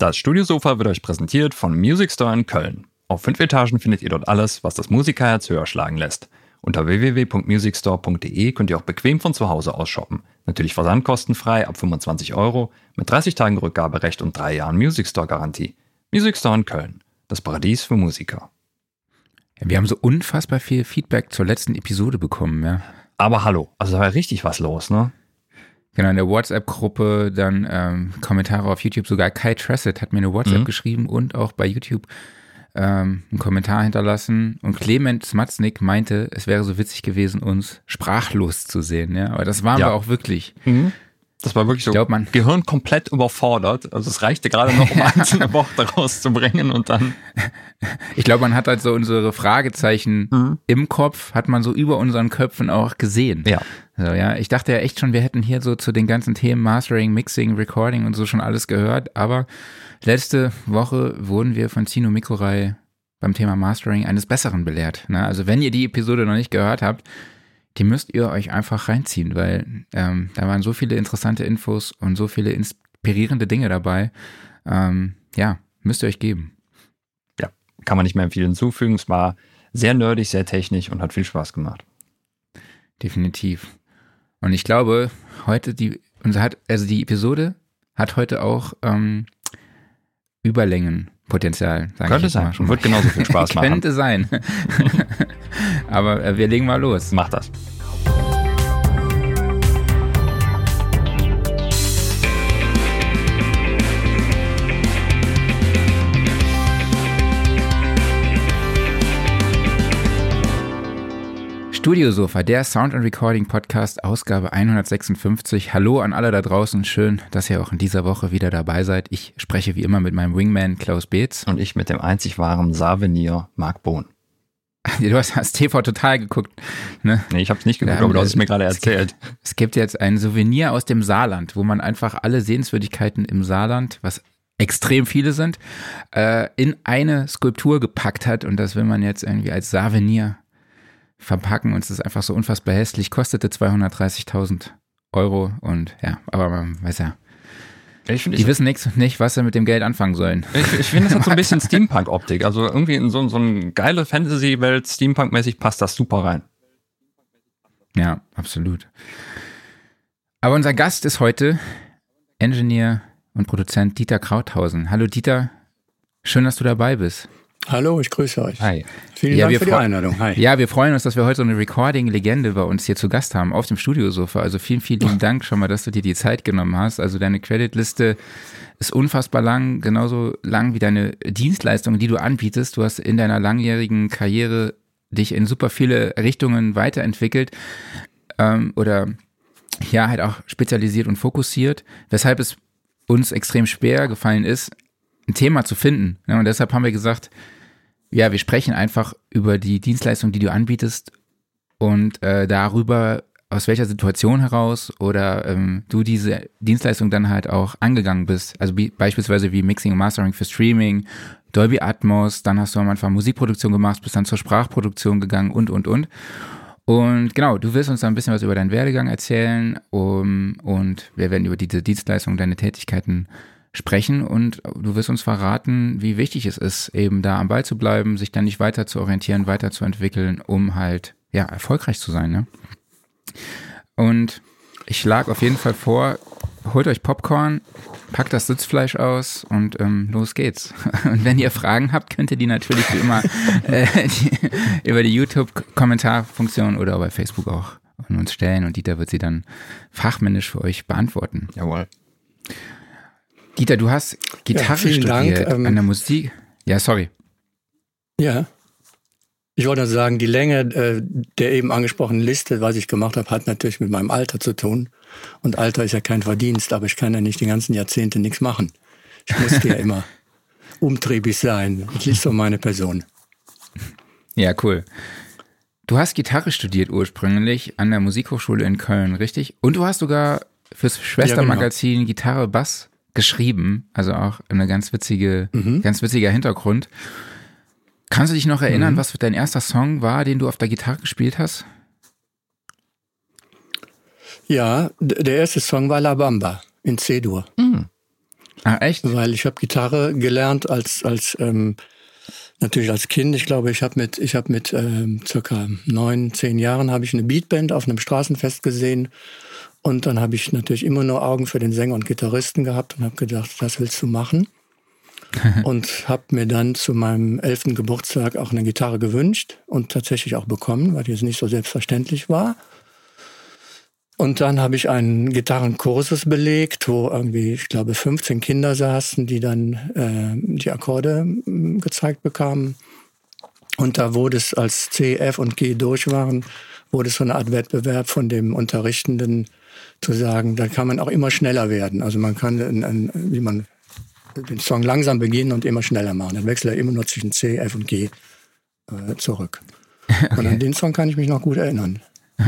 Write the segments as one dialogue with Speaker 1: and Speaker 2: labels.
Speaker 1: Das Studiosofa wird euch präsentiert von Music Store in Köln. Auf fünf Etagen findet ihr dort alles, was das Musikerherz höher schlagen lässt. Unter www.musicstore.de könnt ihr auch bequem von zu Hause aus shoppen. Natürlich versandkostenfrei ab 25 Euro, mit 30 Tagen Rückgaberecht und drei Jahren Music Store Garantie. Music Store in Köln, das Paradies für Musiker.
Speaker 2: Wir haben so unfassbar viel Feedback zur letzten Episode bekommen, ja.
Speaker 1: Aber hallo, also da war richtig was los, ne?
Speaker 2: Genau, in der WhatsApp-Gruppe, dann ähm, Kommentare auf YouTube. Sogar Kai Tressett hat mir eine WhatsApp mhm. geschrieben und auch bei YouTube ähm, einen Kommentar hinterlassen. Und Clement Smatznik meinte, es wäre so witzig gewesen, uns sprachlos zu sehen. Ja, aber das waren ja. wir auch wirklich.
Speaker 1: Mhm. Das war wirklich so glaub, man, Gehirn komplett überfordert. Also es reichte gerade noch, um einzelne Worte rauszubringen und dann.
Speaker 2: Ich glaube, man hat halt so unsere Fragezeichen mhm. im Kopf, hat man so über unseren Köpfen auch gesehen.
Speaker 1: Ja.
Speaker 2: So, ja. Ich dachte ja echt schon, wir hätten hier so zu den ganzen Themen Mastering, Mixing, Recording und so schon alles gehört. Aber letzte Woche wurden wir von Zino Mikorei beim Thema Mastering eines Besseren belehrt. Ne? Also wenn ihr die Episode noch nicht gehört habt, die müsst ihr euch einfach reinziehen, weil ähm, da waren so viele interessante Infos und so viele inspirierende Dinge dabei. Ähm, ja, müsst ihr euch geben.
Speaker 1: Ja, kann man nicht mehr viel hinzufügen. Es war sehr nerdig, sehr technisch und hat viel Spaß gemacht.
Speaker 2: Definitiv. Und ich glaube, heute die, unser hat, also die Episode hat heute auch ähm, Überlängenpotenzial.
Speaker 1: Könnte sein. Und wird genauso viel Spaß machen.
Speaker 2: Könnte sein. Aber äh, wir legen mal los.
Speaker 1: Mach das.
Speaker 2: Studiosofa, der Sound and Recording Podcast, Ausgabe 156. Hallo an alle da draußen. Schön, dass ihr auch in dieser Woche wieder dabei seid. Ich spreche wie immer mit meinem Wingman Klaus Beetz.
Speaker 1: Und ich mit dem einzig wahren Savenier Marc Bohn.
Speaker 2: Du hast das TV total geguckt.
Speaker 1: Ne? Nee, ich habe es nicht geguckt, ja, aber du hast es mir gerade erzählt.
Speaker 2: Es gibt, es gibt jetzt ein Souvenir aus dem Saarland, wo man einfach alle Sehenswürdigkeiten im Saarland, was extrem viele sind, äh, in eine Skulptur gepackt hat und das will man jetzt irgendwie als Souvenir verpacken und es ist einfach so unfassbar hässlich. Kostete 230.000 Euro und ja, aber man weiß ja. Ich find, die wissen nix, nicht, was sie mit dem Geld anfangen sollen.
Speaker 1: Ich, ich finde, das hat so ein bisschen Steampunk-Optik. Also irgendwie in so, so eine geile Fantasy-Welt, Steampunk-mäßig passt das super rein.
Speaker 2: Ja, absolut. Aber unser Gast ist heute Engineer und Produzent Dieter Krauthausen. Hallo Dieter, schön, dass du dabei bist.
Speaker 3: Hallo, ich grüße euch.
Speaker 2: Hi.
Speaker 3: Vielen ja, Dank für die Einladung.
Speaker 2: Hi. Ja, wir freuen uns, dass wir heute so eine Recording-Legende bei uns hier zu Gast haben, auf dem Studiosofa. Also vielen, vielen lieben Dank schon mal, dass du dir die Zeit genommen hast. Also deine Creditliste ist unfassbar lang, genauso lang wie deine Dienstleistungen, die du anbietest. Du hast in deiner langjährigen Karriere dich in super viele Richtungen weiterentwickelt ähm, oder ja, halt auch spezialisiert und fokussiert, weshalb es uns extrem schwer gefallen ist, ein Thema zu finden. Und deshalb haben wir gesagt, ja, wir sprechen einfach über die Dienstleistung, die du anbietest und äh, darüber, aus welcher Situation heraus oder ähm, du diese Dienstleistung dann halt auch angegangen bist. Also beispielsweise wie Mixing und Mastering für Streaming, Dolby Atmos, dann hast du am Anfang Musikproduktion gemacht, bist dann zur Sprachproduktion gegangen und, und, und. Und genau, du wirst uns da ein bisschen was über deinen Werdegang erzählen um, und wir werden über diese Dienstleistung, deine Tätigkeiten sprechen und du wirst uns verraten, wie wichtig es ist, eben da am Ball zu bleiben, sich dann nicht weiter zu orientieren, weiterzuentwickeln, um halt ja erfolgreich zu sein. Ne? Und ich schlage auf jeden Fall vor, holt euch Popcorn, packt das Sitzfleisch aus und ähm, los geht's. Und wenn ihr Fragen habt, könnt ihr die natürlich wie immer äh, die, über die YouTube-Kommentarfunktion oder bei Facebook auch an uns stellen und Dieter wird sie dann fachmännisch für euch beantworten.
Speaker 1: Jawohl.
Speaker 2: Dieter, du hast Gitarre ja, studiert Dank, ähm, an der Musik. Ja, sorry.
Speaker 3: Ja. Ich wollte sagen, die Länge äh, der eben angesprochenen Liste, was ich gemacht habe, hat natürlich mit meinem Alter zu tun. Und Alter ist ja kein Verdienst, aber ich kann ja nicht die ganzen Jahrzehnte nichts machen. Ich musste ja immer umtriebig sein. Das ist so meine Person.
Speaker 2: Ja, cool. Du hast Gitarre studiert ursprünglich an der Musikhochschule in Köln, richtig? Und du hast sogar fürs Schwestermagazin ja, genau. Gitarre Bass geschrieben, also auch eine ganz witzige, mhm. ganz witziger Hintergrund. Kannst du dich noch erinnern, mhm. was dein erster Song war, den du auf der Gitarre gespielt hast?
Speaker 3: Ja, der erste Song war La Bamba in C-Dur. Mhm.
Speaker 2: Ah, echt?
Speaker 3: Weil ich habe Gitarre gelernt als, als ähm, natürlich als Kind. Ich glaube, ich habe mit, ich habe mit ähm, circa neun, zehn Jahren habe ich eine Beatband auf einem Straßenfest gesehen. Und dann habe ich natürlich immer nur Augen für den Sänger und Gitarristen gehabt und habe gedacht, das willst du machen. und habe mir dann zu meinem elften Geburtstag auch eine Gitarre gewünscht und tatsächlich auch bekommen, weil die jetzt nicht so selbstverständlich war. Und dann habe ich einen Gitarrenkursus belegt, wo irgendwie, ich glaube, 15 Kinder saßen, die dann äh, die Akkorde äh, gezeigt bekamen. Und da wurde es, als C, F und G durch waren, wurde es so eine Art Wettbewerb von dem Unterrichtenden zu sagen, da kann man auch immer schneller werden. Also man kann, ein, ein, wie man den Song langsam beginnen und immer schneller machen. Dann wechselt er immer nur zwischen C, F und G äh, zurück. Okay. Und an den Song kann ich mich noch gut erinnern.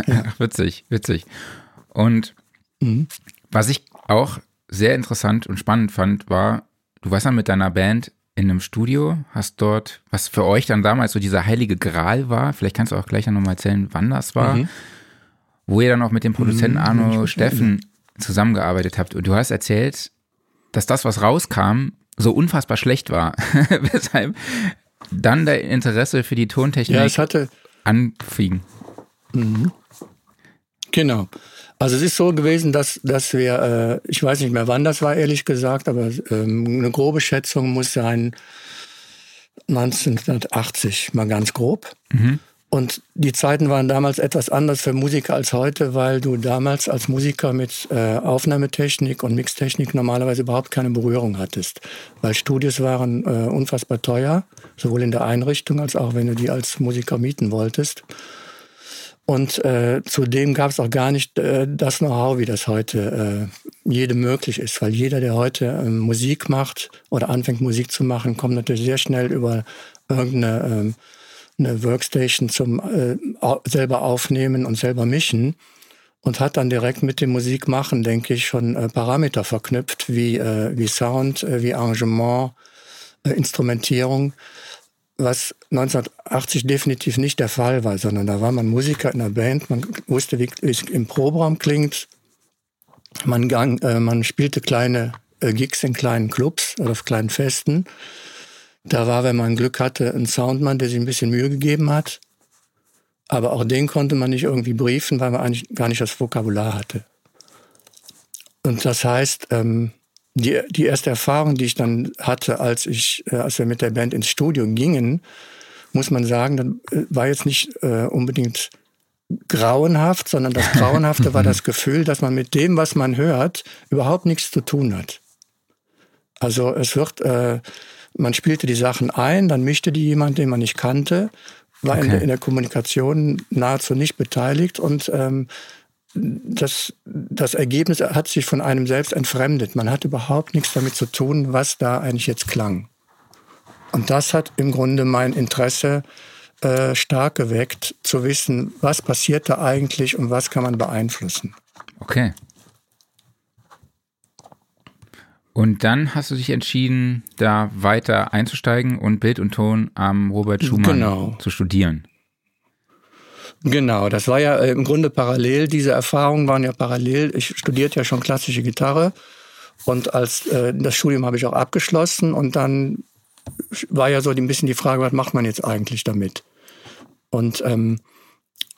Speaker 2: Ja. witzig, witzig. Und mhm. was ich auch sehr interessant und spannend fand, war, du warst dann mit deiner Band in einem Studio, hast dort, was für euch dann damals so dieser heilige Gral war, vielleicht kannst du auch gleich nochmal erzählen, wann das war, mhm. Wo ihr dann auch mit dem Produzenten mhm, Arno Steffen zusammengearbeitet habt. Und du hast erzählt, dass das, was rauskam, so unfassbar schlecht war. Weshalb dann der Interesse für die Tontechnik
Speaker 3: ja, es hatte,
Speaker 2: anfing.
Speaker 3: Mhm. Genau. Also es ist so gewesen, dass, dass wir, äh, ich weiß nicht mehr wann das war, ehrlich gesagt, aber ähm, eine grobe Schätzung muss sein 1980, mal ganz grob. Mhm. Und die Zeiten waren damals etwas anders für Musiker als heute, weil du damals als Musiker mit äh, Aufnahmetechnik und Mixtechnik normalerweise überhaupt keine Berührung hattest. Weil Studios waren äh, unfassbar teuer, sowohl in der Einrichtung als auch wenn du die als Musiker mieten wolltest. Und äh, zudem gab es auch gar nicht äh, das Know-how, wie das heute äh, jedem möglich ist. Weil jeder, der heute äh, Musik macht oder anfängt Musik zu machen, kommt natürlich sehr schnell über irgendeine äh, eine Workstation zum äh, selber aufnehmen und selber mischen und hat dann direkt mit dem Musikmachen, denke ich, schon äh, Parameter verknüpft, wie, äh, wie Sound, äh, wie Arrangement, äh, Instrumentierung was 1980 definitiv nicht der Fall war, sondern da war man Musiker in der Band, man wusste, wie es im Proberaum klingt. Man, gang, äh, man spielte kleine äh, Gigs in kleinen Clubs oder auf kleinen Festen. Da war, wenn man Glück hatte, ein Soundmann, der sich ein bisschen Mühe gegeben hat. Aber auch den konnte man nicht irgendwie briefen, weil man eigentlich gar nicht das Vokabular hatte. Und das heißt, ähm, die, die erste Erfahrung, die ich dann hatte, als ich, äh, als wir mit der Band ins Studio gingen, muss man sagen, dann äh, war jetzt nicht äh, unbedingt grauenhaft, sondern das Grauenhafte war das Gefühl, dass man mit dem, was man hört, überhaupt nichts zu tun hat. Also es wird, äh, man spielte die Sachen ein, dann mischte die jemand, den man nicht kannte, war okay. in, der, in, der, Kommunikation nahezu nicht beteiligt und ähm, das, das Ergebnis hat sich von einem selbst entfremdet. Man hat überhaupt nichts damit zu tun, was da eigentlich jetzt klang. Und das hat im Grunde mein Interesse äh, stark geweckt, zu wissen, was passiert da eigentlich und was kann man beeinflussen.
Speaker 2: Okay. Und dann hast du dich entschieden, da weiter einzusteigen und Bild und Ton am Robert Schumann genau. zu studieren.
Speaker 3: Genau, das war ja äh, im Grunde parallel. Diese Erfahrungen waren ja parallel. Ich studierte ja schon klassische Gitarre und als äh, das Studium habe ich auch abgeschlossen und dann war ja so ein bisschen die Frage, was macht man jetzt eigentlich damit? Und ähm,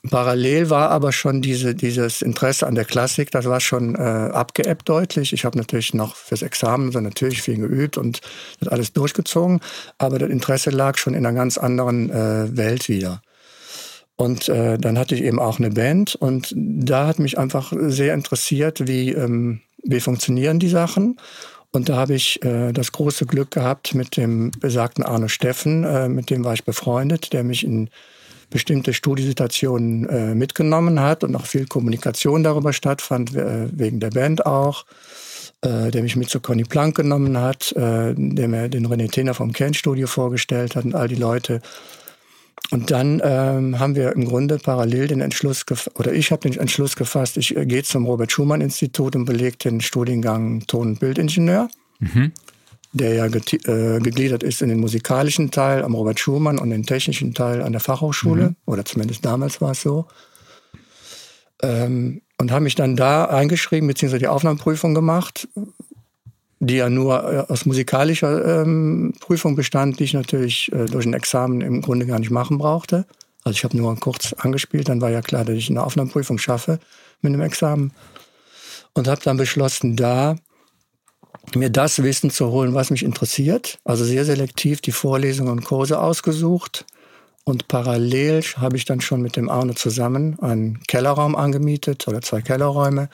Speaker 3: parallel war aber schon diese, dieses Interesse an der Klassik, das war schon äh, abgeebbt deutlich. Ich habe natürlich noch fürs Examen so natürlich viel geübt und das alles durchgezogen, aber das Interesse lag schon in einer ganz anderen äh, Welt wieder. Und äh, dann hatte ich eben auch eine Band und da hat mich einfach sehr interessiert, wie, ähm, wie funktionieren die Sachen. Und da habe ich äh, das große Glück gehabt mit dem besagten Arno Steffen, äh, mit dem war ich befreundet, der mich in bestimmte Studiesituationen äh, mitgenommen hat und auch viel Kommunikation darüber stattfand, äh, wegen der Band auch, äh, der mich mit zu Conny Plank genommen hat, äh, der mir den René Tener vom Kernstudio vorgestellt hat und all die Leute, und dann ähm, haben wir im Grunde parallel den Entschluss, oder ich habe den Entschluss gefasst, ich äh, gehe zum Robert-Schumann-Institut und belege den Studiengang Ton- und Bildingenieur, mhm. Der ja äh, gegliedert ist in den musikalischen Teil am Robert Schumann und den technischen Teil an der Fachhochschule, mhm. oder zumindest damals war es so. Ähm, und habe mich dann da eingeschrieben, beziehungsweise die Aufnahmeprüfung gemacht, die ja nur äh, aus musikalischer ähm, Prüfung bestand, die ich natürlich äh, durch ein Examen im Grunde gar nicht machen brauchte. Also ich habe nur kurz angespielt, dann war ja klar, dass ich eine Aufnahmeprüfung schaffe mit einem Examen. Und habe dann beschlossen, da mir das Wissen zu holen, was mich interessiert. Also sehr selektiv die Vorlesungen und Kurse ausgesucht. Und parallel habe ich dann schon mit dem Arne zusammen einen Kellerraum angemietet oder zwei Kellerräume,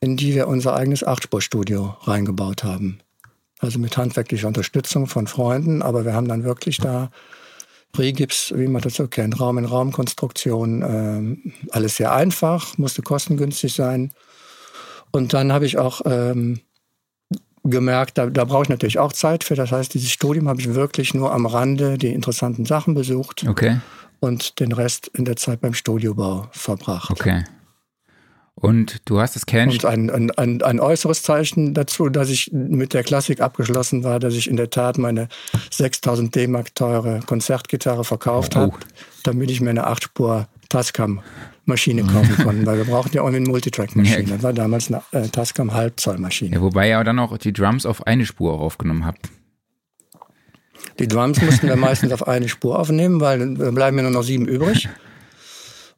Speaker 3: in die wir unser eigenes Achtspurstudio reingebaut haben. Also mit handwerklicher Unterstützung von Freunden, aber wir haben dann wirklich da Regips, wie man das so kennt, Raum-in-Raum-Konstruktion, äh, alles sehr einfach, musste kostengünstig sein. Und dann habe ich auch ähm, gemerkt, da, da brauche ich natürlich auch Zeit für. Das heißt, dieses Studium habe ich wirklich nur am Rande die interessanten Sachen besucht.
Speaker 2: Okay.
Speaker 3: Und den Rest in der Zeit beim Studiobau verbracht.
Speaker 2: Okay. Und du hast es kennst.
Speaker 3: Und ein, ein, ein, ein, äußeres Zeichen dazu, dass ich mit der Klassik abgeschlossen war, dass ich in der Tat meine 6000 D-Mark teure Konzertgitarre verkauft oh. habe, damit ich mir eine 8-Spur Tascam Maschine kaufen konnte, weil wir brauchten ja auch eine Multitrack-Maschine. Das war damals eine äh, Tascam Halbzoll-Maschine.
Speaker 2: Ja, wobei ihr dann auch die Drums auf eine Spur auch aufgenommen habt.
Speaker 3: Die Drums mussten wir meistens auf eine Spur aufnehmen, weil dann bleiben ja nur noch sieben übrig.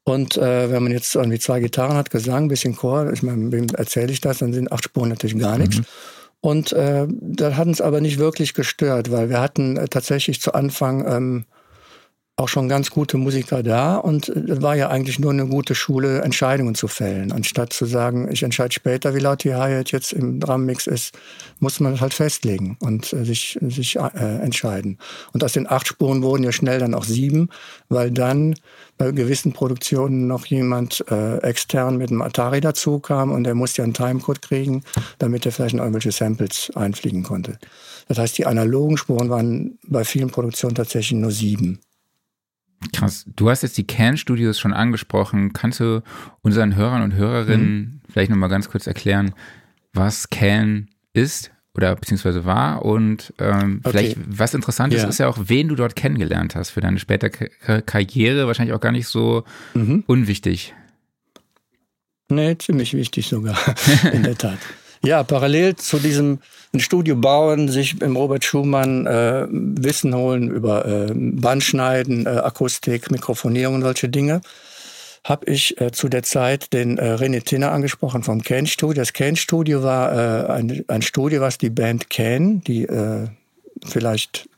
Speaker 3: Und äh, wenn man jetzt irgendwie zwei Gitarren hat, Gesang, ein bisschen Chor, ich meine, wem erzähle ich das, dann sind acht Spuren natürlich gar nichts. Mhm. Und äh, das hat uns aber nicht wirklich gestört, weil wir hatten äh, tatsächlich zu Anfang ähm, auch schon ganz gute Musiker da und es war ja eigentlich nur eine gute Schule, Entscheidungen zu fällen. Anstatt zu sagen, ich entscheide später, wie laut die Hi-Hat jetzt im Drummix ist, muss man das halt festlegen und äh, sich, sich äh, entscheiden. Und aus den acht Spuren wurden ja schnell dann auch sieben, weil dann bei gewissen Produktionen noch jemand äh, extern mit einem Atari dazu kam und der musste ja einen Timecode kriegen, damit er vielleicht noch irgendwelche Samples einfliegen konnte. Das heißt, die analogen Spuren waren bei vielen Produktionen tatsächlich nur sieben.
Speaker 2: Krass. Du hast jetzt die Can-Studios schon angesprochen. Kannst du unseren Hörern und Hörerinnen mhm. vielleicht nochmal ganz kurz erklären, was Can ist oder beziehungsweise war und ähm, okay. vielleicht was interessant ist, ja. ist ja auch, wen du dort kennengelernt hast für deine spätere Karriere. Wahrscheinlich auch gar nicht so mhm. unwichtig.
Speaker 3: Nee, ziemlich wichtig sogar, in der Tat. Ja, parallel zu diesem Studio bauen, sich im Robert Schumann äh, Wissen holen über äh, Bandschneiden, äh, Akustik, Mikrofonierung und solche Dinge, habe ich äh, zu der Zeit den äh, René Tinner angesprochen vom Can Studio. Das Can Studio war äh, ein, ein Studio, was die Band Can, die äh, vielleicht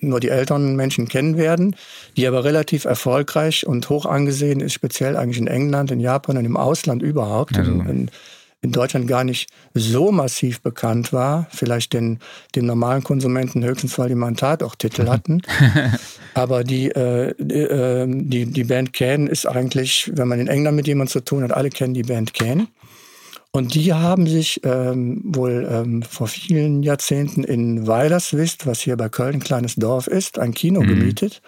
Speaker 3: nur die älteren Menschen kennen werden, die aber relativ erfolgreich und hoch angesehen ist, speziell eigentlich in England, in Japan und im Ausland überhaupt. Also. In, in, in Deutschland gar nicht so massiv bekannt war. Vielleicht den, dem normalen Konsumenten höchstens, weil die mal einen Tatort-Titel hatten. Aber die, äh, die, ähm, die, die Band Can ist eigentlich, wenn man in England mit jemandem zu tun hat, alle kennen die Band Can. Und die haben sich ähm, wohl ähm, vor vielen Jahrzehnten in Weilerswist, was hier bei Köln ein kleines Dorf ist, ein Kino mhm. gemietet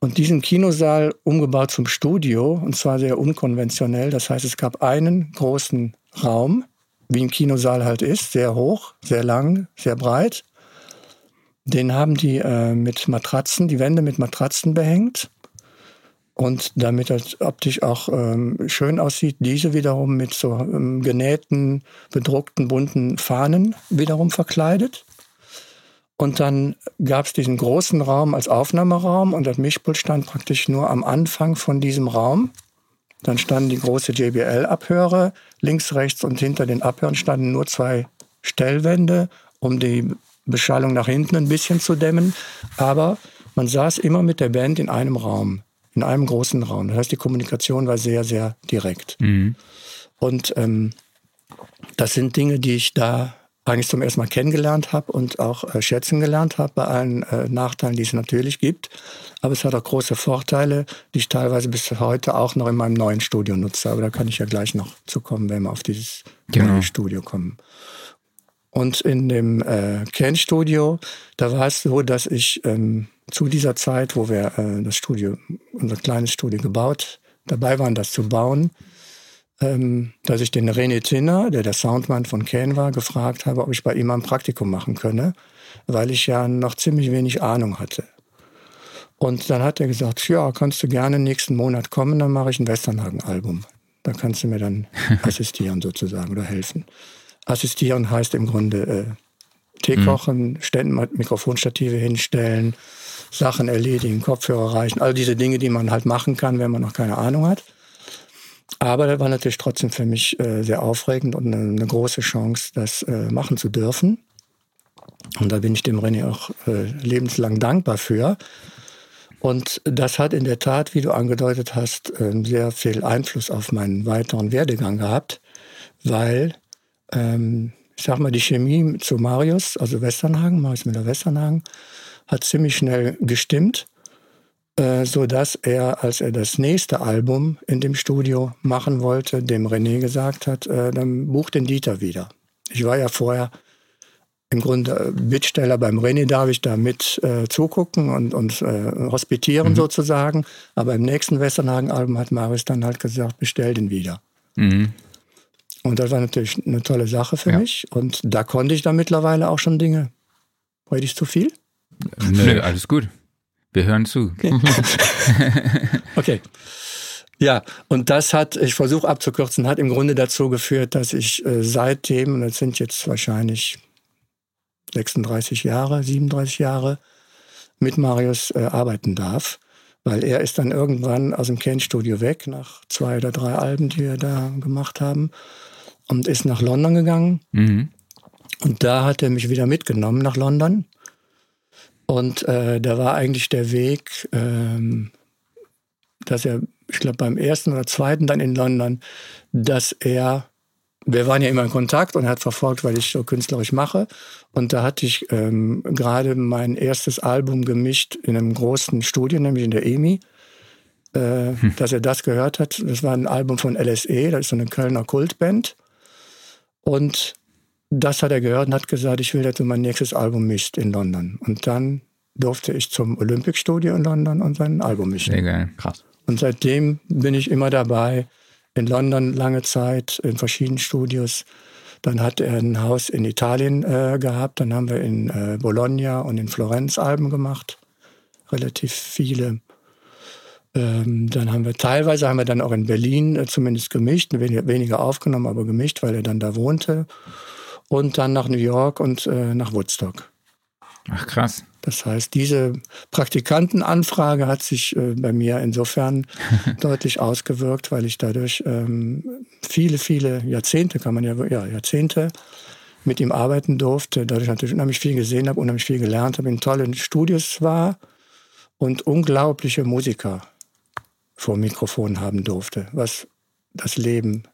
Speaker 3: und diesen Kinosaal umgebaut zum Studio und zwar sehr unkonventionell. Das heißt, es gab einen großen Raum, wie ein Kinosaal halt ist, sehr hoch, sehr lang, sehr breit. Den haben die äh, mit Matratzen, die Wände mit Matratzen behängt. Und damit das optisch auch ähm, schön aussieht, diese wiederum mit so ähm, genähten, bedruckten, bunten Fahnen wiederum verkleidet. Und dann gab es diesen großen Raum als Aufnahmeraum und das Mischpult stand praktisch nur am Anfang von diesem Raum. Dann standen die große JBL-Abhörer. Links, rechts und hinter den Abhörern standen nur zwei Stellwände, um die Beschallung nach hinten ein bisschen zu dämmen. Aber man saß immer mit der Band in einem Raum, in einem großen Raum. Das heißt, die Kommunikation war sehr, sehr direkt. Mhm. Und ähm, das sind Dinge, die ich da eigentlich zum ersten Mal kennengelernt habe und auch äh, schätzen gelernt habe bei allen äh, Nachteilen, die es natürlich gibt. Aber es hat auch große Vorteile, die ich teilweise bis heute auch noch in meinem neuen Studio nutze. Aber da kann ich ja gleich noch zu kommen, wenn wir auf dieses genau. neue Studio kommen. Und in dem äh, Kernstudio, da war es so, dass ich ähm, zu dieser Zeit, wo wir äh, das Studio, unser kleines Studio gebaut, dabei waren, das zu bauen, ähm, dass ich den René Zinner, der der Soundmann von Ken war, gefragt habe, ob ich bei ihm ein Praktikum machen könne, weil ich ja noch ziemlich wenig Ahnung hatte. Und dann hat er gesagt, ja, kannst du gerne nächsten Monat kommen, dann mache ich ein Westernhagen-Album. Da kannst du mir dann assistieren sozusagen oder helfen. Assistieren heißt im Grunde Tee mhm. kochen, Ständen, Mikrofonstative hinstellen, Sachen erledigen, Kopfhörer reichen, all diese Dinge, die man halt machen kann, wenn man noch keine Ahnung hat. Aber das war natürlich trotzdem für mich äh, sehr aufregend und eine, eine große Chance, das äh, machen zu dürfen. Und da bin ich dem René auch äh, lebenslang dankbar für. Und das hat in der Tat, wie du angedeutet hast, ähm, sehr viel Einfluss auf meinen weiteren Werdegang gehabt, weil, ähm, ich sag mal, die Chemie zu Marius, also Westernhagen, Marius Müller-Westernhagen, hat ziemlich schnell gestimmt, äh, so dass er, als er das nächste Album in dem Studio machen wollte, dem René gesagt hat, äh, dann buch den Dieter wieder. Ich war ja vorher im Grunde äh, Bittsteller beim René darf ich da mit äh, zugucken und, und äh, hospitieren mhm. sozusagen. Aber im nächsten Westernhagen-Album hat Marius dann halt gesagt, bestell den wieder. Mhm. Und das war natürlich eine tolle Sache für ja. mich. Und da konnte ich dann mittlerweile auch schon Dinge. Wollte ich zu viel?
Speaker 2: Nö, alles gut. Wir hören zu.
Speaker 3: Okay. okay. Ja, und das hat, ich versuche abzukürzen, hat im Grunde dazu geführt, dass ich äh, seitdem, und das sind jetzt wahrscheinlich 36 Jahre, 37 Jahre mit Marius äh, arbeiten darf. Weil er ist dann irgendwann aus dem Kane-Studio weg, nach zwei oder drei Alben, die wir da gemacht haben, und ist nach London gegangen. Mhm. Und da hat er mich wieder mitgenommen nach London. Und äh, da war eigentlich der Weg, ähm, dass er, ich glaube, beim ersten oder zweiten dann in London, dass er wir waren ja immer in Kontakt und er hat verfolgt, weil ich so künstlerisch mache. Und da hatte ich ähm, gerade mein erstes Album gemischt in einem großen Studio, nämlich in der EMI. Äh, hm. Dass er das gehört hat, das war ein Album von LSE, das ist so eine Kölner Kultband. Und das hat er gehört und hat gesagt, ich will, dass du mein nächstes Album mischt in London. Und dann durfte ich zum Olympic Studio in London und sein Album mischen.
Speaker 2: Sehr geil, krass.
Speaker 3: Und seitdem bin ich immer dabei, in London lange Zeit, in verschiedenen Studios. Dann hat er ein Haus in Italien äh, gehabt. Dann haben wir in äh, Bologna und in Florenz Alben gemacht. Relativ viele. Ähm, dann haben wir teilweise haben wir dann auch in Berlin äh, zumindest gemischt, weniger aufgenommen, aber gemischt, weil er dann da wohnte. Und dann nach New York und äh, nach Woodstock.
Speaker 2: Ach krass.
Speaker 3: Das heißt, diese Praktikantenanfrage hat sich äh, bei mir insofern deutlich ausgewirkt, weil ich dadurch ähm, viele, viele Jahrzehnte, kann man ja, ja, Jahrzehnte mit ihm arbeiten durfte. Dadurch natürlich unheimlich viel gesehen habe, unheimlich viel gelernt habe, in tollen Studios war und unglaubliche Musiker vor Mikrofon haben durfte, was das Leben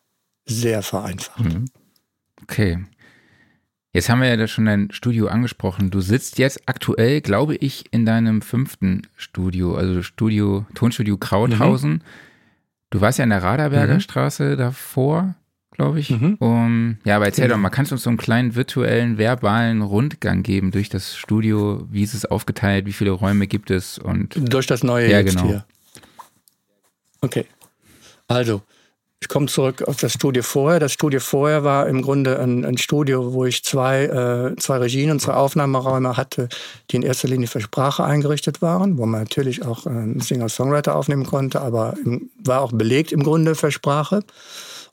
Speaker 3: sehr vereinfacht. Mhm.
Speaker 2: Okay. Jetzt haben wir ja schon dein Studio angesprochen. Du sitzt jetzt aktuell, glaube ich, in deinem fünften Studio, also Studio, Tonstudio Krauthausen. Mhm. Du warst ja in der Raderberger mhm. Straße davor, glaube ich. Mhm. Um, ja, aber erzähl doch mal, kannst du uns so einen kleinen virtuellen, verbalen Rundgang geben durch das Studio? Wie ist es aufgeteilt? Wie viele Räume gibt es? Und
Speaker 3: durch das neue
Speaker 2: ja, genau. Hier.
Speaker 3: Okay. Also, ich komme zurück auf das Studio vorher. Das Studio vorher war im Grunde ein, ein Studio, wo ich zwei, äh, zwei Regien und zwei Aufnahmeräume hatte, die in erster Linie für Sprache eingerichtet waren, wo man natürlich auch äh, einen Singer-Songwriter aufnehmen konnte, aber im, war auch belegt im Grunde für Sprache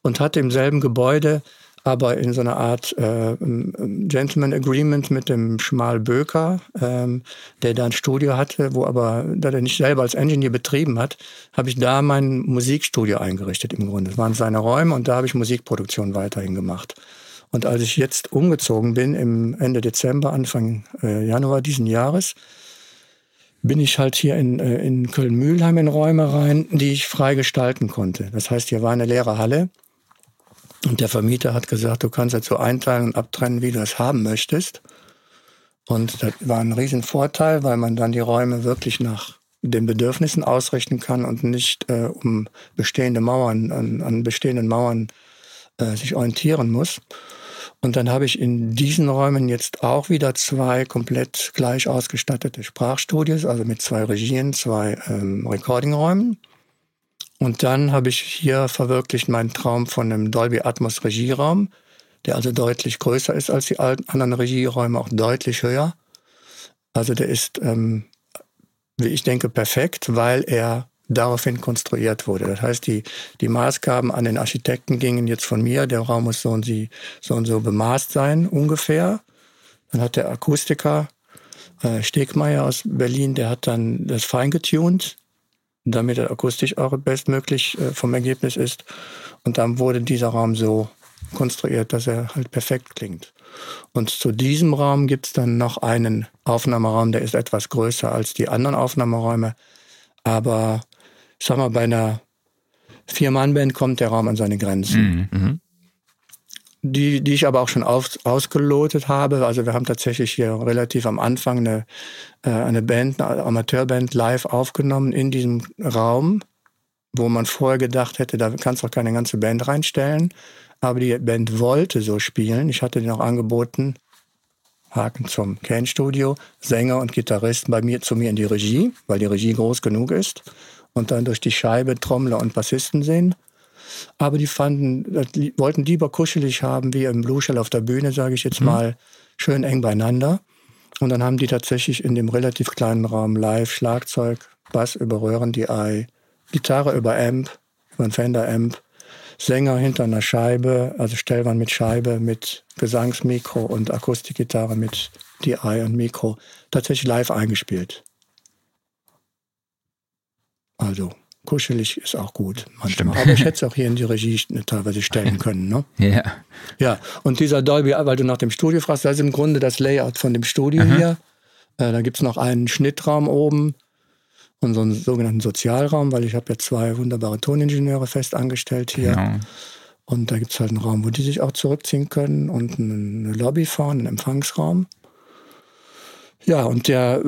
Speaker 3: und hatte im selben Gebäude aber in so einer Art äh, Gentleman Agreement mit dem Schmal Böker, ähm, der da ein Studio hatte, wo aber, da der nicht selber als Engineer betrieben hat, habe ich da mein Musikstudio eingerichtet im Grunde. Das waren seine Räume und da habe ich Musikproduktion weiterhin gemacht. Und als ich jetzt umgezogen bin, im Ende Dezember, Anfang äh, Januar diesen Jahres, bin ich halt hier in, äh, in Köln-Mühlheim in Räume rein, die ich frei gestalten konnte. Das heißt, hier war eine leere Halle und der Vermieter hat gesagt, du kannst jetzt so einteilen und abtrennen, wie du es haben möchtest. Und das war ein Riesenvorteil, weil man dann die Räume wirklich nach den Bedürfnissen ausrichten kann und nicht äh, um bestehende Mauern, an, an bestehenden Mauern äh, sich orientieren muss. Und dann habe ich in diesen Räumen jetzt auch wieder zwei komplett gleich ausgestattete Sprachstudios, also mit zwei Regien, zwei ähm, Recordingräumen. Und dann habe ich hier verwirklicht meinen Traum von einem Dolby Atmos Regieraum, der also deutlich größer ist als die anderen Regieräume, auch deutlich höher. Also der ist, ähm, wie ich denke, perfekt, weil er daraufhin konstruiert wurde. Das heißt, die, die Maßgaben an den Architekten gingen jetzt von mir, der Raum muss so und, sie, so, und so bemaßt sein, ungefähr. Dann hat der Akustiker äh, Stegmeier aus Berlin, der hat dann das feingetuned, damit er akustisch auch bestmöglich äh, vom Ergebnis ist. Und dann wurde dieser Raum so konstruiert, dass er halt perfekt klingt. Und zu diesem Raum gibt es dann noch einen Aufnahmeraum, der ist etwas größer als die anderen Aufnahmeräume. Aber ich sag mal, bei einer Vier-Mann-Band kommt der Raum an seine Grenzen. Mhm. Die, die ich aber auch schon auf, ausgelotet habe. Also wir haben tatsächlich hier relativ am Anfang eine, äh, eine Band, eine Amateurband live aufgenommen in diesem Raum, wo man vorher gedacht hätte, da kannst du auch keine ganze Band reinstellen. Aber die Band wollte so spielen. Ich hatte denen auch angeboten, Haken zum Kane-Studio, Sänger und Gitarristen bei mir zu mir in die Regie, weil die Regie groß genug ist. Und dann durch die Scheibe Trommler und Bassisten sehen. Aber die fanden, die wollten lieber kuschelig haben, wie im Blue Shell auf der Bühne, sage ich jetzt mhm. mal, schön eng beieinander. Und dann haben die tatsächlich in dem relativ kleinen Raum live Schlagzeug, Bass über Röhren-DI, Gitarre über Amp, über ein Fender-Amp, Sänger hinter einer Scheibe, also Stellwand mit Scheibe, mit Gesangsmikro und Akustikgitarre mit DI und Mikro, tatsächlich live eingespielt. Also kuschelig ist auch gut manchmal. Aber ich hätte es auch hier in die Regie teilweise stellen können. Ne?
Speaker 2: Ja.
Speaker 3: Ja, und dieser Dolby, weil du nach dem Studio fragst, das ist im Grunde das Layout von dem Studio Aha. hier. Äh, da gibt es noch einen Schnittraum oben und so einen sogenannten Sozialraum, weil ich habe ja zwei wunderbare Toningenieure fest angestellt hier. Genau. Und da gibt es halt einen Raum, wo die sich auch zurückziehen können und eine Lobby fahren, einen Empfangsraum. Ja, und der,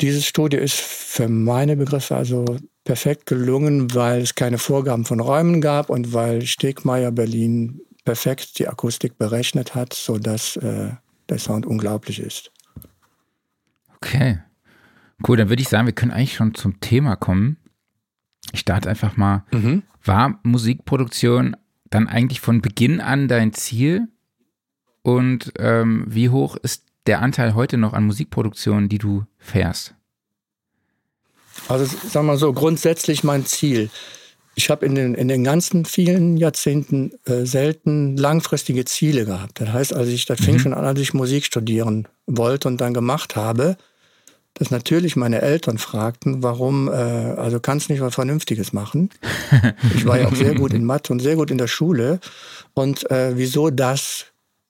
Speaker 3: dieses Studio ist für meine Begriffe also perfekt gelungen, weil es keine Vorgaben von Räumen gab und weil Stegmeier Berlin perfekt die Akustik berechnet hat, sodass äh, der Sound unglaublich ist.
Speaker 2: Okay. Cool, dann würde ich sagen, wir können eigentlich schon zum Thema kommen. Ich starte einfach mal. Mhm. War Musikproduktion dann eigentlich von Beginn an dein Ziel? Und ähm, wie hoch ist der Anteil heute noch an Musikproduktion, die du fährst?
Speaker 3: Also sagen wir so, grundsätzlich mein Ziel. Ich habe in den, in den ganzen vielen Jahrzehnten äh, selten langfristige Ziele gehabt. Das heißt, also ich, das mhm. fing schon an, als ich Musik studieren wollte und dann gemacht habe, dass natürlich meine Eltern fragten, warum, äh, also kannst du nicht was Vernünftiges machen? Ich war ja auch sehr gut in Mathe und sehr gut in der Schule. Und äh, wieso das?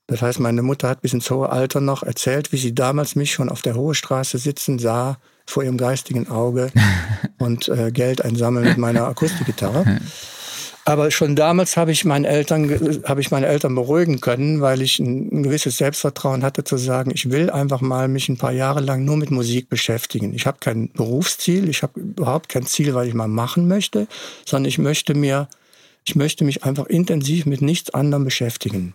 Speaker 3: Das heißt, meine Mutter hat bis ins hohe Alter noch erzählt, wie sie damals mich schon auf der Hohe Straße sitzen sah, vor ihrem geistigen Auge und äh, Geld einsammeln mit meiner Akustikgitarre. Aber schon damals habe ich meinen Eltern, habe ich meine Eltern beruhigen können, weil ich ein, ein, gewisses Selbstvertrauen hatte zu sagen, ich will einfach mal mich ein paar Jahre lang nur mit Musik beschäftigen. Ich habe kein Berufsziel, ich habe überhaupt kein Ziel, was ich mal machen möchte, sondern ich möchte mir, ich möchte mich einfach intensiv mit nichts anderem beschäftigen.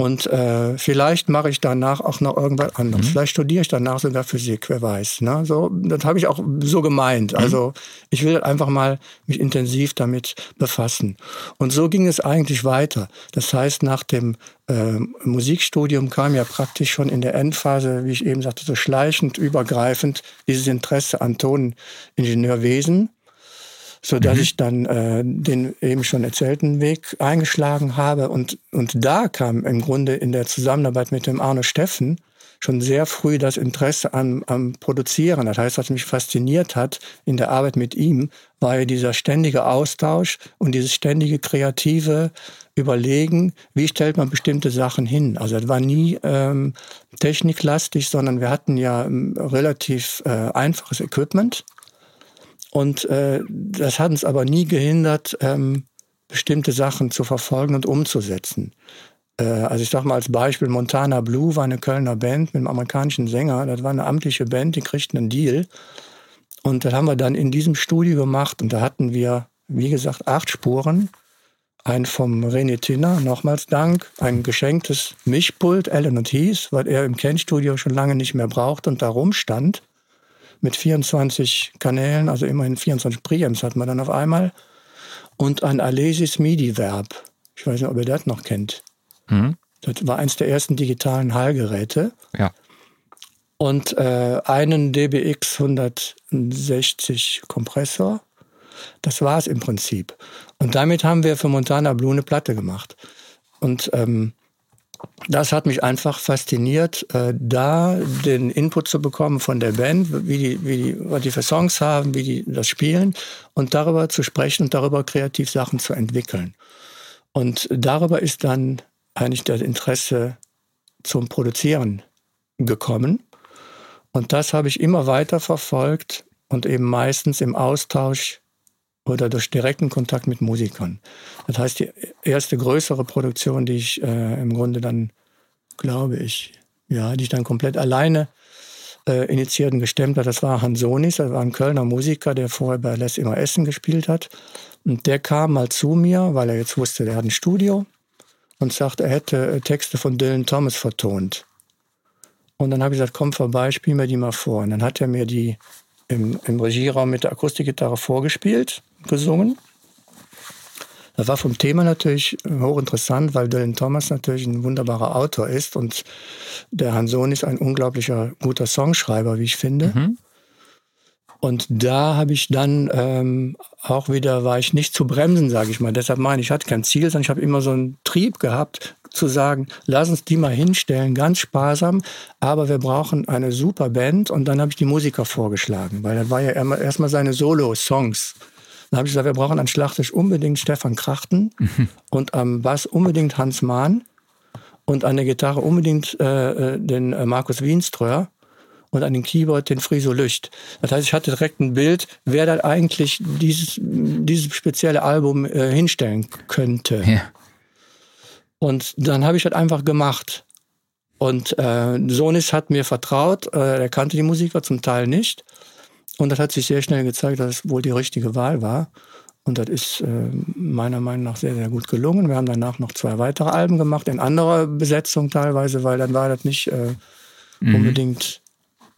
Speaker 3: Und äh, vielleicht mache ich danach auch noch irgendwas anderes. Mhm. Vielleicht studiere ich danach sogar Physik, wer weiß. Ne? So, das habe ich auch so gemeint. Mhm. Also ich will einfach mal mich intensiv damit befassen. Und so ging es eigentlich weiter. Das heißt, nach dem äh, Musikstudium kam ja praktisch schon in der Endphase, wie ich eben sagte, so schleichend, übergreifend dieses Interesse an Toningenieurwesen so dass mhm. ich dann äh, den eben schon erzählten Weg eingeschlagen habe. Und, und da kam im Grunde in der Zusammenarbeit mit dem Arno Steffen schon sehr früh das Interesse am, am Produzieren. Das heißt, was mich fasziniert hat in der Arbeit mit ihm, war ja dieser ständige Austausch und dieses ständige kreative Überlegen, wie stellt man bestimmte Sachen hin. Also es war nie ähm, techniklastig, sondern wir hatten ja ähm, relativ äh, einfaches Equipment und äh, das hat uns aber nie gehindert, ähm, bestimmte Sachen zu verfolgen und umzusetzen. Äh, also ich sage mal als Beispiel, Montana Blue war eine Kölner Band mit einem amerikanischen Sänger. Das war eine amtliche Band, die kriegten einen Deal. Und das haben wir dann in diesem Studio gemacht. Und da hatten wir, wie gesagt, acht Spuren. Ein vom René Tinner, nochmals Dank. Ein geschenktes Mischpult, Allen und Heath, weil er im Ken-Studio schon lange nicht mehr braucht und da rumstand mit 24 Kanälen, also immerhin 24 Preamps hat man dann auf einmal. Und ein Alesis MIDI-Verb. Ich weiß nicht, ob ihr das noch kennt. Mhm. Das war eins der ersten digitalen Hallgeräte.
Speaker 2: Ja.
Speaker 3: Und äh, einen DBX 160 Kompressor. Das war es im Prinzip. Und damit haben wir für Montana Blue eine Platte gemacht. Und ähm, das hat mich einfach fasziniert, äh, da den Input zu bekommen von der Band, wie die, wie die, was die für Songs haben, wie die das spielen und darüber zu sprechen und darüber kreativ Sachen zu entwickeln. Und darüber ist dann eigentlich das Interesse zum Produzieren gekommen. Und das habe ich immer weiter verfolgt und eben meistens im Austausch oder durch direkten Kontakt mit Musikern. Das heißt, die erste größere Produktion, die ich äh, im Grunde dann, glaube ich, ja, die ich dann komplett alleine äh, initiiert und gestemmt habe, das war Hansonis, das war ein Kölner Musiker, der vorher bei Les immer Essen gespielt hat. Und der kam mal zu mir, weil er jetzt wusste, der hat ein Studio und sagte, er hätte äh, Texte von Dylan Thomas vertont. Und dann habe ich gesagt, komm vorbei, spiel mir die mal vor. Und dann hat er mir die im, im Regieraum mit der Akustikgitarre vorgespielt, gesungen. Das war vom Thema natürlich hochinteressant, weil Dylan Thomas natürlich ein wunderbarer Autor ist und der Hanson ist ein unglaublicher guter Songschreiber, wie ich finde. Mhm. Und da habe ich dann ähm, auch wieder, war ich nicht zu bremsen, sage ich mal. Deshalb meine ich, ich hatte kein Ziel, sondern ich habe immer so einen Trieb gehabt, zu sagen, lass uns die mal hinstellen, ganz sparsam, aber wir brauchen eine super Band. Und dann habe ich die Musiker vorgeschlagen, weil das war ja erstmal seine Solo-Songs. Dann habe ich gesagt, wir brauchen an Schlagtisch unbedingt Stefan Krachten mhm. und am Bass unbedingt Hans Mahn und an der Gitarre unbedingt äh, äh den äh, Markus Wienströer und an den Keyboard den Friso Lücht. Das heißt, ich hatte direkt ein Bild, wer da eigentlich dieses, dieses spezielle Album äh, hinstellen könnte. Ja. Und dann habe ich das einfach gemacht. Und äh, Sonis hat mir vertraut, äh, er kannte die Musiker zum Teil nicht. Und das hat sich sehr schnell gezeigt, dass es wohl die richtige Wahl war. Und das ist äh, meiner Meinung nach sehr, sehr gut gelungen. Wir haben danach noch zwei weitere Alben gemacht, in anderer Besetzung teilweise, weil dann war das nicht äh, mhm. unbedingt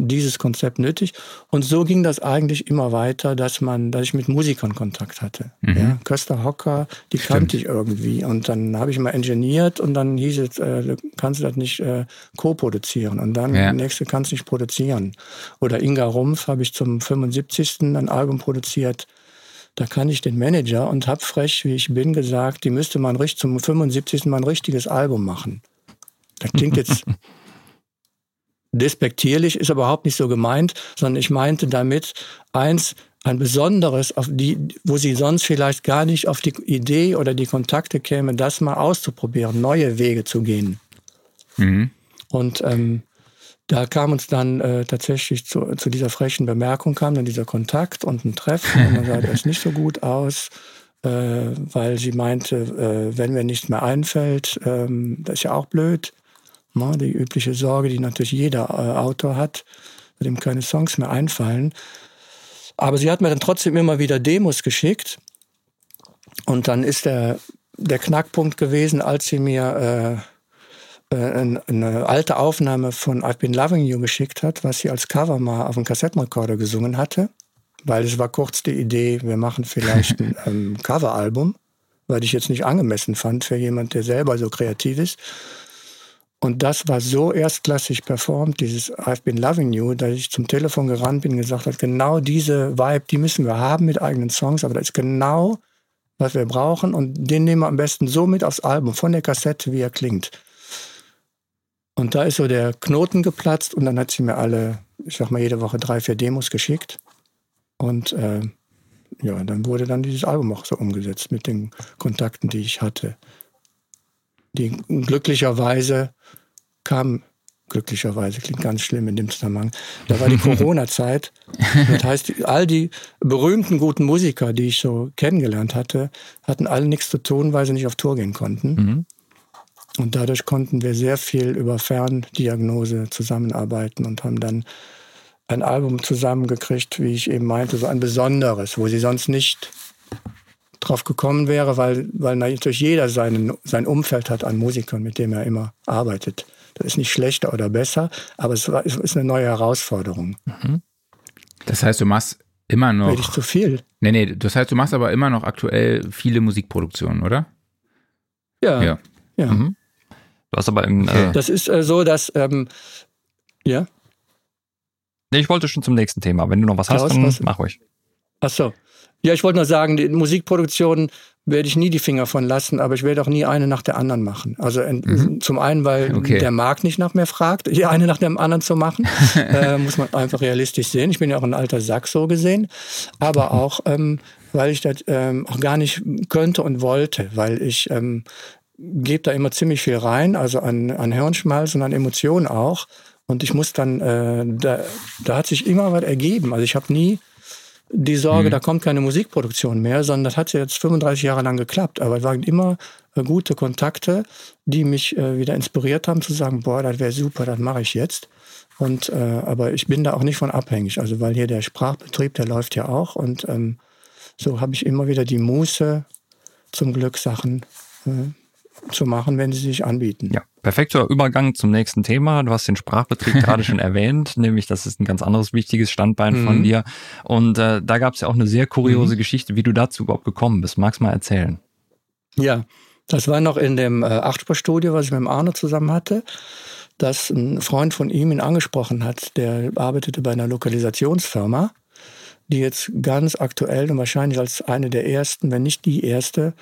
Speaker 3: dieses Konzept nötig. Und so ging das eigentlich immer weiter, dass man, dass ich mit Musikern Kontakt hatte. Mhm. Ja, Köster Hocker, die Stimmt. kannte ich irgendwie. Und dann habe ich mal ingeniert und dann hieß es, äh, kannst du das nicht äh, co-produzieren. Und dann ja. nächste kannst du nicht produzieren. Oder Inga Rumpf habe ich zum 75. ein Album produziert. Da kann ich den Manager und hab frech, wie ich bin, gesagt, die müsste man zum 75. mal ein richtiges Album machen. Das klingt jetzt despektierlich, ist überhaupt nicht so gemeint, sondern ich meinte damit eins, ein besonderes, auf die, wo sie sonst vielleicht gar nicht auf die Idee oder die Kontakte käme, das mal auszuprobieren, neue Wege zu gehen. Mhm. Und ähm, da kam uns dann äh, tatsächlich zu, zu dieser frechen Bemerkung, kam dann dieser Kontakt und ein Treffen und dann sah das nicht so gut aus, äh, weil sie meinte, äh, wenn mir nichts mehr einfällt, ähm, das ist ja auch blöd. Die übliche Sorge, die natürlich jeder äh, Autor hat, dem keine Songs mehr einfallen. Aber sie hat mir dann trotzdem immer wieder Demos geschickt. Und dann ist der, der Knackpunkt gewesen, als sie mir äh, äh, eine alte Aufnahme von I've Been Loving You geschickt hat, was sie als Cover mal auf dem Kassettenrekorder gesungen hatte. Weil es war kurz die Idee, wir machen vielleicht ein ähm, Coveralbum, weil ich jetzt nicht angemessen fand für jemand, der selber so kreativ ist. Und das war so erstklassig performt, dieses I've been loving you, dass ich zum Telefon gerannt bin und gesagt habe, genau diese Vibe, die müssen wir haben mit eigenen Songs, aber das ist genau, was wir brauchen und den nehmen wir am besten so mit aufs Album, von der Kassette, wie er klingt. Und da ist so der Knoten geplatzt und dann hat sie mir alle, ich sag mal, jede Woche drei, vier Demos geschickt. Und äh, ja, dann wurde dann dieses Album auch so umgesetzt mit den Kontakten, die ich hatte die glücklicherweise kam, glücklicherweise klingt ganz schlimm in dem Zusammenhang, da war die Corona-Zeit. Das heißt, all die berühmten guten Musiker, die ich so kennengelernt hatte, hatten alle nichts zu tun, weil sie nicht auf Tour gehen konnten. Mhm. Und dadurch konnten wir sehr viel über Ferndiagnose zusammenarbeiten und haben dann ein Album zusammengekriegt, wie ich eben meinte, so ein besonderes, wo sie sonst nicht drauf gekommen wäre, weil, weil natürlich jeder seinen, sein Umfeld hat an Musikern, mit dem er immer arbeitet. Das ist nicht schlechter oder besser, aber es, ist eine neue Herausforderung. Mhm.
Speaker 2: Das heißt, du machst immer noch.
Speaker 3: Rede ich zu viel?
Speaker 2: Nee, nee, das heißt, du machst aber immer noch aktuell viele Musikproduktionen, oder?
Speaker 3: Ja. Ja. ja. Mhm.
Speaker 1: Du hast aber im.
Speaker 3: Okay. Äh, das ist äh, so, dass. Ähm, ja.
Speaker 1: Nee, ich wollte schon zum nächsten Thema. Wenn du noch was Klaus, hast, dann was? mach ruhig.
Speaker 3: Ach so. Ja, ich wollte nur sagen, die Musikproduktion werde ich nie die Finger von lassen, aber ich werde auch nie eine nach der anderen machen. Also mhm. zum einen, weil okay. der Markt nicht nach mir fragt, hier eine nach dem anderen zu machen, äh, muss man einfach realistisch sehen. Ich bin ja auch ein alter Sack so gesehen, aber auch, ähm, weil ich das ähm, auch gar nicht könnte und wollte, weil ich ähm, gebe da immer ziemlich viel rein, also an, an Hirnschmalz und an Emotionen auch. Und ich muss dann, äh, da, da hat sich immer was ergeben. Also ich habe nie die Sorge, mhm. da kommt keine Musikproduktion mehr, sondern das hat ja jetzt 35 Jahre lang geklappt. Aber es waren immer äh, gute Kontakte, die mich äh, wieder inspiriert haben zu sagen, boah, das wäre super, das mache ich jetzt. Und äh, aber ich bin da auch nicht von abhängig. Also weil hier der Sprachbetrieb, der läuft ja auch. Und ähm, so habe ich immer wieder die Muße, zum Glück Sachen äh, zu machen, wenn sie sich anbieten.
Speaker 1: Ja, perfekter Übergang zum nächsten Thema. Du hast den Sprachbetrieb gerade schon erwähnt, nämlich das ist ein ganz anderes wichtiges Standbein mhm. von dir. Und äh, da gab es ja auch eine sehr kuriose mhm. Geschichte, wie du dazu überhaupt gekommen bist. Magst du mal erzählen?
Speaker 3: Ja, das war noch in dem äh, Achtspurstudio, was ich mit dem Arno zusammen hatte, dass ein Freund von ihm ihn angesprochen hat. Der arbeitete bei einer Lokalisationsfirma, die jetzt ganz aktuell und wahrscheinlich als eine der ersten, wenn nicht die erste,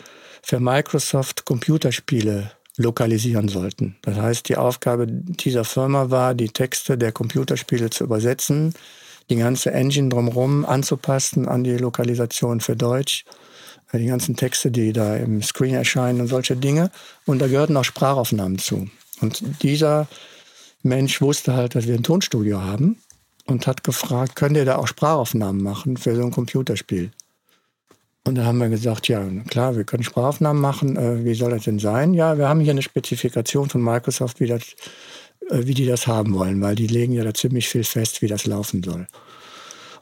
Speaker 3: für Microsoft Computerspiele lokalisieren sollten. Das heißt, die Aufgabe dieser Firma war, die Texte der Computerspiele zu übersetzen, die ganze Engine drumherum anzupassen an die Lokalisation für Deutsch, äh, die ganzen Texte, die da im Screen erscheinen und solche Dinge. Und da gehörten auch Sprachaufnahmen zu. Und dieser Mensch wusste halt, dass wir ein Tonstudio haben und hat gefragt, könnt ihr da auch Sprachaufnahmen machen für so ein Computerspiel? Und da haben wir gesagt, ja, klar, wir können Sprachaufnahmen machen. Äh, wie soll das denn sein? Ja, wir haben hier eine Spezifikation von Microsoft, wie, das, äh, wie die das haben wollen, weil die legen ja da ziemlich viel fest, wie das laufen soll.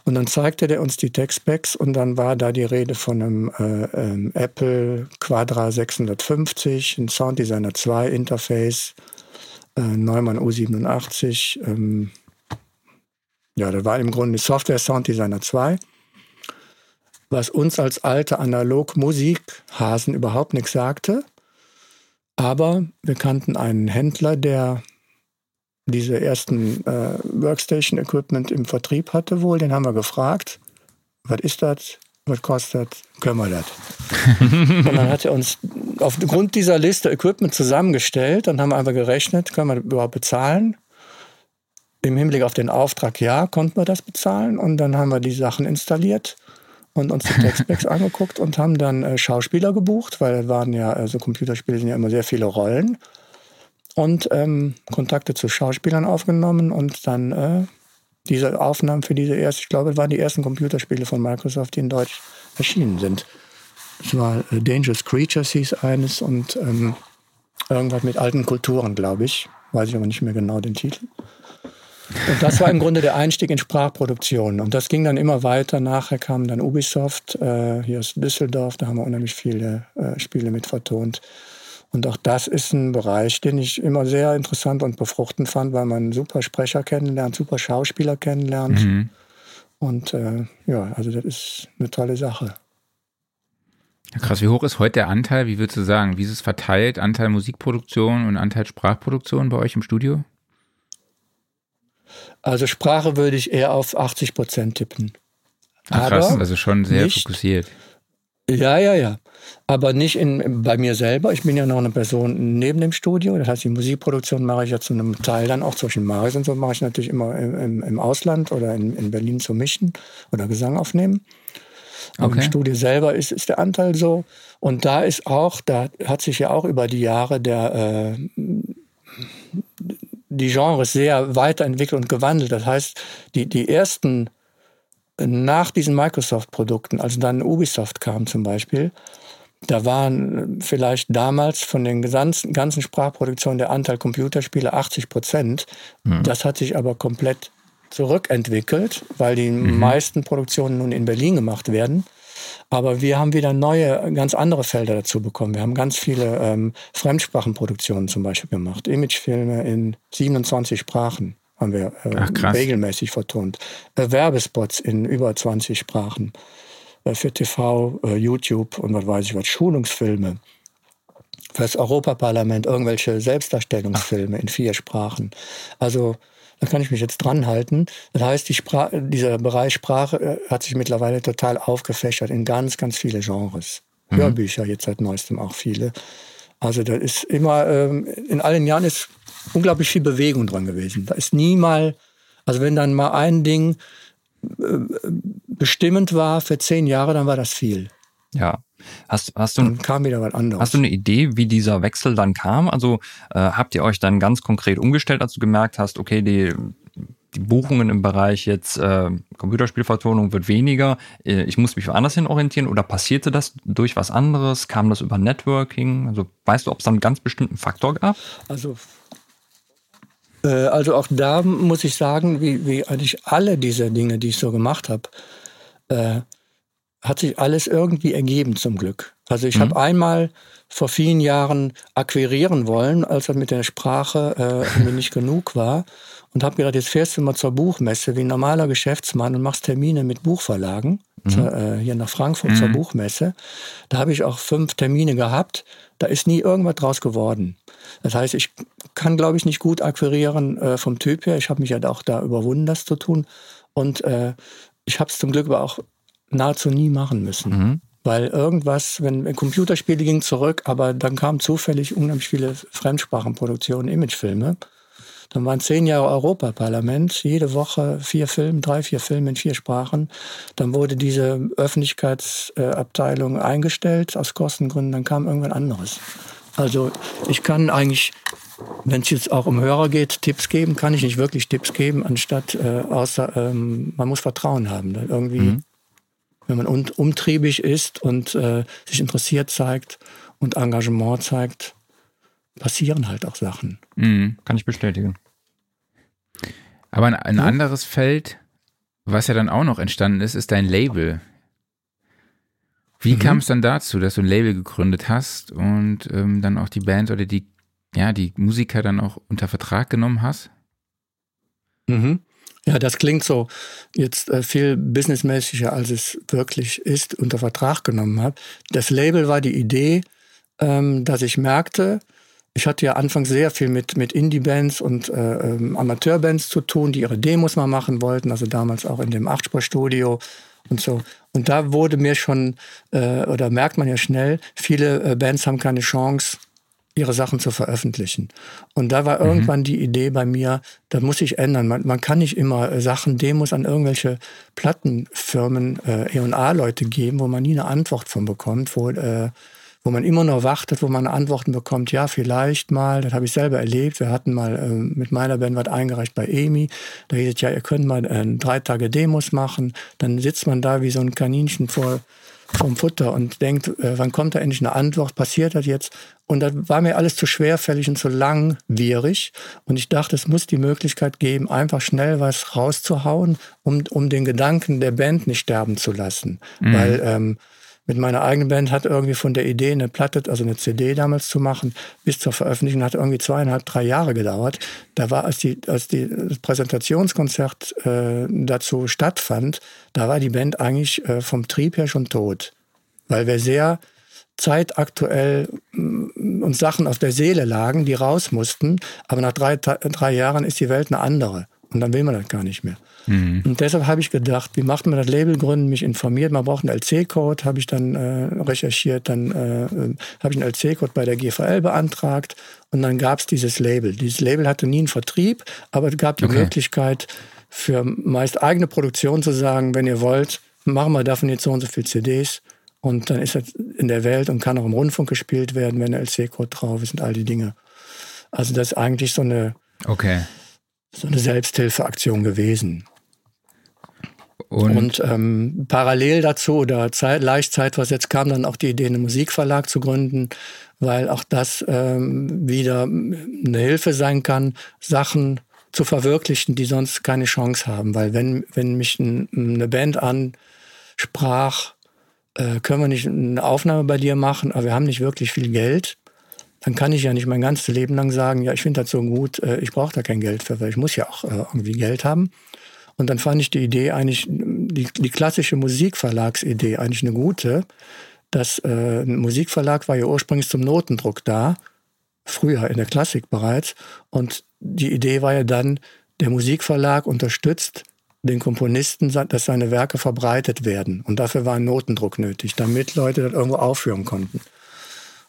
Speaker 3: Und dann zeigte der uns die Textbacks und dann war da die Rede von einem äh, ähm, Apple Quadra 650, ein Sound Designer 2 Interface, äh, Neumann U87. Ähm, ja, das war im Grunde Software Sound Designer 2 was uns als alte Analog-Musikhasen überhaupt nichts sagte. Aber wir kannten einen Händler, der diese ersten äh, Workstation-Equipment im Vertrieb hatte wohl. Den haben wir gefragt, was ist das, was kostet, können wir das? und dann hat er uns aufgrund dieser Liste Equipment zusammengestellt. Dann haben wir einfach gerechnet, können wir überhaupt bezahlen? Im Hinblick auf den Auftrag, ja, konnten wir das bezahlen. Und dann haben wir die Sachen installiert und uns die Textbacks angeguckt und haben dann äh, Schauspieler gebucht, weil waren ja, also Computerspiele sind ja immer sehr viele Rollen. Und ähm, Kontakte zu Schauspielern aufgenommen und dann äh, diese Aufnahmen für diese erste, ich glaube, waren die ersten Computerspiele von Microsoft, die in Deutsch erschienen sind. Es war äh, Dangerous Creatures hieß eines und ähm, irgendwas mit alten Kulturen, glaube ich. Weiß ich aber nicht mehr genau den Titel. Und das war im Grunde der Einstieg in Sprachproduktion. Und das ging dann immer weiter. Nachher kam dann Ubisoft, äh, hier aus Düsseldorf, da haben wir unheimlich viele äh, Spiele mit vertont. Und auch das ist ein Bereich, den ich immer sehr interessant und befruchtend fand, weil man super Sprecher kennenlernt, super Schauspieler kennenlernt. Mhm. Und äh, ja, also das ist eine tolle Sache.
Speaker 2: krass, wie hoch ist heute der Anteil? Wie würdest du sagen? Wie ist es verteilt? Anteil Musikproduktion und Anteil Sprachproduktion bei euch im Studio?
Speaker 3: Also Sprache würde ich eher auf 80 Prozent tippen.
Speaker 2: Ach, krass, Aber also schon sehr nicht, fokussiert.
Speaker 3: Ja, ja, ja. Aber nicht in, bei mir selber. Ich bin ja noch eine Person neben dem Studio. Das heißt, die Musikproduktion mache ich ja zu einem Teil dann auch zwischen Maris und so mache ich natürlich immer im, im Ausland oder in, in, Berlin zu mischen oder Gesang aufnehmen. Aber okay. im Studio selber ist, ist der Anteil so. Und da ist auch, da hat sich ja auch über die Jahre der, äh, die Genres sehr weiterentwickelt und gewandelt. Das heißt, die, die ersten nach diesen Microsoft-Produkten, also dann Ubisoft kam zum Beispiel, da waren vielleicht damals von den ganzen, ganzen Sprachproduktionen der Anteil Computerspiele 80 Prozent. Mhm. Das hat sich aber komplett zurückentwickelt, weil die mhm. meisten Produktionen nun in Berlin gemacht werden. Aber wir haben wieder neue, ganz andere Felder dazu bekommen. Wir haben ganz viele ähm, Fremdsprachenproduktionen zum Beispiel gemacht. Imagefilme in 27 Sprachen haben wir äh, Ach, regelmäßig vertont. Äh, Werbespots in über 20 Sprachen. Äh, für TV, äh, YouTube und was weiß ich was, Schulungsfilme. Für das Europaparlament irgendwelche Selbstdarstellungsfilme Ach. in vier Sprachen. Also Da kann ich mich jetzt dran halten. Das heißt, die Sprache, dieser Bereich Sprache äh, hat sich mittlerweile total aufgefächert in ganz, ganz viele Genres. Mhm. Hörbücher jetzt seit neuestem auch viele. Also da ist immer, ähm, in allen Jahren ist unglaublich viel Bewegung dran gewesen. Da ist nie mal, also wenn dann mal ein Ding äh, bestimmend war für zehn Jahre, dann war das viel.
Speaker 1: Ja. Hast, hast du, dann
Speaker 3: kam wieder was anderes.
Speaker 1: Hast du eine Idee, wie dieser Wechsel dann kam? Also äh, habt ihr euch dann ganz konkret umgestellt, als du gemerkt hast, okay, die, die Buchungen im Bereich jetzt äh, Computerspielvertonung wird weniger, äh, ich muss mich woanders hin orientieren oder passierte das durch was anderes? Kam das über Networking? Also weißt du, ob es dann einen ganz bestimmten Faktor gab?
Speaker 3: Also äh, also auch da muss ich sagen, wie, wie eigentlich alle diese Dinge, die ich so gemacht habe, äh, hat sich alles irgendwie ergeben zum Glück. Also ich mhm. habe einmal vor vielen Jahren akquirieren wollen, als das mit der Sprache äh, mir nicht genug war und habe gedacht, jetzt fährst du mal zur Buchmesse wie ein normaler Geschäftsmann und machst Termine mit Buchverlagen mhm. zur, äh, hier nach Frankfurt mhm. zur Buchmesse. Da habe ich auch fünf Termine gehabt. Da ist nie irgendwas draus geworden. Das heißt, ich kann, glaube ich, nicht gut akquirieren äh, vom Typ her. Ich habe mich ja auch da überwunden, das zu tun. Und äh, ich habe es zum Glück aber auch nahezu nie machen müssen. Mhm. Weil irgendwas, wenn Computerspiele gingen zurück, aber dann kamen zufällig unheimlich viele Fremdsprachenproduktionen, Imagefilme. Dann waren zehn Jahre Europaparlament, jede Woche vier Filme, drei, vier Filme in vier Sprachen. Dann wurde diese Öffentlichkeitsabteilung eingestellt aus Kostengründen, dann kam irgendwann anderes. Also ich kann eigentlich, wenn es jetzt auch um Hörer geht, Tipps geben, kann ich nicht wirklich Tipps geben, anstatt äh, außer ähm, man muss Vertrauen haben. Irgendwie mhm wenn man umtriebig ist und äh, sich interessiert zeigt und Engagement zeigt, passieren halt auch Sachen.
Speaker 1: Mhm, kann ich bestätigen.
Speaker 2: Aber ein, ein ja? anderes Feld, was ja dann auch noch entstanden ist, ist dein Label. Wie mhm. kam es dann dazu, dass du ein Label gegründet hast und ähm, dann auch die Band oder die, ja, die Musiker dann auch unter Vertrag genommen hast?
Speaker 3: Mhm. Ja, das klingt so jetzt äh, viel businessmäßiger, als es wirklich ist, unter Vertrag genommen habe. Das Label war die Idee, ähm, dass ich merkte, ich hatte ja anfangs sehr viel mit, mit Indie-Bands und äh, ähm, Amateurbands zu tun, die ihre Demos mal machen wollten, also damals auch in dem Achtspur-Studio und so. Und da wurde mir schon, äh, oder merkt man ja schnell, viele äh, Bands haben keine Chance, ihre Sachen zu veröffentlichen. Und da war mhm. irgendwann die Idee bei mir, da muss ich ändern. Man, man kann nicht immer äh, Sachen, Demos an irgendwelche Plattenfirmen, äh, E&A-Leute geben, wo man nie eine Antwort von bekommt, wo, äh, wo man immer nur wartet, wo man Antworten bekommt, ja, vielleicht mal, das habe ich selber erlebt. Wir hatten mal äh, mit meiner Band was eingereicht bei EMI. Da hieß es, ja, ihr könnt mal äh, drei Tage Demos machen. Dann sitzt man da wie so ein Kaninchen vor vom Futter und denkt, äh, wann kommt da endlich eine Antwort, passiert das jetzt? Und das war mir alles zu schwerfällig und zu langwierig. Und ich dachte, es muss die Möglichkeit geben, einfach schnell was rauszuhauen, um, um den Gedanken der Band nicht sterben zu lassen. Mhm. Weil ähm, mit meiner eigenen Band hat irgendwie von der Idee, eine Platte, also eine CD damals zu machen, bis zur Veröffentlichung hat irgendwie zweieinhalb, drei Jahre gedauert. Da war, als die, als die das Präsentationskonzert äh, dazu stattfand, da war die Band eigentlich äh, vom Trieb her schon tot. Weil wir sehr zeitaktuell mm, uns Sachen auf der Seele lagen, die raus mussten. Aber nach drei, drei Jahren ist die Welt eine andere. Und dann will man das gar nicht mehr. Mhm. Und deshalb habe ich gedacht, wie macht man das Label gründen, mich informiert, man braucht einen LC-Code, habe ich dann äh, recherchiert, dann äh, habe ich einen LC-Code bei der GVL beantragt und dann gab es dieses Label. Dieses Label hatte nie einen Vertrieb, aber es gab die okay. Möglichkeit für meist eigene Produktion zu sagen, wenn ihr wollt, machen wir davon jetzt so und so viele CDs und dann ist das in der Welt und kann auch im Rundfunk gespielt werden, wenn der LC-Code drauf ist und all die Dinge. Also das ist eigentlich so eine,
Speaker 2: okay.
Speaker 3: so eine Selbsthilfeaktion gewesen. Und, und ähm, parallel dazu oder Zeit, leicht zeitversetzt kam dann auch die Idee, einen Musikverlag zu gründen, weil auch das ähm, wieder eine Hilfe sein kann, Sachen zu verwirklichen, die sonst keine Chance haben. Weil wenn, wenn mich ein, eine Band ansprach, äh, können wir nicht eine Aufnahme bei dir machen, aber wir haben nicht wirklich viel Geld, dann kann ich ja nicht mein ganzes Leben lang sagen, ja, ich finde das so gut, äh, ich brauche da kein Geld für, weil ich muss ja auch äh, irgendwie Geld haben. Und dann fand ich die Idee eigentlich, die, die klassische Musikverlagsidee eigentlich eine gute. Das äh, ein Musikverlag war ja ursprünglich zum Notendruck da, früher in der Klassik bereits. Und die Idee war ja dann, der Musikverlag unterstützt den Komponisten, dass seine Werke verbreitet werden. Und dafür war ein Notendruck nötig, damit Leute das irgendwo aufführen konnten.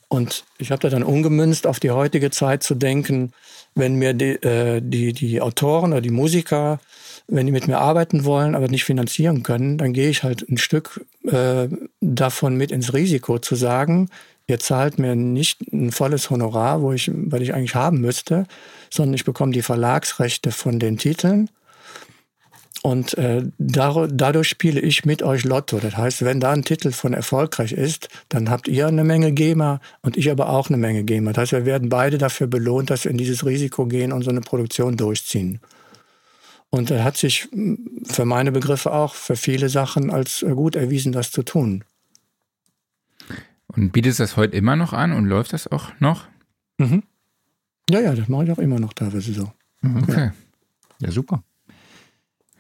Speaker 3: Und ich habe da dann umgemünzt auf die heutige Zeit zu denken, wenn mir die, äh, die, die Autoren oder die Musiker, wenn die mit mir arbeiten wollen, aber nicht finanzieren können, dann gehe ich halt ein Stück äh, davon mit ins Risiko zu sagen, ihr zahlt mir nicht ein volles Honorar, wo ich, weil ich eigentlich haben müsste, sondern ich bekomme die Verlagsrechte von den Titeln und äh, dadurch spiele ich mit euch Lotto. Das heißt, wenn da ein Titel von erfolgreich ist, dann habt ihr eine Menge GEMA und ich aber auch eine Menge GEMA. Das heißt, wir werden beide dafür belohnt, dass wir in dieses Risiko gehen und so eine Produktion durchziehen. Und er hat sich hm, für meine Begriffe auch für viele Sachen als äh, gut erwiesen, das zu tun.
Speaker 2: Und bietet das heute immer noch an und läuft das auch noch?
Speaker 3: Mhm. Ja, ja, das mache ich auch immer noch teilweise so.
Speaker 1: Mhm. Okay. Ja, ja super.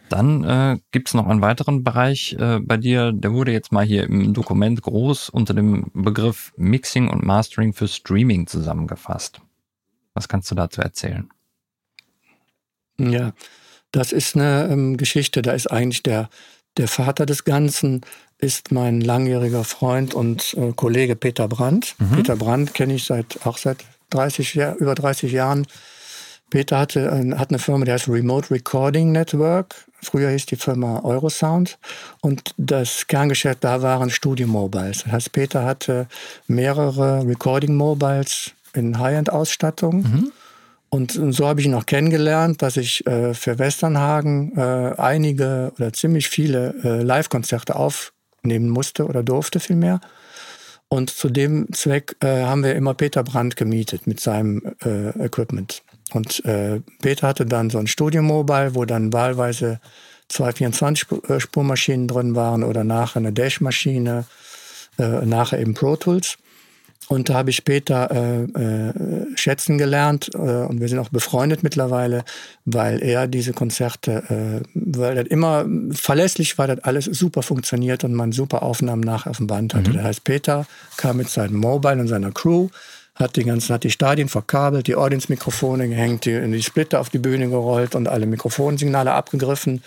Speaker 1: Dann äh, gibt es noch einen weiteren Bereich äh, bei dir, der wurde jetzt mal hier im Dokument groß unter dem Begriff Mixing und Mastering für Streaming zusammengefasst. Was kannst du dazu erzählen?
Speaker 3: Ja, das ist eine ähm, Geschichte, da ist eigentlich der, der Vater des Ganzen, ist mein langjähriger Freund und äh, Kollege Peter Brandt. Mhm. Peter Brandt kenne ich seit auch seit 30 Jahr, über 30 Jahren Peter hatte, hat eine Firma, die heißt Remote Recording Network. Früher hieß die Firma Eurosound. Und das Kerngeschäft da waren Studio Mobiles. Das heißt, Peter hatte mehrere Recording Mobiles in High-End-Ausstattung. Mhm. Und so habe ich ihn auch kennengelernt, dass ich äh, für Westernhagen äh, einige oder ziemlich viele äh, Live-Konzerte aufnehmen musste oder durfte vielmehr. Und zu dem Zweck äh, haben wir immer Peter Brandt gemietet mit seinem äh, Equipment. Und äh, Peter hatte dann so ein Studio Mobile, wo dann wahlweise zwei 24-Spurmaschinen äh, drin waren oder nachher eine Dash-Maschine, äh, nachher eben Pro Tools. Und da habe ich später äh, äh, schätzen gelernt äh, und wir sind auch befreundet mittlerweile, weil er diese Konzerte, äh, weil das immer verlässlich war, das alles super funktioniert und man super Aufnahmen nachher auf dem Band hatte. Mhm. Das heißt, Peter kam mit seinem Mobile und seiner Crew hat die ganzen, hat die Stadien verkabelt, die Audience-Mikrofone gehängt, die, die Splitter auf die Bühne gerollt und alle Mikrofonsignale abgegriffen.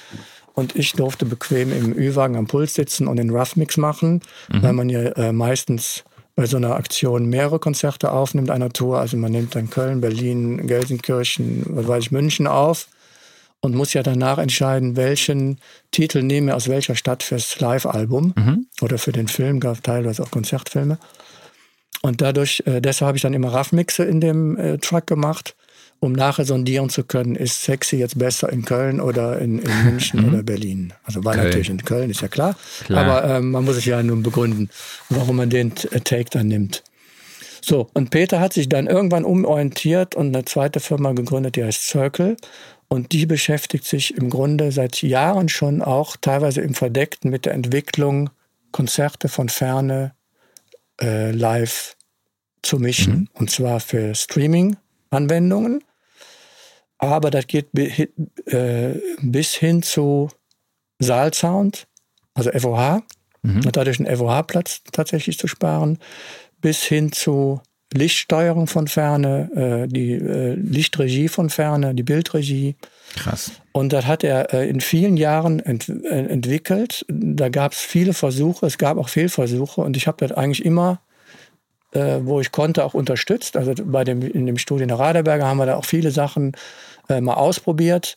Speaker 3: Und ich durfte bequem im Ü-Wagen am Puls sitzen und den Rough-Mix machen, mhm. weil man ja äh, meistens bei so einer Aktion mehrere Konzerte aufnimmt einer Tour. Also man nimmt dann Köln, Berlin, Gelsenkirchen, was weiß ich, München auf und muss ja danach entscheiden, welchen Titel nehme aus welcher Stadt fürs Live-Album mhm. oder für den Film, gab teilweise auch Konzertfilme. Und dadurch, äh, deshalb habe ich dann immer Raff-Mixe in dem äh, Truck gemacht, um nachher sondieren zu können, ist sexy jetzt besser in Köln oder in, in München oder Berlin. Also war Köln. natürlich in Köln, ist ja klar. klar. Aber ähm, man muss sich ja nun begründen, warum man den äh, Take dann nimmt. So, und Peter hat sich dann irgendwann umorientiert und eine zweite Firma gegründet, die heißt Circle. Und die beschäftigt sich im Grunde seit Jahren schon auch teilweise im Verdeckten mit der Entwicklung Konzerte von Ferne äh, live zu mischen. Mhm. Und zwar für Streaming-Anwendungen. Aber das geht äh, bis hin zu Saalsound, also FOH, mhm. und dadurch einen FOH-Platz tatsächlich zu sparen, bis hin zu Lichtsteuerung von Ferne, äh, die äh, Lichtregie von Ferne, die Bildregie.
Speaker 2: Krass.
Speaker 3: Und das hat er äh, in vielen Jahren ent äh, entwickelt. Da gab es viele Versuche, es gab auch Fehlversuche und ich habe das eigentlich immer, äh, wo ich konnte, auch unterstützt. Also bei dem, in dem Studio in der Raderberger haben wir da auch viele Sachen äh, mal ausprobiert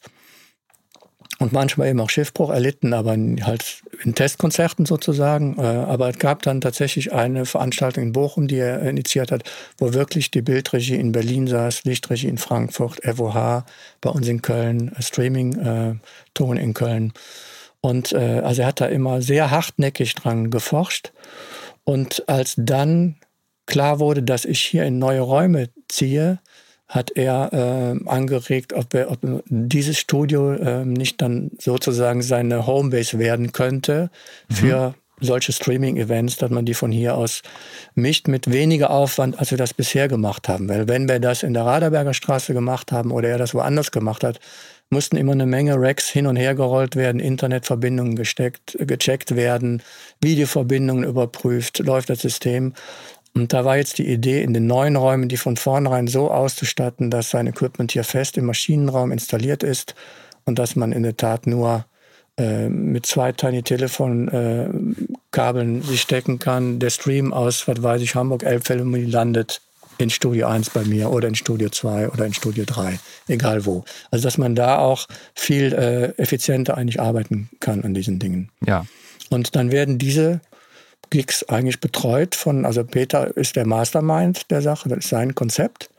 Speaker 3: und manchmal eben auch Schiffbruch erlitten, aber halt in Testkonzerten sozusagen. Äh, aber es gab dann tatsächlich eine Veranstaltung in Bochum, die er initiiert hat, wo wirklich die Bildregie in Berlin saß, Lichtregie in Frankfurt, FOH, bei uns in Köln, Streaming-Ton in Köln. Und äh, also er hat da immer sehr hartnäckig dran geforscht. Und als dann klar wurde, dass ich hier in neue Räume ziehe, hat er äh, angeregt, ob, er, ob dieses Studio äh, nicht dann sozusagen seine Homebase werden könnte für mhm. solche Streaming-Events, dass man die von hier aus mischt mit weniger Aufwand, als wir das bisher gemacht haben. Weil wenn wir das in der Raderberger Straße gemacht haben oder er das woanders gemacht hat, mussten immer eine Menge Racks hin und her gerollt werden, Internetverbindungen gesteckt, gecheckt werden, Videoverbindungen überprüft, läuft das System. Und da war jetzt die Idee, in den neuen Räumen die von vornherein so auszustatten, dass sein Equipment hier fest im Maschinenraum installiert ist und dass man in der Tat nur äh, mit zwei Tiny Telefon äh, Kabeln sich stecken kann. Der Stream aus, was weiß ich, Hamburg Elbphilharmonie landet in Studio 1 bei mir oder in Studio 2 oder in Studio 3, egal wo. Also dass man da auch viel äh, effizienter eigentlich arbeiten kann an diesen Dingen.
Speaker 1: Ja.
Speaker 3: Und dann werden diese Gigs eigentlich betreut von, also Peter ist der Mastermind der Sache, das ist sein Konzept,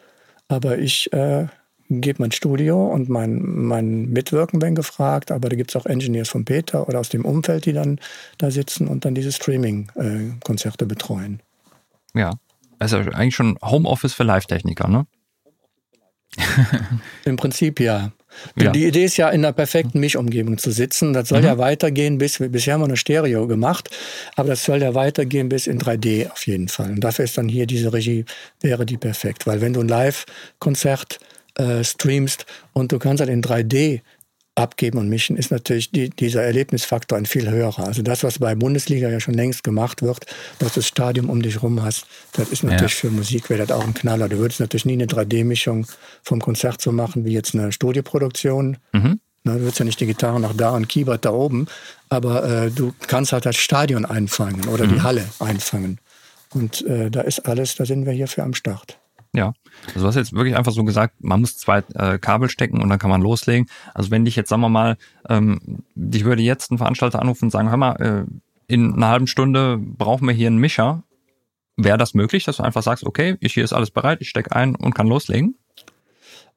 Speaker 3: aber ich äh, gebe mein Studio und mein, mein Mitwirken, wenn gefragt, aber da gibt es auch Engineers von Peter oder aus dem Umfeld, die dann da sitzen und dann diese Streaming-Konzerte äh, betreuen.
Speaker 1: Ja, also eigentlich schon Homeoffice für Live-Techniker, ne?
Speaker 3: Im Prinzip ja. Ja. Die Idee ist ja, in einer perfekten Mischumgebung zu sitzen. Das soll mhm. ja weitergehen bis, bisher haben wir nur Stereo gemacht, aber das soll ja weitergehen bis in 3D auf jeden Fall. Und dafür ist dann hier diese Regie, wäre die perfekt. Weil wenn du ein Live-Konzert äh, streamst und du kannst halt in 3D abgeben und mischen, ist natürlich die, dieser Erlebnisfaktor ein viel höherer. Also das, was bei Bundesliga ja schon längst gemacht wird, dass du das Stadion um dich rum hast, das ist natürlich ja. für Musik wäre das auch ein Knaller. Du würdest natürlich nie eine 3D-Mischung vom Konzert so machen wie jetzt eine Studioproduktion. Mhm. Na, du würdest ja nicht die Gitarre nach da und Keyboard da oben, aber äh, du kannst halt das Stadion einfangen oder mhm. die Halle einfangen. Und äh, da ist alles, da sind wir hier für am Start.
Speaker 1: Ja, also du hast jetzt wirklich einfach so gesagt, man muss zwei äh, Kabel stecken und dann kann man loslegen. Also wenn dich jetzt, sagen wir mal, ähm, dich würde jetzt ein Veranstalter anrufen und sagen, hör mal, äh, in einer halben Stunde brauchen wir hier einen Mischer. Wäre das möglich, dass du einfach sagst, okay, ich, hier ist alles bereit, ich stecke ein und kann loslegen?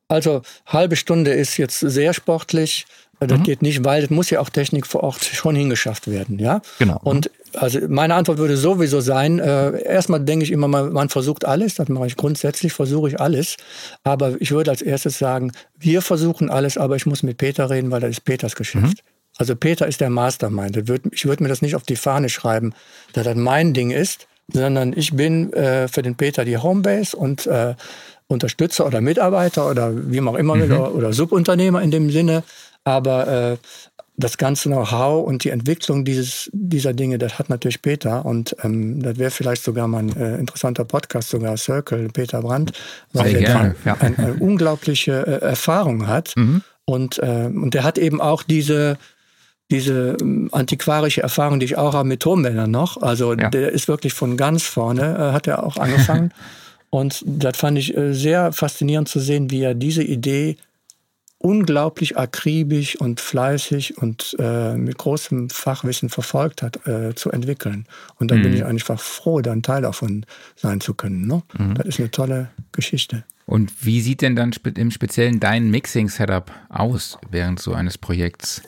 Speaker 3: Also halbe Stunde ist jetzt sehr sportlich. Das mhm. geht nicht, weil es muss ja auch Technik vor Ort schon hingeschafft werden, ja.
Speaker 1: Genau.
Speaker 3: Und also meine Antwort würde sowieso sein, äh, erstmal denke ich immer mal, man versucht alles, das mache ich grundsätzlich, versuche ich alles. Aber ich würde als erstes sagen, wir versuchen alles, aber ich muss mit Peter reden, weil das ist Peters Geschäft. Mhm. Also Peter ist der Mastermind. Ich würde mir das nicht auf die Fahne schreiben, dass das mein Ding ist, sondern ich bin äh, für den Peter die Homebase und äh, Unterstützer oder Mitarbeiter oder wie auch immer mhm. oder, oder Subunternehmer in dem Sinne. Aber äh, das ganze Know-how und die Entwicklung dieses, dieser Dinge, das hat natürlich Peter. Und ähm, das wäre vielleicht sogar mal ein äh, interessanter Podcast, sogar Circle, Peter Brandt, weil er ja. eine, eine, unglaubliche äh, Erfahrung hat. Mhm. Und, äh, und der hat eben auch diese, diese ähm, antiquarische Erfahrung, die ich auch habe mit Tonbändern noch. Also ja. der ist wirklich von ganz vorne, äh, hat er auch angefangen. und das fand ich äh, sehr faszinierend zu sehen, wie er diese Idee unglaublich akribisch und fleißig und äh, mit großem Fachwissen verfolgt hat, äh, zu entwickeln. Und da mhm. bin ich einfach froh, da ein Teil davon sein zu können. Ne? Mhm. Das ist eine tolle Geschichte.
Speaker 2: Und wie sieht denn dann im Speziellen dein Mixing-Setup aus während so eines Projekts?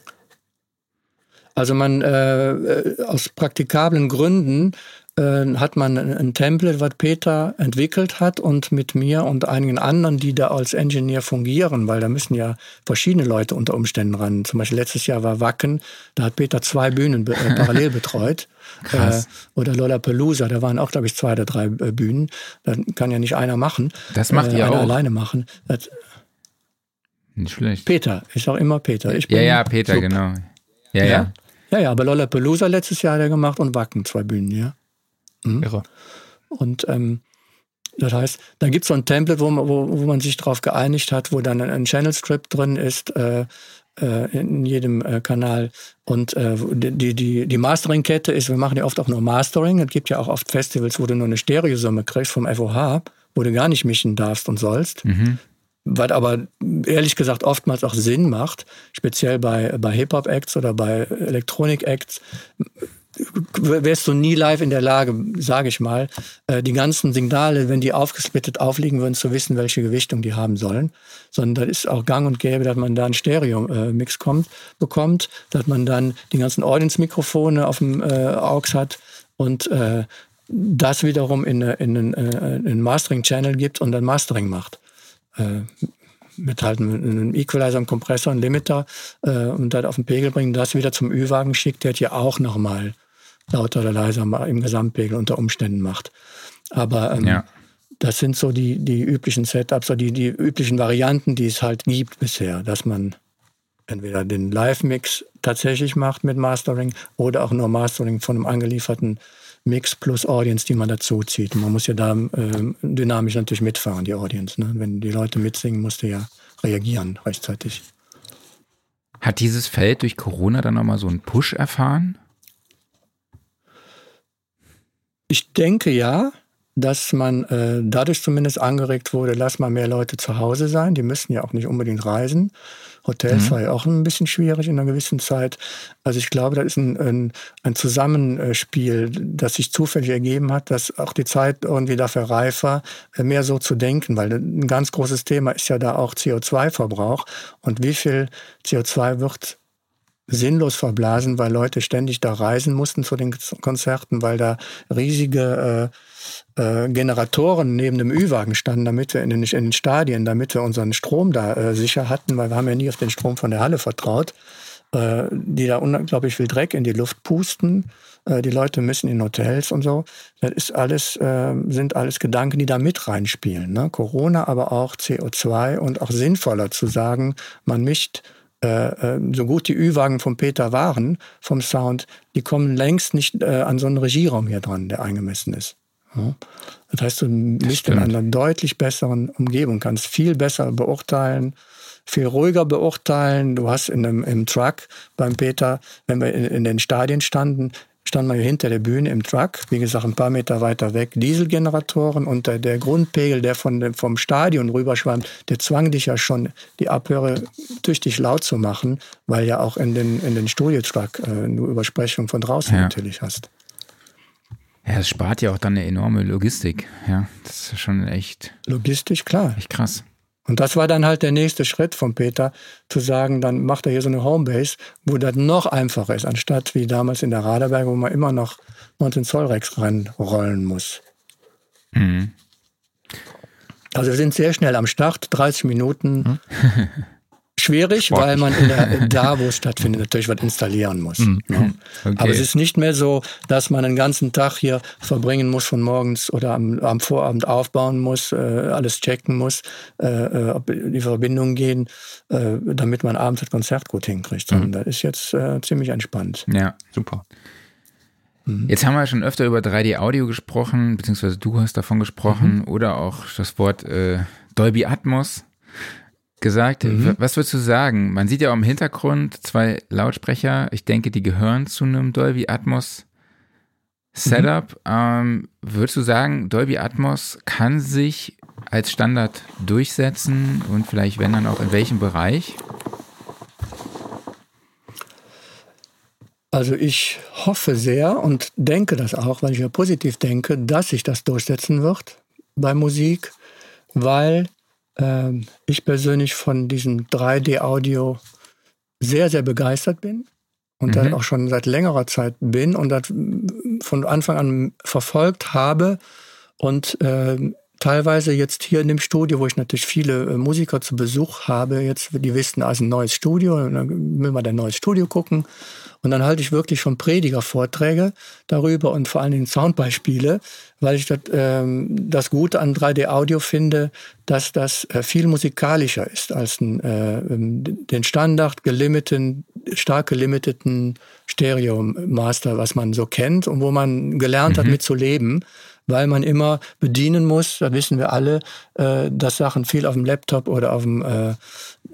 Speaker 3: Also man äh, äh aus praktikablen Gründen äh, hat man ein Template, was Peter entwickelt hat und mit mir und einigen anderen, die da als Engineer fungieren, weil da müssen ja verschiedene Leute unter Umständen ran. Zum Beispiel letztes Jahr war Wacken, da hat Peter zwei Bühnen äh, parallel betreut. Krass. Äh, oder Lollapalooza, da waren auch, glaube ich, zwei oder drei äh, Bühnen. Das kann ja nicht einer machen.
Speaker 2: Das macht äh, ihr auch.
Speaker 3: alleine machen. Das,
Speaker 2: nicht schlecht.
Speaker 3: Peter, ist auch immer Peter.
Speaker 2: Ich ja, ja, Peter, Sub. genau.
Speaker 3: Ja, ja. Ja, ja, ja aber Lollapalooza letztes Jahr hat er gemacht und Wacken, zwei Bühnen, ja. Mhm. Irre. Und ähm, das heißt, da gibt es so ein Template, wo, wo, wo man sich darauf geeinigt hat, wo dann ein Channel Strip drin ist äh, äh, in jedem äh, Kanal. Und äh, die, die, die Mastering-Kette ist, wir machen ja oft auch nur Mastering. Es gibt ja auch oft Festivals, wo du nur eine Stereosumme kriegst vom FOH, wo du gar nicht mischen darfst und sollst. Mhm. Was aber ehrlich gesagt oftmals auch Sinn macht, speziell bei, bei Hip-Hop-Acts oder bei Elektronik-Acts wärst du nie live in der Lage, sage ich mal, äh, die ganzen Signale, wenn die aufgesplittet aufliegen würden, zu wissen, welche Gewichtung die haben sollen. Sondern das ist auch gang und gäbe, dass man da einen Stereo-Mix kommt, bekommt, dass man dann die ganzen Audience-Mikrofone auf dem äh, AUX hat und äh, das wiederum in, in, in, in einen Mastering-Channel gibt und dann Mastering macht. Äh, mit halt einem Equalizer, einem Kompressor, einem Limiter äh, und dann auf den Pegel bringen, das wieder zum Ü-Wagen schickt, der hat ja auch nochmal lauter oder leiser im Gesamtpegel unter Umständen macht. Aber ähm, ja. das sind so die, die üblichen Setups, oder die, die üblichen Varianten, die es halt gibt bisher, dass man entweder den Live-Mix tatsächlich macht mit Mastering oder auch nur Mastering von einem angelieferten Mix plus Audience, die man dazu zieht. Man muss ja da äh, dynamisch natürlich mitfahren, die Audience. Ne? Wenn die Leute mitsingen, musst du ja reagieren rechtzeitig.
Speaker 2: Hat dieses Feld durch Corona dann nochmal so einen Push erfahren?
Speaker 3: Ich denke ja dass man äh, dadurch zumindest angeregt wurde, lass mal mehr Leute zu Hause sein. Die müssen ja auch nicht unbedingt reisen. Hotels mhm. war ja auch ein bisschen schwierig in einer gewissen Zeit. Also ich glaube, das ist ein, ein, ein Zusammenspiel, das sich zufällig ergeben hat, dass auch die Zeit irgendwie dafür reif war, mehr so zu denken, weil ein ganz großes Thema ist ja da auch CO2-Verbrauch und wie viel CO2 wird sinnlos verblasen, weil Leute ständig da reisen mussten zu den Konzerten, weil da riesige äh, äh, Generatoren neben dem Ü-Wagen standen, damit wir in den, in den, Stadien, damit wir unseren Strom da äh, sicher hatten, weil wir haben ja nie auf den Strom von der Halle vertraut, äh, die da unglaublich viel Dreck in die Luft pusten. Äh, die Leute müssen in Hotels und so. Das ist alles, äh, sind alles Gedanken, die da mit reinspielen. Ne? Corona, aber auch CO2 und auch sinnvoller zu sagen, man mischt äh, so gut die Ü-Wagen von Peter waren, vom Sound, die kommen längst nicht äh, an so einen Regieraum hier dran, der eingemessen ist. Das heißt, du bist in einer deutlich besseren Umgebung, kannst viel besser beurteilen, viel ruhiger beurteilen. Du hast in einem, im Truck beim Peter, wenn wir in, in den Stadien standen, standen wir hinter der Bühne im Truck, wie gesagt, ein paar Meter weiter weg, Dieselgeneratoren und der, Grundpegel, der von, vom Stadion rüberschwammt, der zwang dich ja schon, die Abhörer tüchtig laut zu machen, weil ja auch in den, in den Studiotruck äh, eine Übersprechung von draußen ja. natürlich hast.
Speaker 2: Ja, es spart ja auch dann eine enorme Logistik. Ja, das ist schon echt.
Speaker 3: Logistisch, klar.
Speaker 2: Echt krass.
Speaker 3: Und das war dann halt der nächste Schritt von Peter, zu sagen, dann macht er hier so eine Homebase, wo das noch einfacher ist, anstatt wie damals in der Raderberg, wo man immer noch 19 Zoll Rex reinrollen muss. Mhm. Also wir sind sehr schnell am Start, 30 Minuten. Mhm. schwierig, Sportlich. weil man in der, da, wo es stattfindet, natürlich was installieren muss. Mhm. Ne? Okay. Aber es ist nicht mehr so, dass man einen ganzen Tag hier verbringen muss, von morgens oder am, am Vorabend aufbauen muss, äh, alles checken muss, äh, äh ob die Verbindungen gehen, äh, damit man abends das Konzert gut hinkriegt. Mhm. Das ist jetzt äh, ziemlich entspannt.
Speaker 2: Ja, super. Mhm. Jetzt haben wir schon öfter über 3D-Audio gesprochen, beziehungsweise du hast davon gesprochen, mhm. oder auch das Wort äh, Dolby Atmos gesagt. Mhm. Was würdest du sagen? Man sieht ja auch im Hintergrund zwei Lautsprecher. Ich denke, die gehören zu einem Dolby Atmos Setup. Mhm. Ähm, würdest du sagen, Dolby Atmos kann sich als Standard durchsetzen und vielleicht, wenn dann auch in welchem Bereich?
Speaker 3: Also ich hoffe sehr und denke das auch, weil ich ja positiv denke, dass sich das durchsetzen wird bei Musik, weil ähm, ich persönlich von diesem 3D-Audio sehr, sehr begeistert bin und mhm. auch schon seit längerer Zeit bin und das von Anfang an verfolgt habe und äh, teilweise jetzt hier in dem Studio, wo ich natürlich viele äh, Musiker zu Besuch habe, jetzt, die wissen, also ein neues Studio, dann will man ein neues Studio gucken und dann halte ich wirklich schon Predigervorträge darüber und vor allen Dingen Soundbeispiele, weil ich das, ähm, das Gute an 3D-Audio finde, dass das äh, viel musikalischer ist als ein, äh, ähm, den Standard gelimiteten, stark gelimiteten Stereo-Master, was man so kennt und wo man gelernt mhm. hat, mit zu leben weil man immer bedienen muss, da wissen wir alle, äh, dass Sachen viel auf dem Laptop oder auf dem, äh,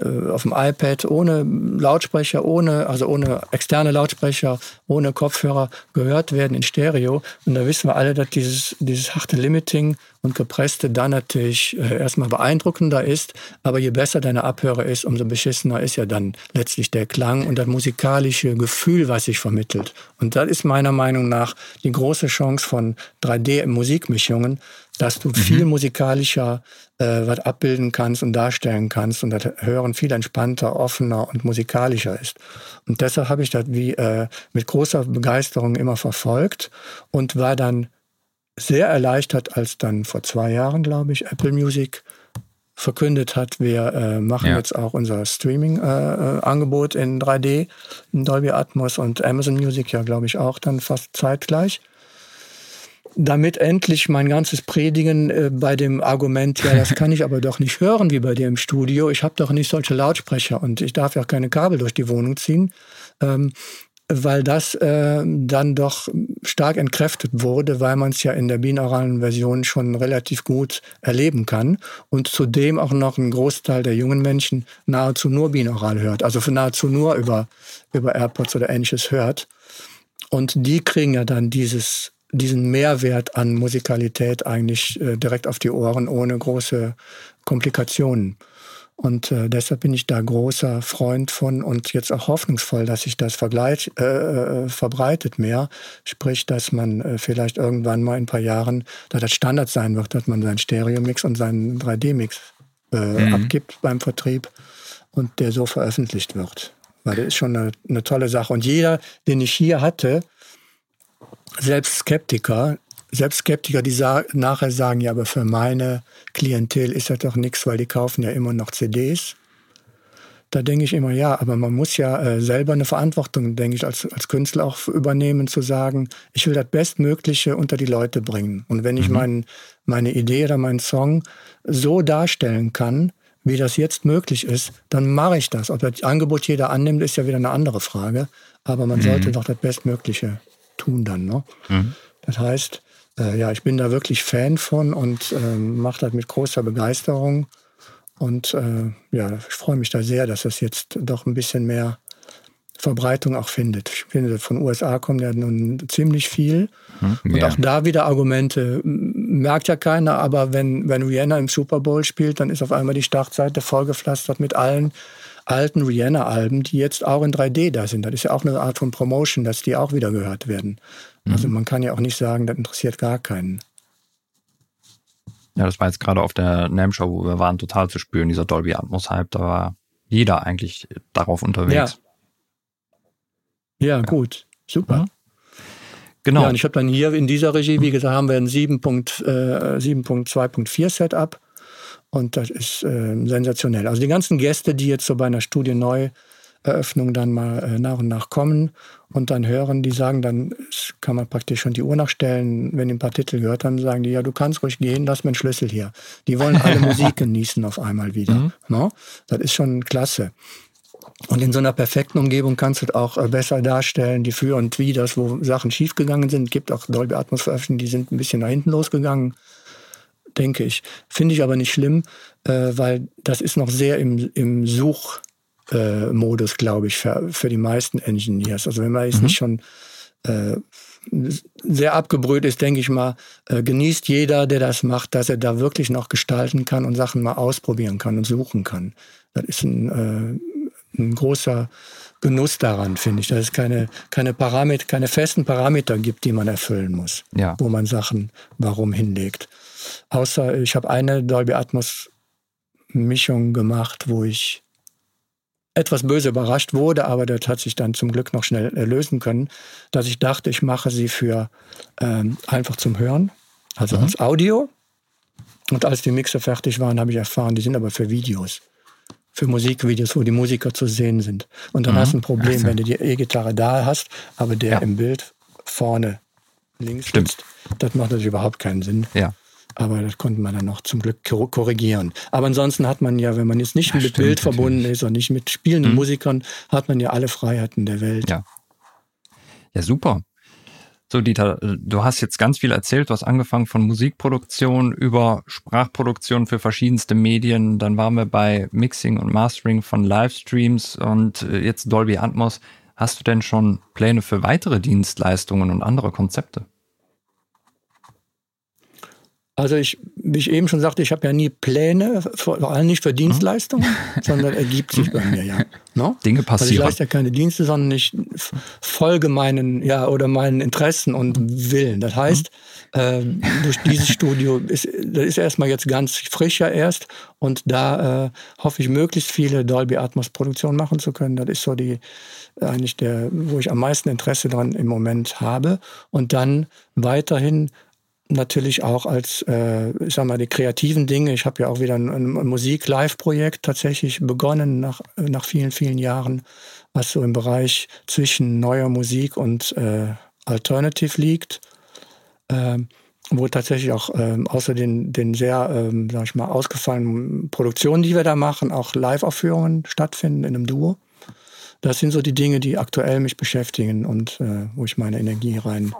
Speaker 3: auf dem iPad ohne Lautsprecher, ohne, also ohne externe Lautsprecher, ohne Kopfhörer gehört werden in Stereo. Und da wissen wir alle, dass dieses, dieses harte Limiting und gepresste dann natürlich äh, erstmal beeindruckender ist. Aber je besser deine Abhörer ist, umso beschissener ist ja dann letztlich der Klang und das musikalische Gefühl, was sich vermittelt. Und das ist meiner Meinung nach die große Chance von 3D-Musikmischungen, dass du mhm. viel musikalischer äh, was abbilden kannst und darstellen kannst und das Hören viel entspannter, offener und musikalischer ist. Und deshalb habe ich das wie äh, mit großer Begeisterung immer verfolgt und war dann sehr erleichtert, als dann vor zwei Jahren, glaube ich, Apple Music verkündet hat, wir äh, machen ja. jetzt auch unser Streaming-Angebot äh, in 3D, in Dolby Atmos und Amazon Music ja, glaube ich, auch dann fast zeitgleich damit endlich mein ganzes Predigen äh, bei dem Argument, ja, das kann ich aber doch nicht hören wie bei dir im Studio, ich habe doch nicht solche Lautsprecher und ich darf ja auch keine Kabel durch die Wohnung ziehen, ähm, weil das äh, dann doch stark entkräftet wurde, weil man es ja in der binauralen Version schon relativ gut erleben kann und zudem auch noch ein Großteil der jungen Menschen nahezu nur binaural hört, also nahezu nur über, über AirPods oder ähnliches hört. Und die kriegen ja dann dieses, diesen Mehrwert an Musikalität eigentlich äh, direkt auf die Ohren ohne große Komplikationen. Und äh, deshalb bin ich da großer Freund von und jetzt auch hoffnungsvoll, dass sich das vergleich, äh, äh, verbreitet mehr. Sprich, dass man äh, vielleicht irgendwann mal in ein paar Jahren, da das Standard sein wird, dass man seinen Stereo-Mix und seinen 3D-Mix äh, mhm. abgibt beim Vertrieb und der so veröffentlicht wird. Weil das ist schon eine, eine tolle Sache. Und jeder, den ich hier hatte, selbst Skeptiker, selbst Skeptiker, die sa nachher sagen, ja, aber für meine Klientel ist das doch nichts, weil die kaufen ja immer noch CDs. Da denke ich immer, ja, aber man muss ja äh, selber eine Verantwortung, denke ich, als, als Künstler auch übernehmen, zu sagen, ich will das Bestmögliche unter die Leute bringen. Und wenn ich mhm. mein, meine Idee oder meinen Song so darstellen kann, wie das jetzt möglich ist, dann mache ich das. Ob das Angebot jeder annimmt, ist ja wieder eine andere Frage. Aber man mhm. sollte doch das Bestmögliche tun dann. Ne? Mhm. Das heißt, äh, ja, ich bin da wirklich Fan von und äh, mache das mit großer Begeisterung. Und äh, ja, ich freue mich da sehr, dass das jetzt doch ein bisschen mehr Verbreitung auch findet. Ich finde, von USA kommt ja nun ziemlich viel. Hm, und auch da wieder Argumente. Merkt ja keiner, aber wenn, wenn Rihanna im Super Bowl spielt, dann ist auf einmal die Startseite vollgepflastert mit allen alten Rihanna-Alben, die jetzt auch in 3D da sind. Das ist ja auch eine Art von Promotion, dass die auch wieder gehört werden. Mhm. Also man kann ja auch nicht sagen, das interessiert gar keinen.
Speaker 1: Ja, das war jetzt gerade auf der NAM-Show, wo wir waren, total zu spüren, dieser Dolby Atmos-Hype. Da war jeder eigentlich darauf unterwegs.
Speaker 3: Ja, ja, ja. gut. Super. Mhm. Genau. Ja, und ich habe dann hier in dieser Regie, wie gesagt, haben wir ein 7.2.4 äh, Setup. Und das ist äh, sensationell. Also die ganzen Gäste, die jetzt so bei einer Studienneueröffnung dann mal äh, nach und nach kommen und dann hören, die sagen dann, kann man praktisch schon die Uhr nachstellen, wenn die ein paar Titel gehört haben, sagen die, ja, du kannst ruhig gehen, lass mir einen Schlüssel hier. Die wollen alle Musik genießen auf einmal wieder. Mhm. No? Das ist schon klasse. Und in so einer perfekten Umgebung kannst du auch äh, besser darstellen, die Für und Widers, wo Sachen schiefgegangen sind. Es gibt auch Dolby Atmos Veröffentlichungen, die sind ein bisschen nach hinten losgegangen denke ich. Finde ich aber nicht schlimm, äh, weil das ist noch sehr im, im Suchmodus, äh, glaube ich, für, für die meisten Engineers. Also wenn man jetzt mhm. nicht schon äh, sehr abgebrüht ist, denke ich mal, äh, genießt jeder, der das macht, dass er da wirklich noch gestalten kann und Sachen mal ausprobieren kann und suchen kann. Das ist ein, äh, ein großer Genuss daran, finde ich, dass es keine, keine Parameter, keine festen Parameter gibt, die man erfüllen muss, ja. wo man Sachen warum hinlegt. Außer ich habe eine Dolby Atmos Mischung gemacht, wo ich etwas böse überrascht wurde, aber das hat sich dann zum Glück noch schnell lösen können, dass ich dachte, ich mache sie für ähm, einfach zum Hören, also mhm. als Audio. Und als die Mixer fertig waren, habe ich erfahren, die sind aber für Videos. Für Musikvideos, wo die Musiker zu sehen sind. Und dann mhm. hast du ein Problem, so. wenn du die E-Gitarre da hast, aber der ja. im Bild vorne links Stimmt. sitzt. Das macht natürlich überhaupt keinen Sinn.
Speaker 1: Ja.
Speaker 3: Aber das konnte man dann noch zum Glück korrigieren. Aber ansonsten hat man ja, wenn man jetzt nicht ja, mit stimmt, Bild verbunden natürlich. ist und nicht mit spielenden mhm. Musikern, hat man ja alle Freiheiten der Welt.
Speaker 1: Ja. Ja, super. So, Dieter, du hast jetzt ganz viel erzählt. Du hast angefangen von Musikproduktion über Sprachproduktion für verschiedenste Medien. Dann waren wir bei Mixing und Mastering von Livestreams und äh, jetzt Dolby Atmos. Hast du denn schon Pläne für weitere Dienstleistungen und andere Konzepte?
Speaker 3: Also ich, wie ich eben schon sagte, ich habe ja nie Pläne, vor allem nicht für Dienstleistungen, mhm. sondern ergibt sich bei mir ja.
Speaker 1: No? Dinge passieren. Also
Speaker 3: ich leiste ja keine Dienste, sondern ich folge meinen, ja, oder meinen Interessen und Willen. Das heißt, äh, durch dieses Studio ist, das ist erstmal jetzt ganz frisch ja erst und da äh, hoffe ich möglichst viele Dolby Atmos Produktionen machen zu können. Das ist so die, eigentlich der, wo ich am meisten Interesse dran im Moment habe. Und dann weiterhin natürlich auch als, äh, ich sag mal, die kreativen Dinge. Ich habe ja auch wieder ein, ein Musik-Live-Projekt tatsächlich begonnen nach, nach vielen, vielen Jahren, was so im Bereich zwischen neuer Musik und äh, Alternative liegt. Ähm, wo tatsächlich auch ähm, außer den, den sehr, ähm, sag ich mal, ausgefallenen Produktionen, die wir da machen, auch Live-Aufführungen stattfinden in einem Duo. das sind so die Dinge, die aktuell mich beschäftigen und äh, wo ich meine Energie rein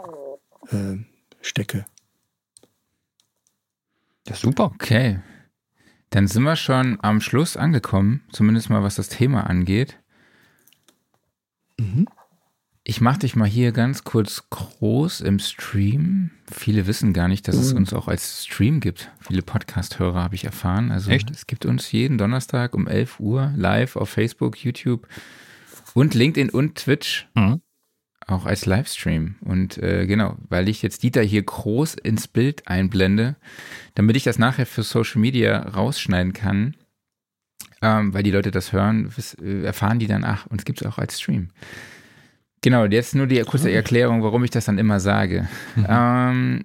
Speaker 3: äh, stecke.
Speaker 2: Ja, super. Okay. Dann sind wir schon am Schluss angekommen, zumindest mal was das Thema angeht. Mhm. Ich mache dich mal hier ganz kurz groß im Stream. Viele wissen gar nicht, dass es mhm. uns auch als Stream gibt. Viele Podcast-Hörer habe ich erfahren. Also Echt? es gibt uns jeden Donnerstag um 11 Uhr live auf Facebook, YouTube und LinkedIn und Twitch. Mhm. Auch als Livestream. Und äh, genau, weil ich jetzt Dieter hier groß ins Bild einblende, damit ich das nachher für Social Media rausschneiden kann, ähm, weil die Leute das hören, äh, erfahren die dann, ach, uns gibt es auch als Stream. Genau, jetzt nur die kurze Erklärung, warum ich das dann immer sage. Mhm. Ähm,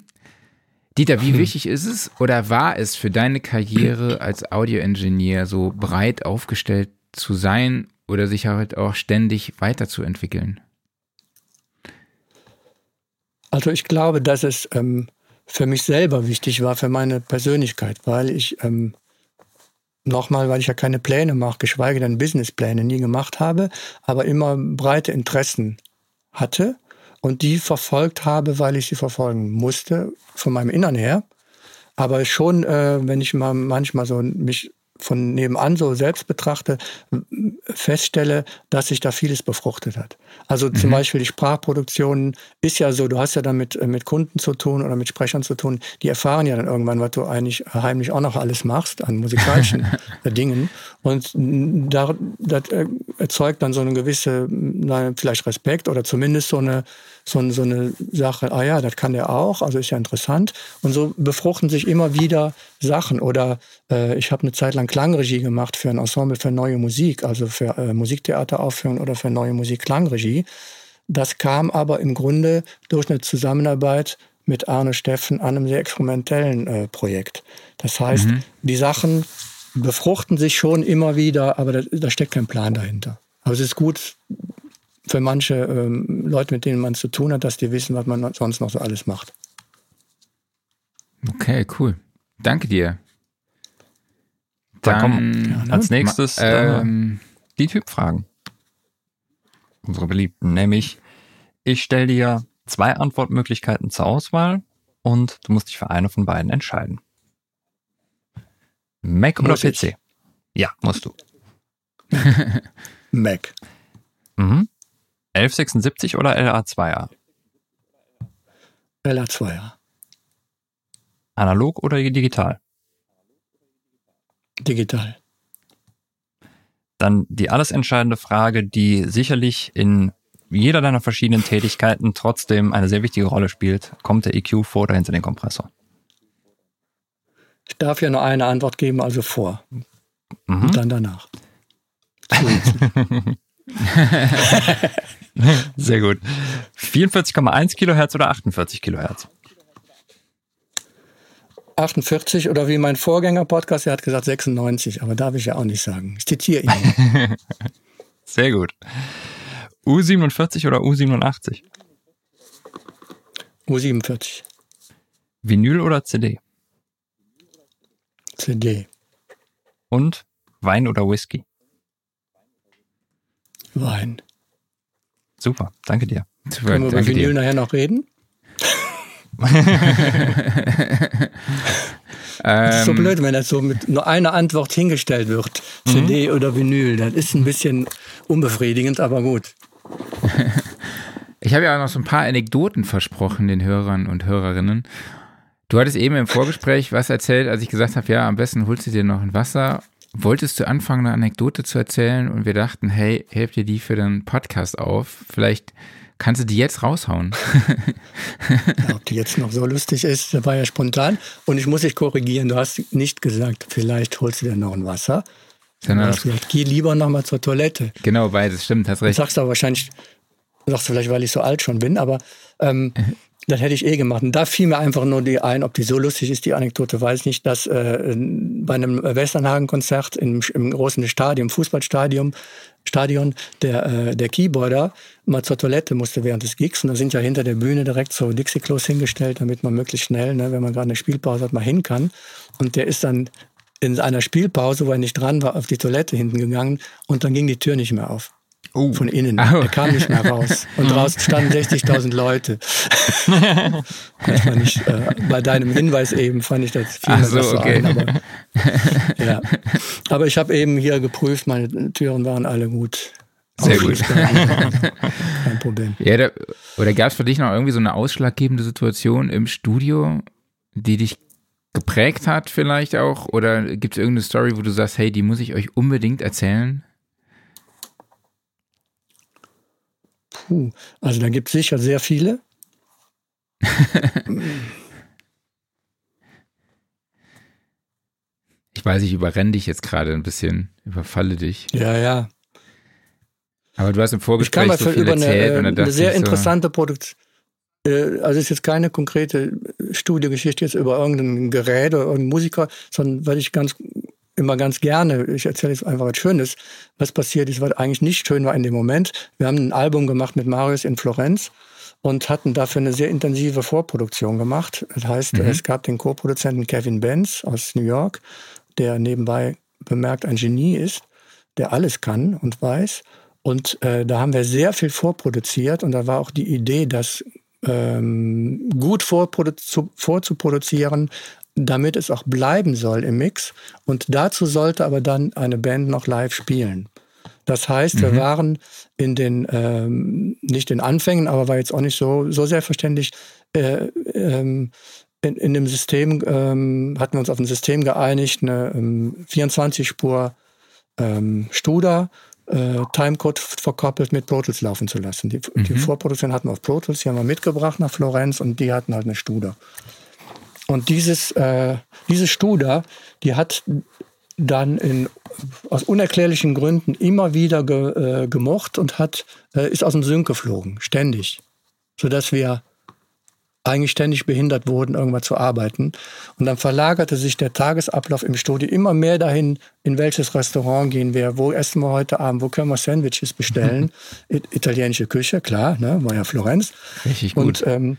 Speaker 2: Dieter, wie wichtig ist es oder war es für deine Karriere als Audioingenieur so breit aufgestellt zu sein oder sich halt auch ständig weiterzuentwickeln?
Speaker 3: Also ich glaube, dass es ähm, für mich selber wichtig war, für meine Persönlichkeit, weil ich ähm, nochmal, weil ich ja keine Pläne mache, geschweige denn Businesspläne nie gemacht habe, aber immer breite Interessen hatte und die verfolgt habe, weil ich sie verfolgen musste, von meinem Innern her. Aber schon, äh, wenn ich mal manchmal so mich von nebenan so selbst betrachte, feststelle, dass sich da vieles befruchtet hat. Also mhm. zum Beispiel die Sprachproduktion ist ja so, du hast ja dann mit, äh, mit Kunden zu tun oder mit Sprechern zu tun, die erfahren ja dann irgendwann, was du eigentlich heimlich auch noch alles machst an musikalischen Dingen. Und da, das erzeugt dann so eine gewisse, vielleicht Respekt oder zumindest so eine, so, so eine Sache, ah ja, das kann der auch, also ist ja interessant. Und so befruchten sich immer wieder Sachen. Oder äh, ich habe eine Zeit lang Klangregie gemacht für ein Ensemble für neue Musik, also für äh, Musiktheateraufführungen oder für neue Musik Klangregie. Das kam aber im Grunde durch eine Zusammenarbeit mit Arne Steffen an einem sehr experimentellen äh, Projekt. Das heißt, mhm. die Sachen befruchten sich schon immer wieder, aber da, da steckt kein Plan dahinter. Aber es ist gut, für manche ähm, Leute, mit denen man zu tun hat, dass die wissen, was man sonst noch so alles macht.
Speaker 2: Okay, cool. Danke dir.
Speaker 1: Dann, Dann komm, als nächstes ähm, die Typfragen. Unsere beliebten, nämlich ich stelle dir zwei Antwortmöglichkeiten zur Auswahl und du musst dich für eine von beiden entscheiden. Mac oder muss PC? Ich? Ja, musst du.
Speaker 3: Mac.
Speaker 1: Mhm. 1176 oder LA2A?
Speaker 3: LA2A.
Speaker 1: Analog oder digital?
Speaker 3: Digital.
Speaker 1: Dann die alles entscheidende Frage, die sicherlich in jeder deiner verschiedenen Tätigkeiten trotzdem eine sehr wichtige Rolle spielt. Kommt der EQ vor oder hinter den Kompressor?
Speaker 3: Ich darf ja nur eine Antwort geben, also vor. Mhm. Und dann danach.
Speaker 1: Sehr gut. 44,1 Kilohertz oder 48 Kilohertz?
Speaker 3: 48 oder wie mein Vorgänger-Podcast, der hat gesagt 96, aber darf ich ja auch nicht sagen. Ich zitiere ihn.
Speaker 1: Sehr gut. U47 oder U87?
Speaker 3: U47.
Speaker 1: Vinyl oder CD?
Speaker 3: CD.
Speaker 1: Und Wein oder Whisky?
Speaker 3: Wein.
Speaker 1: Super, danke dir.
Speaker 3: Super, Können wir über Vinyl dir. nachher noch reden? das ist so ähm. blöd, wenn das so mit nur einer Antwort hingestellt wird. CD mhm. oder Vinyl. Das ist ein bisschen unbefriedigend, aber gut.
Speaker 2: Ich habe ja auch noch so ein paar Anekdoten versprochen den Hörern und Hörerinnen. Du hattest eben im Vorgespräch was erzählt, als ich gesagt habe, ja, am besten holst du dir noch ein Wasser wolltest du anfangen, eine Anekdote zu erzählen und wir dachten, hey, helft dir die für den Podcast auf. Vielleicht kannst du die jetzt raushauen.
Speaker 3: ja, ob die jetzt noch so lustig ist, das war ja spontan. Und ich muss dich korrigieren, du hast nicht gesagt, vielleicht holst du dir noch ein Wasser. Sondern du hast gesagt, geh lieber nochmal zur Toilette.
Speaker 2: Genau, beides stimmt, hast recht.
Speaker 3: Du sagst aber wahrscheinlich, sagst du vielleicht, weil ich so alt schon bin, aber ähm, Das hätte ich eh gemacht. Und da fiel mir einfach nur die ein, ob die so lustig ist, die Anekdote, weiß ich nicht, dass äh, bei einem Westernhagen-Konzert im, im großen Stadion, Fußballstadion, Stadion, der, äh, der Keyboarder mal zur Toilette musste während des Gigs. Und da sind ja hinter der Bühne direkt so Dixie-Klos hingestellt, damit man möglichst schnell, ne, wenn man gerade eine Spielpause hat, mal hin kann. Und der ist dann in einer Spielpause, wo er nicht dran war, auf die Toilette hinten gegangen und dann ging die Tür nicht mehr auf. Oh. Von innen. Oh. Er kam nicht mehr raus. Und draußen standen 60.000 Leute. nicht, äh, bei deinem Hinweis eben fand ich das viel
Speaker 2: so, so okay. ein, aber,
Speaker 3: ja. aber ich habe eben hier geprüft, meine Türen waren alle gut.
Speaker 2: Sehr gut.
Speaker 3: Kein Problem.
Speaker 2: Ja, da, oder gab es für dich noch irgendwie so eine ausschlaggebende Situation im Studio, die dich geprägt hat vielleicht auch? Oder gibt es irgendeine Story, wo du sagst, hey, die muss ich euch unbedingt erzählen?
Speaker 3: Puh, also da gibt es sicher sehr viele.
Speaker 2: ich weiß, ich überrenne dich jetzt gerade ein bisschen, überfalle dich.
Speaker 3: Ja, ja.
Speaker 2: Aber du hast im Vorgespräch so viel
Speaker 3: über
Speaker 2: erzählt.
Speaker 3: Eine, eine sehr interessante so Produktion. Äh, also es ist jetzt keine konkrete Studiogeschichte jetzt über irgendein Gerät oder irgendeinen Musiker, sondern weil ich ganz immer ganz gerne, ich erzähle jetzt einfach was Schönes, was passiert ist, was eigentlich nicht schön war in dem Moment. Wir haben ein Album gemacht mit Marius in Florenz und hatten dafür eine sehr intensive Vorproduktion gemacht. Das heißt, mhm. es gab den Co-Produzenten Kevin Benz aus New York, der nebenbei bemerkt ein Genie ist, der alles kann und weiß. Und äh, da haben wir sehr viel vorproduziert und da war auch die Idee, das ähm, gut vorzuproduzieren, damit es auch bleiben soll im Mix. Und dazu sollte aber dann eine Band noch live spielen. Das heißt, mhm. wir waren in den, ähm, nicht in Anfängen, aber war jetzt auch nicht so, so selbstverständlich, äh, ähm, in, in dem System, ähm, hatten wir uns auf ein System geeinigt, eine ähm, 24-Spur ähm, Studer, äh, Timecode verkoppelt mit Pro Tools laufen zu lassen. Die, mhm. die Vorproduktion hatten wir auf Pro Tools, die haben wir mitgebracht nach Florenz und die hatten halt eine Studer. Und dieses, äh, diese Studer, die hat dann in, aus unerklärlichen Gründen immer wieder ge, äh, gemocht und hat, äh, ist aus dem Sync geflogen, ständig. Sodass wir eigentlich ständig behindert wurden, irgendwas zu arbeiten. Und dann verlagerte sich der Tagesablauf im Studio immer mehr dahin, in welches Restaurant gehen wir, wo essen wir heute Abend, wo können wir Sandwiches bestellen. Italienische Küche, klar, ne, war ja Florenz.
Speaker 2: Richtig gut.
Speaker 3: Und ähm,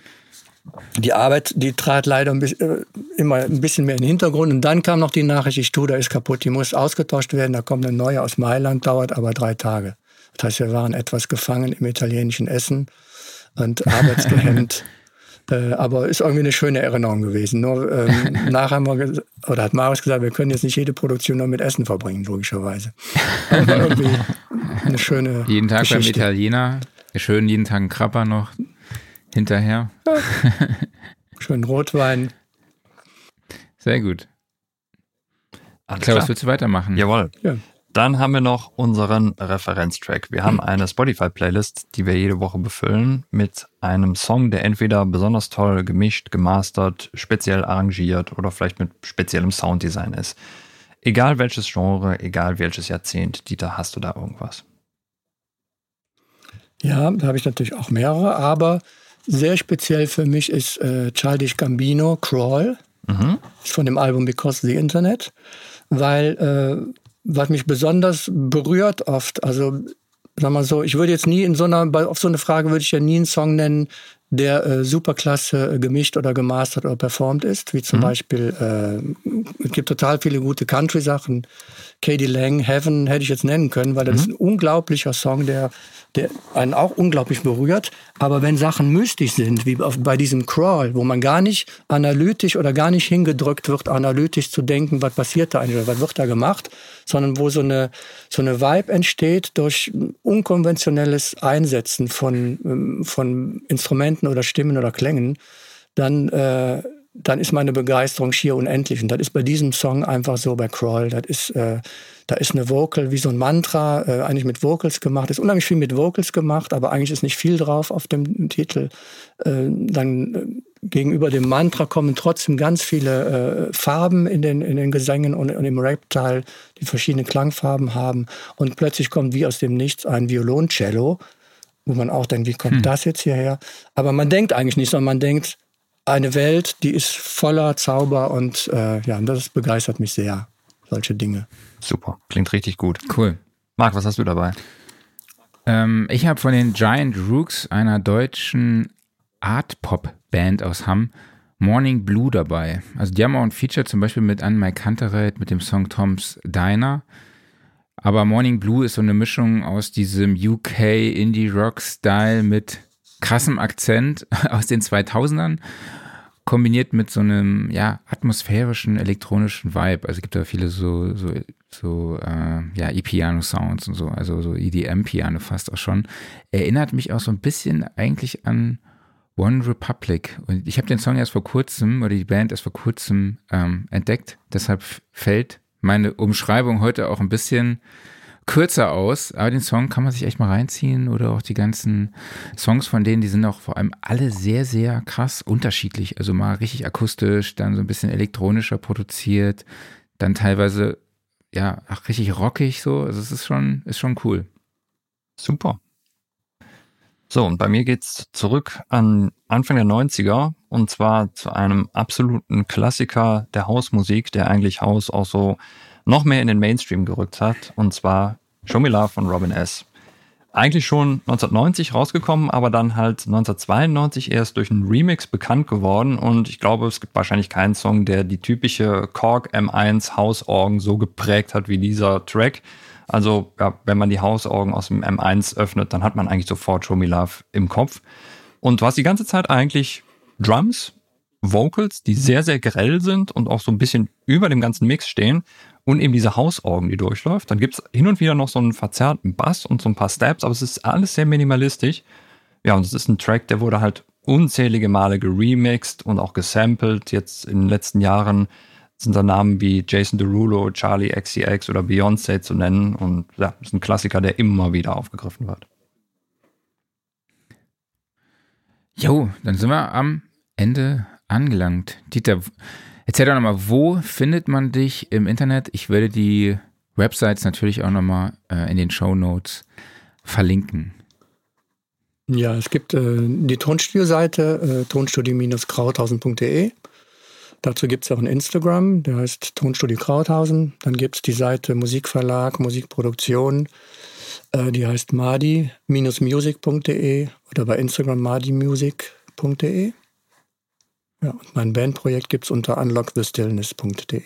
Speaker 3: die Arbeit, die trat leider ein bisschen, äh, immer ein bisschen mehr in den Hintergrund. Und dann kam noch die Nachricht, die Studer ist kaputt, die muss ausgetauscht werden. Da kommt eine neue aus Mailand, dauert aber drei Tage. Das heißt, wir waren etwas gefangen im italienischen Essen und arbeitsgehemmt. äh, aber ist irgendwie eine schöne Erinnerung gewesen. Nur ähm, nachher haben wir, oder hat Marius gesagt, wir können jetzt nicht jede Produktion nur mit Essen verbringen, logischerweise. Aber irgendwie eine schöne
Speaker 2: Jeden Tag
Speaker 3: Geschichte.
Speaker 2: beim Italiener, schön jeden Tag ein Krabber noch hinterher. Ja.
Speaker 3: Schön Rotwein.
Speaker 2: Sehr gut. Alles klar, was willst du weitermachen?
Speaker 1: Jawohl. Ja. Dann haben wir noch unseren Referenztrack. Wir haben eine Spotify-Playlist, die wir jede Woche befüllen mit einem Song, der entweder besonders toll gemischt, gemastert, speziell arrangiert oder vielleicht mit speziellem Sounddesign ist. Egal welches Genre, egal welches Jahrzehnt, Dieter, hast du da irgendwas?
Speaker 3: Ja, da habe ich natürlich auch mehrere, aber sehr speziell für mich ist äh, Childish Gambino, Crawl, mhm. von dem Album Because the Internet, weil äh, was mich besonders berührt oft, also sag mal so, ich würde jetzt nie in so einer, auf so eine Frage würde ich ja nie einen Song nennen, der äh, superklasse äh, gemischt oder gemastert oder performt ist, wie zum mhm. Beispiel, äh, es gibt total viele gute Country-Sachen. Katie Lang, Heaven hätte ich jetzt nennen können, weil das mhm. ist ein unglaublicher Song, der der einen auch unglaublich berührt. Aber wenn Sachen mystisch sind, wie bei diesem Crawl, wo man gar nicht analytisch oder gar nicht hingedrückt wird, analytisch zu denken, was passiert da eigentlich oder was wird da gemacht, sondern wo so eine, so eine Vibe entsteht durch unkonventionelles Einsetzen von, ähm, von Instrumenten oder Stimmen oder Klängen, dann, äh, dann ist meine Begeisterung schier unendlich. Und das ist bei diesem Song einfach so bei Crawl. Das ist, äh, da ist eine Vocal wie so ein Mantra, äh, eigentlich mit Vocals gemacht. Ist unheimlich viel mit Vocals gemacht, aber eigentlich ist nicht viel drauf auf dem Titel. Äh, dann äh, gegenüber dem Mantra kommen trotzdem ganz viele äh, Farben in den, in den Gesängen und, und im Rap-Teil, die verschiedene Klangfarben haben. Und plötzlich kommt wie aus dem Nichts ein Violoncello, wo man auch denkt, wie kommt hm. das jetzt hierher? Aber man denkt eigentlich nicht, sondern man denkt, eine Welt, die ist voller Zauber und äh, ja, das begeistert mich sehr, solche Dinge.
Speaker 1: Super, klingt richtig gut.
Speaker 2: Cool.
Speaker 1: Marc, was hast du dabei?
Speaker 2: Ähm, ich habe von den Giant Rooks, einer deutschen Art-Pop-Band aus Hamm, Morning Blue dabei. Also die haben auch ein Feature zum Beispiel mit Anne Kantereit mit dem Song Tom's Diner. Aber Morning Blue ist so eine Mischung aus diesem UK Indie Rock Style mit krassem Akzent aus den 2000ern kombiniert mit so einem ja atmosphärischen elektronischen Vibe. Also es gibt da viele so so so äh, ja E-Piano Sounds und so, also so EDM Piano fast auch schon. Erinnert mich auch so ein bisschen eigentlich an One Republic. Und ich habe den Song erst vor kurzem oder die Band erst vor kurzem ähm, entdeckt. Deshalb fällt meine Umschreibung heute auch ein bisschen kürzer aus, aber den Song kann man sich echt mal reinziehen oder auch die ganzen Songs von denen, die sind auch vor allem alle sehr, sehr krass unterschiedlich. Also mal richtig akustisch, dann so ein bisschen elektronischer produziert, dann teilweise ja richtig rockig so. Also es ist schon, ist schon cool.
Speaker 1: Super. So, und bei mir geht's zurück an Anfang der 90er und zwar zu einem absoluten Klassiker der Hausmusik, der eigentlich Haus auch so noch mehr in den Mainstream gerückt hat, und zwar Show Me Love von Robin S. Eigentlich schon 1990 rausgekommen, aber dann halt 1992 erst durch einen Remix bekannt geworden und ich glaube, es gibt wahrscheinlich keinen Song, der die typische Korg M1 Hausorgen so geprägt hat wie dieser Track. Also, ja, wenn man die Hausorgen aus dem M1 öffnet, dann hat man eigentlich sofort Show Me Love im Kopf. Und du hast die ganze Zeit eigentlich Drums, Vocals, die sehr, sehr grell sind und auch so ein bisschen über dem ganzen Mix stehen und eben diese Hausorgen, die durchläuft. Dann gibt's hin und wieder noch so einen verzerrten Bass und so ein paar Steps, aber es ist alles sehr minimalistisch. Ja, und es ist ein Track, der wurde halt unzählige Male geremixed und auch gesampled. Jetzt in den letzten Jahren sind da Namen wie Jason Derulo, Charlie XCX oder Beyoncé zu nennen. Und ja, ist ein Klassiker, der immer wieder aufgegriffen wird.
Speaker 2: Jo, dann sind wir am Ende angelangt. Dieter, Erzähl doch nochmal, wo findet man dich im Internet? Ich werde die Websites natürlich auch nochmal äh, in den Show Notes verlinken.
Speaker 3: Ja, es gibt äh, die Tonstudio-Seite, äh, tonstudio-krauthausen.de. Dazu gibt es auch ein Instagram, der heißt Tonstudio Krauthausen. Dann gibt es die Seite Musikverlag, Musikproduktion, äh, die heißt madi-music.de oder bei Instagram madimusic.de. Ja, und mein Bandprojekt gibt es unter unlockthestillness.de.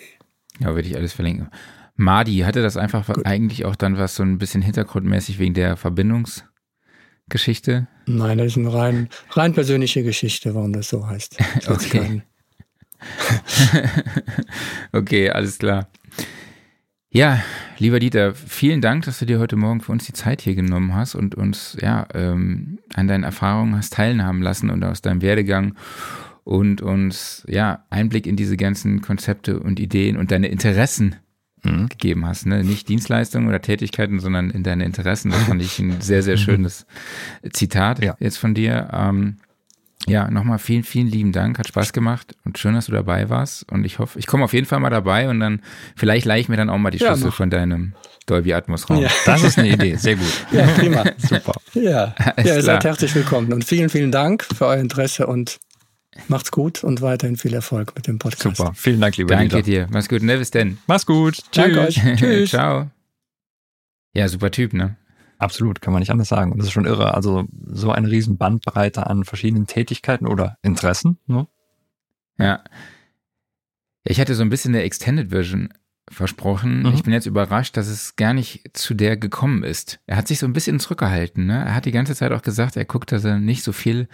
Speaker 2: Ja, würde ich alles verlinken. Madi, hatte das einfach Gut. eigentlich auch dann was so ein bisschen hintergrundmäßig wegen der Verbindungsgeschichte?
Speaker 3: Nein, das ist eine rein, rein persönliche Geschichte, warum das so heißt.
Speaker 2: okay. okay, alles klar. Ja, lieber Dieter, vielen Dank, dass du dir heute Morgen für uns die Zeit hier genommen hast und uns ja ähm, an deinen Erfahrungen hast teilhaben lassen und aus deinem Werdegang und uns ja Einblick in diese ganzen Konzepte und Ideen und deine Interessen mhm. gegeben hast. Ne? Nicht Dienstleistungen oder Tätigkeiten, sondern in deine Interessen. Das fand ich ein sehr, sehr schönes Zitat ja. jetzt von dir. Ähm, ja, nochmal vielen, vielen lieben Dank. Hat Spaß gemacht und schön, dass du dabei warst. Und ich hoffe, ich komme auf jeden Fall mal dabei und dann vielleicht leihe ich mir dann auch mal die Schlüssel ja, von deinem Dolby Atmos Raum. Ja.
Speaker 1: Das ist eine Idee. Sehr gut.
Speaker 3: Ja, prima. Super. Ja, ja ihr seid herzlich willkommen und vielen, vielen Dank für euer Interesse und Macht's gut und weiterhin viel Erfolg mit dem Podcast.
Speaker 1: Super. Vielen Dank, lieber
Speaker 2: Danke Dieter. dir. Mach's gut. Ne, bis denn.
Speaker 1: Mach's gut.
Speaker 3: Tschüss. Tschüss.
Speaker 2: Ciao. Ja, super Typ, ne?
Speaker 1: Absolut, kann man nicht anders sagen. Und das ist schon irre. Also so eine riesen Bandbreite an verschiedenen Tätigkeiten oder Interessen. Ne?
Speaker 2: Ja. Ich hatte so ein bisschen eine Extended Version versprochen. Mhm. Ich bin jetzt überrascht, dass es gar nicht zu der gekommen ist. Er hat sich so ein bisschen zurückgehalten. Ne? Er hat die ganze Zeit auch gesagt, er guckt, dass er nicht so viel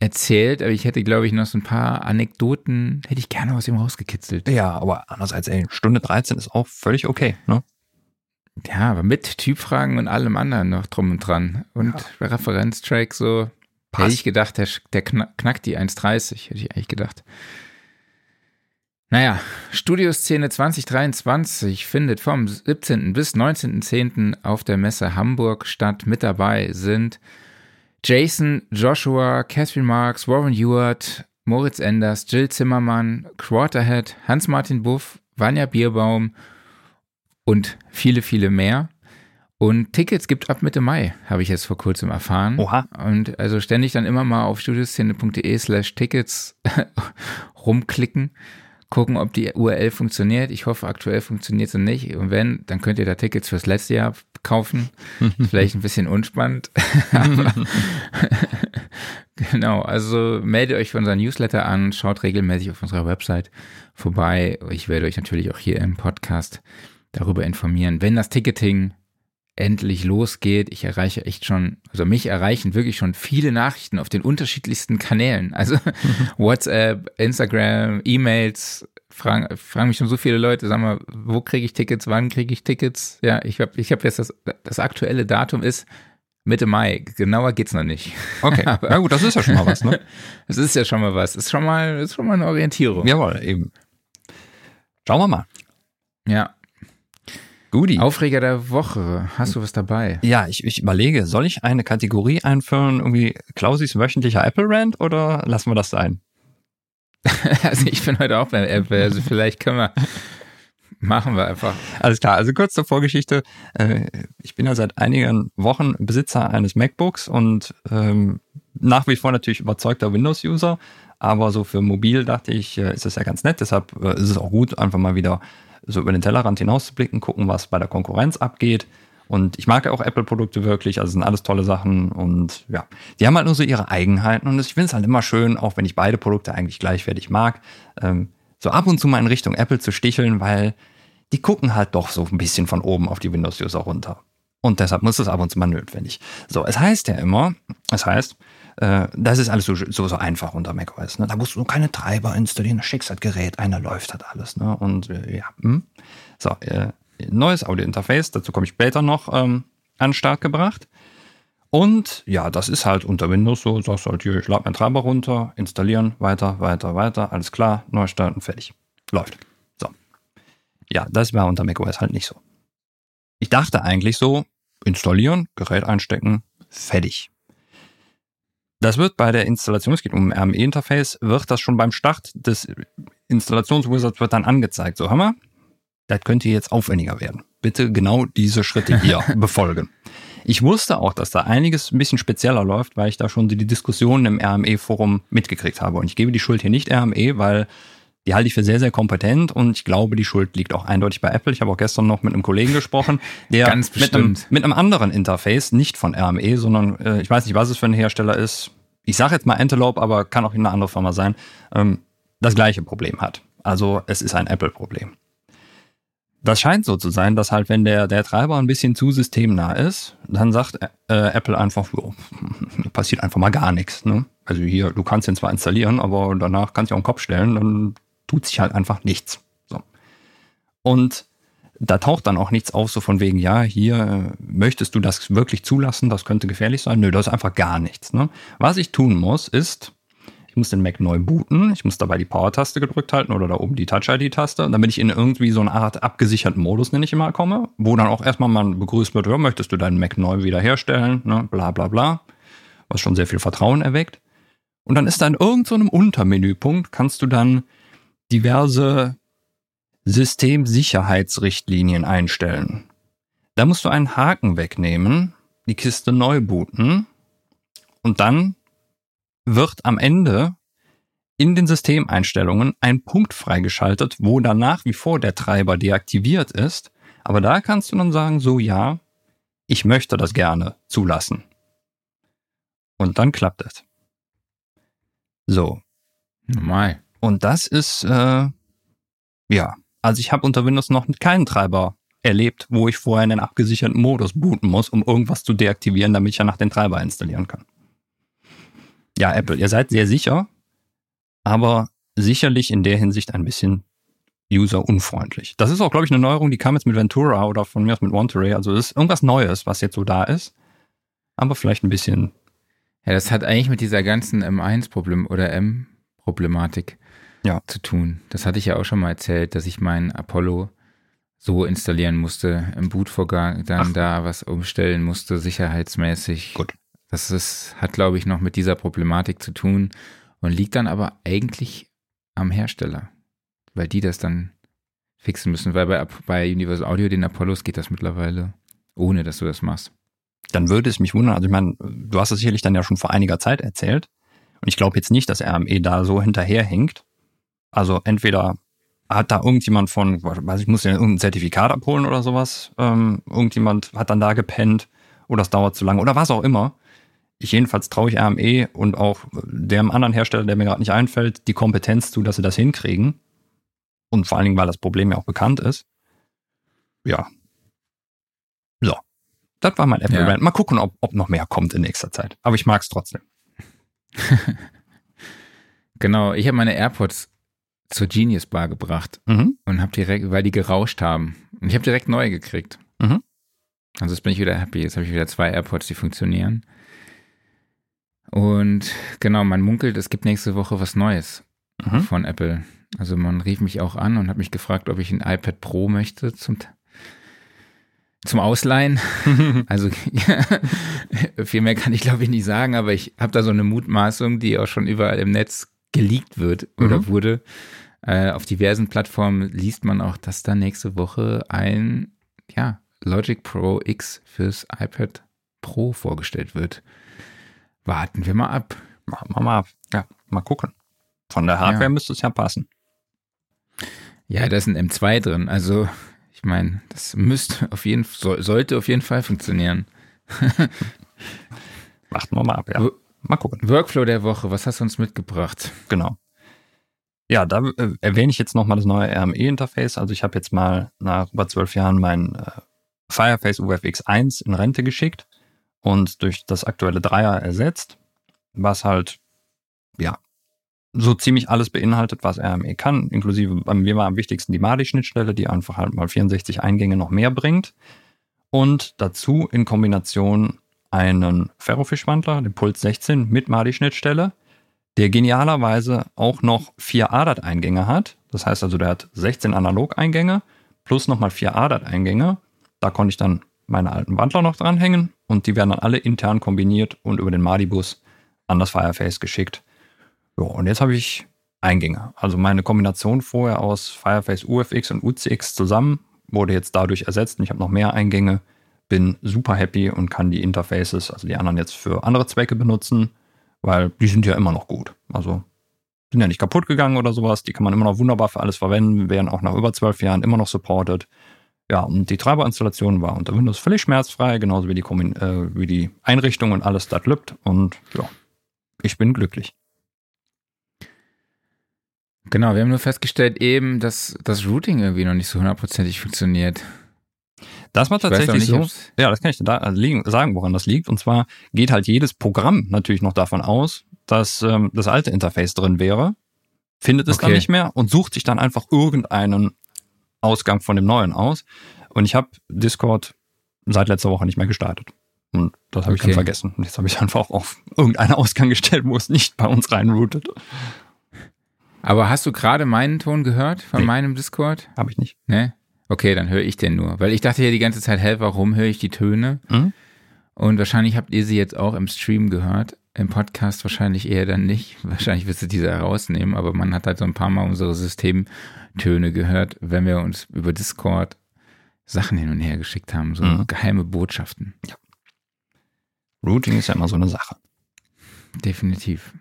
Speaker 2: erzählt, aber ich hätte, glaube ich, noch so ein paar Anekdoten, hätte ich gerne aus ihm rausgekitzelt.
Speaker 1: Ja, aber andererseits, ey, Stunde 13 ist auch völlig okay, ne?
Speaker 2: Ja, aber mit Typfragen und allem anderen noch drum und dran. Und ja. Referenztrack so, Passt. hätte ich gedacht, der, der knackt die 1,30, hätte ich eigentlich gedacht. Naja, Studioszene 2023 findet vom 17. bis 19.10. auf der Messe Hamburg statt. Mit dabei sind Jason, Joshua, Catherine Marks, Warren Ewart, Moritz Enders, Jill Zimmermann, Quarterhead, Hans-Martin Buff, Vanja Bierbaum und viele, viele mehr. Und Tickets gibt ab Mitte Mai, habe ich jetzt vor kurzem erfahren.
Speaker 1: Oha.
Speaker 2: Und also ständig dann immer mal auf studioszene.de slash Tickets rumklicken gucken, ob die URL funktioniert. Ich hoffe, aktuell funktioniert sie nicht. Und wenn, dann könnt ihr da Tickets fürs letzte Jahr kaufen. Vielleicht ein bisschen unspannend. genau, also meldet euch für unseren Newsletter an, schaut regelmäßig auf unserer Website vorbei. Ich werde euch natürlich auch hier im Podcast darüber informieren. Wenn das Ticketing endlich losgeht. Ich erreiche echt schon, also mich erreichen wirklich schon viele Nachrichten auf den unterschiedlichsten Kanälen. Also mhm. WhatsApp, Instagram, E-Mails, fragen, fragen mich schon so viele Leute, sag mal, wo kriege ich Tickets, wann kriege ich Tickets? Ja, ich habe ich hab jetzt das, das aktuelle Datum ist Mitte Mai. Genauer geht's noch nicht.
Speaker 1: Okay.
Speaker 2: Aber,
Speaker 1: Na gut, das ist ja schon mal was, ne?
Speaker 2: Das ist ja schon mal was. Ist schon mal, ist schon mal eine Orientierung.
Speaker 1: Jawohl, eben. Schauen wir mal.
Speaker 2: Ja.
Speaker 1: Guti.
Speaker 2: Aufreger der Woche. Hast du was dabei?
Speaker 1: Ja, ich, ich überlege, soll ich eine Kategorie einführen, irgendwie Klausis wöchentlicher Apple Rant oder lassen wir das sein?
Speaker 2: also ich bin heute auch beim Apple, also vielleicht können wir Machen wir einfach.
Speaker 1: Alles klar, also kurz zur Vorgeschichte. Äh, ich bin ja seit einigen Wochen Besitzer eines MacBooks und ähm, nach wie vor natürlich überzeugter Windows-User, aber so für mobil dachte ich, äh, ist es ja ganz nett, deshalb äh, ist es auch gut, einfach mal wieder so über den Tellerrand hinauszublicken, gucken, was bei der Konkurrenz abgeht. Und ich mag ja auch Apple-Produkte wirklich, also sind alles tolle Sachen und ja, die haben halt nur so ihre Eigenheiten und ich finde es halt immer schön, auch wenn ich beide Produkte eigentlich gleichwertig mag, ähm, so ab und zu mal in Richtung Apple zu sticheln, weil die gucken halt doch so ein bisschen von oben auf die Windows-User runter. Und deshalb muss es ab und zu mal notwendig. So, es heißt ja immer, es heißt, äh, das ist alles so, so, so einfach unter macOS. Ne? Da musst du keine Treiber installieren, schickst das Gerät, einer läuft halt alles. Ne? Und äh, ja, hm. so, äh, neues Audio-Interface, dazu komme ich später noch ähm, an den Start gebracht. Und ja, das ist halt unter Windows so, sagst halt hier, ich lade meinen Treiber runter, installieren, weiter, weiter, weiter, alles klar, neu starten, fertig. Läuft. So. Ja, das war unter macOS halt nicht so. Ich dachte eigentlich so, installieren, Gerät einstecken, fertig. Das wird bei der Installation, es geht um ein RME-Interface, wird das schon beim Start des Installationswizards wird dann angezeigt. So, Hammer, das könnte jetzt aufwendiger werden. Bitte genau diese Schritte hier befolgen. Ich wusste auch, dass da einiges ein bisschen spezieller läuft, weil ich da schon die Diskussionen im RME-Forum mitgekriegt habe. Und ich gebe die Schuld hier nicht RME, weil die halte ich für sehr, sehr kompetent und ich glaube, die Schuld liegt auch eindeutig bei Apple. Ich habe auch gestern noch mit einem Kollegen gesprochen, der mit einem, mit einem anderen Interface, nicht von RME, sondern äh, ich weiß nicht, was es für ein Hersteller ist. Ich sage jetzt mal Antelope, aber kann auch eine andere Firma sein, ähm, das gleiche Problem hat. Also es ist ein Apple-Problem. Das scheint so zu sein, dass halt, wenn der, der Treiber ein bisschen zu systemnah ist, dann sagt äh, Apple einfach, oh, passiert einfach mal gar nichts. Ne? Also hier, du kannst ihn zwar installieren, aber danach kannst du auch einen Kopf stellen, dann tut sich halt einfach nichts. So. Und da taucht dann auch nichts auf, so von wegen, ja, hier äh, möchtest du das wirklich zulassen, das könnte gefährlich sein. Nö, das ist einfach gar nichts. Ne? Was ich tun muss, ist, muss den Mac neu booten. Ich muss dabei die Power-Taste gedrückt halten oder da oben die Touch-ID-Taste, damit ich in irgendwie so eine Art abgesicherten Modus, nenne ich immer, komme, wo dann auch erstmal mal begrüßt wird, ja, möchtest du deinen Mac neu wiederherstellen, ne, bla bla bla, was schon sehr viel Vertrauen erweckt. Und dann ist da in irgendeinem so Untermenüpunkt, kannst du dann diverse Systemsicherheitsrichtlinien einstellen. Da musst du einen Haken wegnehmen, die Kiste neu booten und dann wird am Ende in den Systemeinstellungen ein Punkt freigeschaltet, wo dann nach wie vor der Treiber deaktiviert ist. Aber da kannst du dann sagen, so ja, ich möchte das gerne zulassen. Und dann klappt es. So.
Speaker 2: Normal.
Speaker 1: Und das ist, äh, ja, also ich habe unter Windows noch keinen Treiber erlebt, wo ich vorher in den abgesicherten Modus booten muss, um irgendwas zu deaktivieren, damit ich ja nach den Treiber installieren kann. Ja, Apple, ihr seid sehr sicher, aber sicherlich in der Hinsicht ein bisschen user-unfreundlich. Das ist auch, glaube ich, eine Neuerung, die kam jetzt mit Ventura oder von mir aus mit Monterey. Also es ist irgendwas Neues, was jetzt so da ist, aber vielleicht ein bisschen.
Speaker 2: Ja, das hat eigentlich mit dieser ganzen M1-Problem oder M-Problematik ja. zu tun. Das hatte ich ja auch schon mal erzählt, dass ich meinen Apollo so installieren musste im Bootvorgang, dann Ach. da was umstellen musste, sicherheitsmäßig.
Speaker 1: Gut.
Speaker 2: Das ist, hat, glaube ich, noch mit dieser Problematik zu tun und liegt dann aber eigentlich am Hersteller, weil die das dann fixen müssen, weil bei, bei Universal Audio, den Apollos, geht das mittlerweile, ohne dass du das machst.
Speaker 1: Dann würde es mich wundern, also ich meine, du hast es sicherlich dann ja schon vor einiger Zeit erzählt und ich glaube jetzt nicht, dass RME da so hinterherhinkt. Also entweder hat da irgendjemand von, weiß ich, muss ja irgendein Zertifikat abholen oder sowas, ähm, irgendjemand hat dann da gepennt oder es dauert zu lange oder was auch immer ich jedenfalls traue ich RME und auch dem anderen Hersteller, der mir gerade nicht einfällt, die Kompetenz zu, dass sie das hinkriegen. Und vor allen Dingen, weil das Problem ja auch bekannt ist. ja. So. Das war mein Apple
Speaker 2: Ja.
Speaker 1: Rant. Mal gucken, ob, ob noch mehr kommt in nächster Zeit. Aber ich mag's trotzdem.
Speaker 2: Genau, ich habe meine AirPods zur Genius Bar gebracht
Speaker 1: Mhm.
Speaker 2: und habe direkt, weil die gerauscht haben. Und ich habe direkt neue gekriegt.
Speaker 1: Mhm.
Speaker 2: Also jetzt bin ich wieder happy. Jetzt habe ich wieder zwei AirPods, die funktionieren. Und genau, man munkelt, es gibt nächste Woche was Neues
Speaker 1: Mhm.
Speaker 2: von Apple. Also man rief mich auch an und hat mich gefragt, ob ich ein iPad Pro möchte zum, zum Ausleihen. Also viel mehr kann ich glaube ich nicht sagen, aber ich habe da so eine Mutmaßung, die auch schon überall im Netz geleakt wird oder
Speaker 1: Mhm.
Speaker 2: wurde. Äh, auf diversen Plattformen liest man auch, dass da nächste Woche ein ja, Logic Pro X fürs iPad Pro vorgestellt wird. Warten wir mal ab.
Speaker 1: Machen wir mal, ja, mal gucken. Von der Hardware
Speaker 2: Ja.
Speaker 1: müsste es ja passen.
Speaker 2: Ja, da ist ein M2 drin. Also, ich meine, das müsste auf jeden soll, sollte auf jeden Fall funktionieren.
Speaker 1: Warten wir mal ab, ja.
Speaker 2: Wo-
Speaker 1: Mal gucken.
Speaker 2: Workflow der Woche, was hast du uns mitgebracht?
Speaker 1: Genau. Ja, da äh, erwähne ich jetzt nochmal das neue RME-Interface. Also ich habe jetzt mal nach über zwölf Jahren mein äh, Fireface UFX 1 in Rente geschickt und durch das aktuelle Dreier ersetzt, was halt, ja, so ziemlich alles beinhaltet, was RME kann, inklusive bei mir war am wichtigsten die MADI-Schnittstelle, die einfach halt mal 64 Eingänge noch mehr bringt. Und dazu in Kombination einen Ferrofischwandler, den Puls 16 mit MADI-Schnittstelle, der genialerweise auch noch vier ADAT-Eingänge hat. Das heißt also, der hat 16 Analog-Eingänge plus nochmal vier ADAT-Eingänge. Da konnte ich dann meine alten Wandler noch dranhängen und die werden dann alle intern kombiniert und über den MADI-Bus an das Fireface geschickt. Ja, und jetzt habe ich Eingänge. Also meine Kombination vorher aus Fireface UFX und UCX zusammen wurde jetzt dadurch ersetzt und ich habe noch mehr Eingänge. Bin super happy und kann die Interfaces, also die anderen jetzt für andere Zwecke benutzen, weil die sind ja immer noch gut. Also sind ja nicht kaputt gegangen oder sowas. Die kann man immer noch wunderbar für alles verwenden, werden auch nach über zwölf Jahren immer noch supported. Ja, und die Treiberinstallation war unter Windows völlig schmerzfrei, genauso wie die, äh, wie die Einrichtung und alles, das lübt. Und ja, ich bin glücklich.
Speaker 2: Genau, wir haben nur festgestellt eben, dass das Routing irgendwie noch nicht so hundertprozentig funktioniert.
Speaker 1: Das war tatsächlich
Speaker 2: nicht,
Speaker 1: so. Ja, das kann ich dir da sagen, woran das liegt. Und zwar geht halt jedes Programm natürlich noch davon aus, dass ähm, das alte Interface drin wäre, findet es dann
Speaker 2: Okay.
Speaker 1: nicht mehr und sucht sich dann einfach irgendeinen Ausgang von dem neuen aus. Und ich habe Discord seit letzter Woche nicht mehr gestartet. Und das habe ich dann
Speaker 2: Okay.
Speaker 1: vergessen. Und jetzt habe ich einfach auf irgendeinen Ausgang gestellt, wo es nicht bei uns reinroutet.
Speaker 2: Aber hast du gerade meinen Ton gehört von
Speaker 1: Nee.
Speaker 2: meinem Discord?
Speaker 1: Habe ich nicht.
Speaker 2: Ne? Okay, dann höre ich den nur. Weil ich dachte ja die ganze Zeit, hä, warum höre ich die Töne?
Speaker 1: Mhm.
Speaker 2: Und wahrscheinlich habt ihr sie jetzt auch im Stream gehört. Im Podcast wahrscheinlich eher dann nicht. Wahrscheinlich wirst du diese herausnehmen, aber man hat halt so ein paar Mal unsere Systemtöne gehört, wenn wir uns über Discord Sachen hin und her geschickt haben, so
Speaker 1: Mhm.
Speaker 2: geheime Botschaften.
Speaker 1: Routing ist ja immer so eine Sache.
Speaker 2: Definitiv.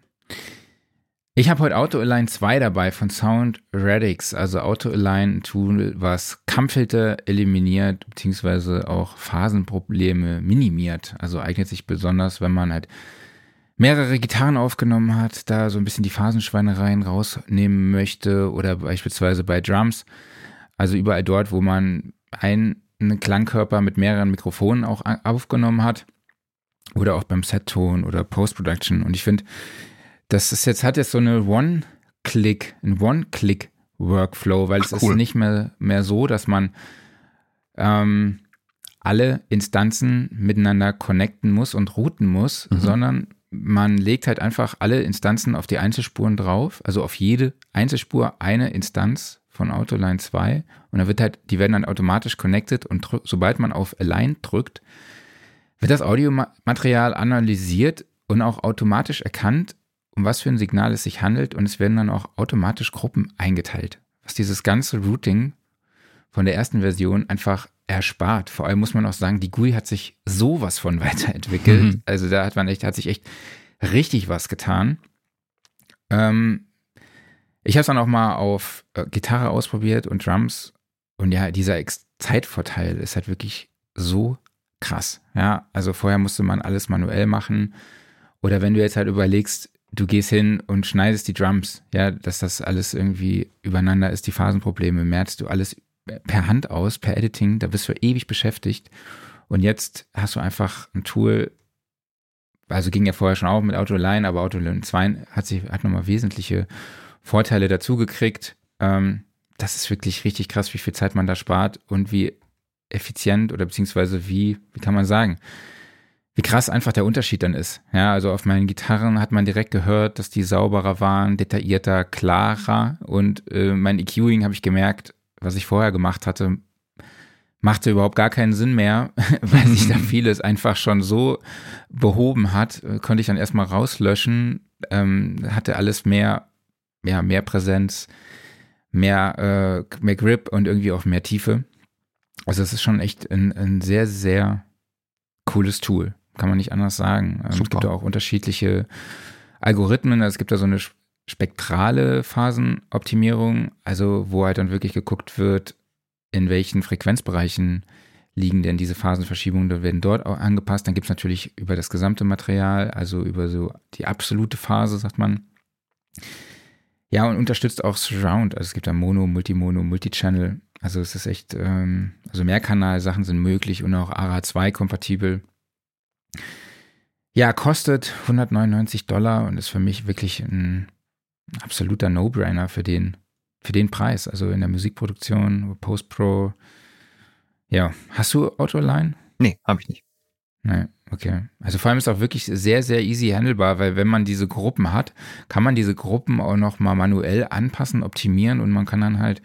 Speaker 2: Ich habe heute Auto Align 2 dabei von Sound Radix, also Auto Align Tool, was Kammfilter eliminiert, beziehungsweise auch Phasenprobleme minimiert. Also eignet sich besonders, wenn man halt mehrere Gitarren aufgenommen hat, da so ein bisschen die Phasenschweinereien rausnehmen möchte oder beispielsweise bei Drums. Also überall dort, wo man einen Klangkörper mit mehreren Mikrofonen auch aufgenommen hat oder auch beim Set-Ton oder Post-Production. Und ich finde, das ist jetzt, hat jetzt so eine One-Click, ein One-Click-Workflow, weil es
Speaker 1: cool.
Speaker 2: ist nicht mehr, mehr so, dass man ähm, alle Instanzen miteinander connecten muss und routen muss,
Speaker 1: Mhm.
Speaker 2: sondern man legt halt einfach alle Instanzen auf die Einzelspuren drauf, also auf jede Einzelspur eine Instanz von Autoline 2 und dann wird halt, die werden dann automatisch connected und sobald man auf Align drückt, wird das Audiomaterial analysiert und auch automatisch erkannt, um was für ein Signal es sich handelt und es werden dann auch automatisch Gruppen eingeteilt, was dieses ganze Routing von der ersten Version einfach erspart. Vor allem muss man auch sagen, die GUI hat sich sowas von weiterentwickelt.
Speaker 1: Mhm.
Speaker 2: Also da hat man echt, hat sich echt richtig was getan. Ähm, ich habe es dann auch mal auf äh, Gitarre ausprobiert und Drums und ja, dieser Ex Zeitvorteil ist halt wirklich so krass. Ja, also vorher musste man alles manuell machen. Oder wenn du jetzt halt überlegst, du gehst hin und schneidest die Drums, ja, dass das alles irgendwie übereinander ist, die Phasenprobleme, merkst du alles per Hand aus, per Editing, da bist du ewig beschäftigt. Und jetzt hast du einfach ein Tool, also ging ja vorher schon auch mit Autoline, aber Autoline 2 hat sich, hat nochmal wesentliche Vorteile dazu gekriegt. Ähm, das ist wirklich richtig krass, wie viel Zeit man da spart und wie effizient oder beziehungsweise wie, wie kann man sagen, wie krass einfach der Unterschied dann ist. Ja, also auf meinen Gitarren hat man direkt gehört, dass die sauberer waren, detaillierter, klarer und äh, mein EQing habe ich gemerkt, was ich vorher gemacht hatte, machte überhaupt gar keinen Sinn mehr, weil sich da vieles einfach schon so behoben hat, konnte ich dann erstmal rauslöschen, ähm, hatte alles mehr, ja, mehr Präsenz, mehr, äh, mehr Grip und irgendwie auch mehr Tiefe. Also es ist schon echt ein, ein sehr, sehr cooles Tool kann man nicht anders sagen. Ähm, es gibt auch unterschiedliche Algorithmen. Also es gibt da so eine spektrale Phasenoptimierung, also wo halt dann wirklich geguckt wird, in welchen Frequenzbereichen liegen denn diese Phasenverschiebungen, da werden dort auch angepasst. Dann gibt es natürlich über das gesamte Material, also über so die absolute Phase, sagt man. Ja, und unterstützt auch Surround. Also es gibt da Mono, Multimono, Multichannel. Also es ist echt, ähm, also Mehrkanal-Sachen sind möglich und auch ARA2 kompatibel. Ja, kostet 199 Dollar und ist für mich wirklich ein absoluter No-Brainer für den, für den Preis. Also in der Musikproduktion, Post-Pro. Ja, hast du Autoline?
Speaker 1: Nee, habe ich nicht.
Speaker 2: Nee, okay. Also vor allem ist auch wirklich sehr, sehr easy handelbar, weil wenn man diese Gruppen hat, kann man diese Gruppen auch noch mal manuell anpassen, optimieren und man kann dann halt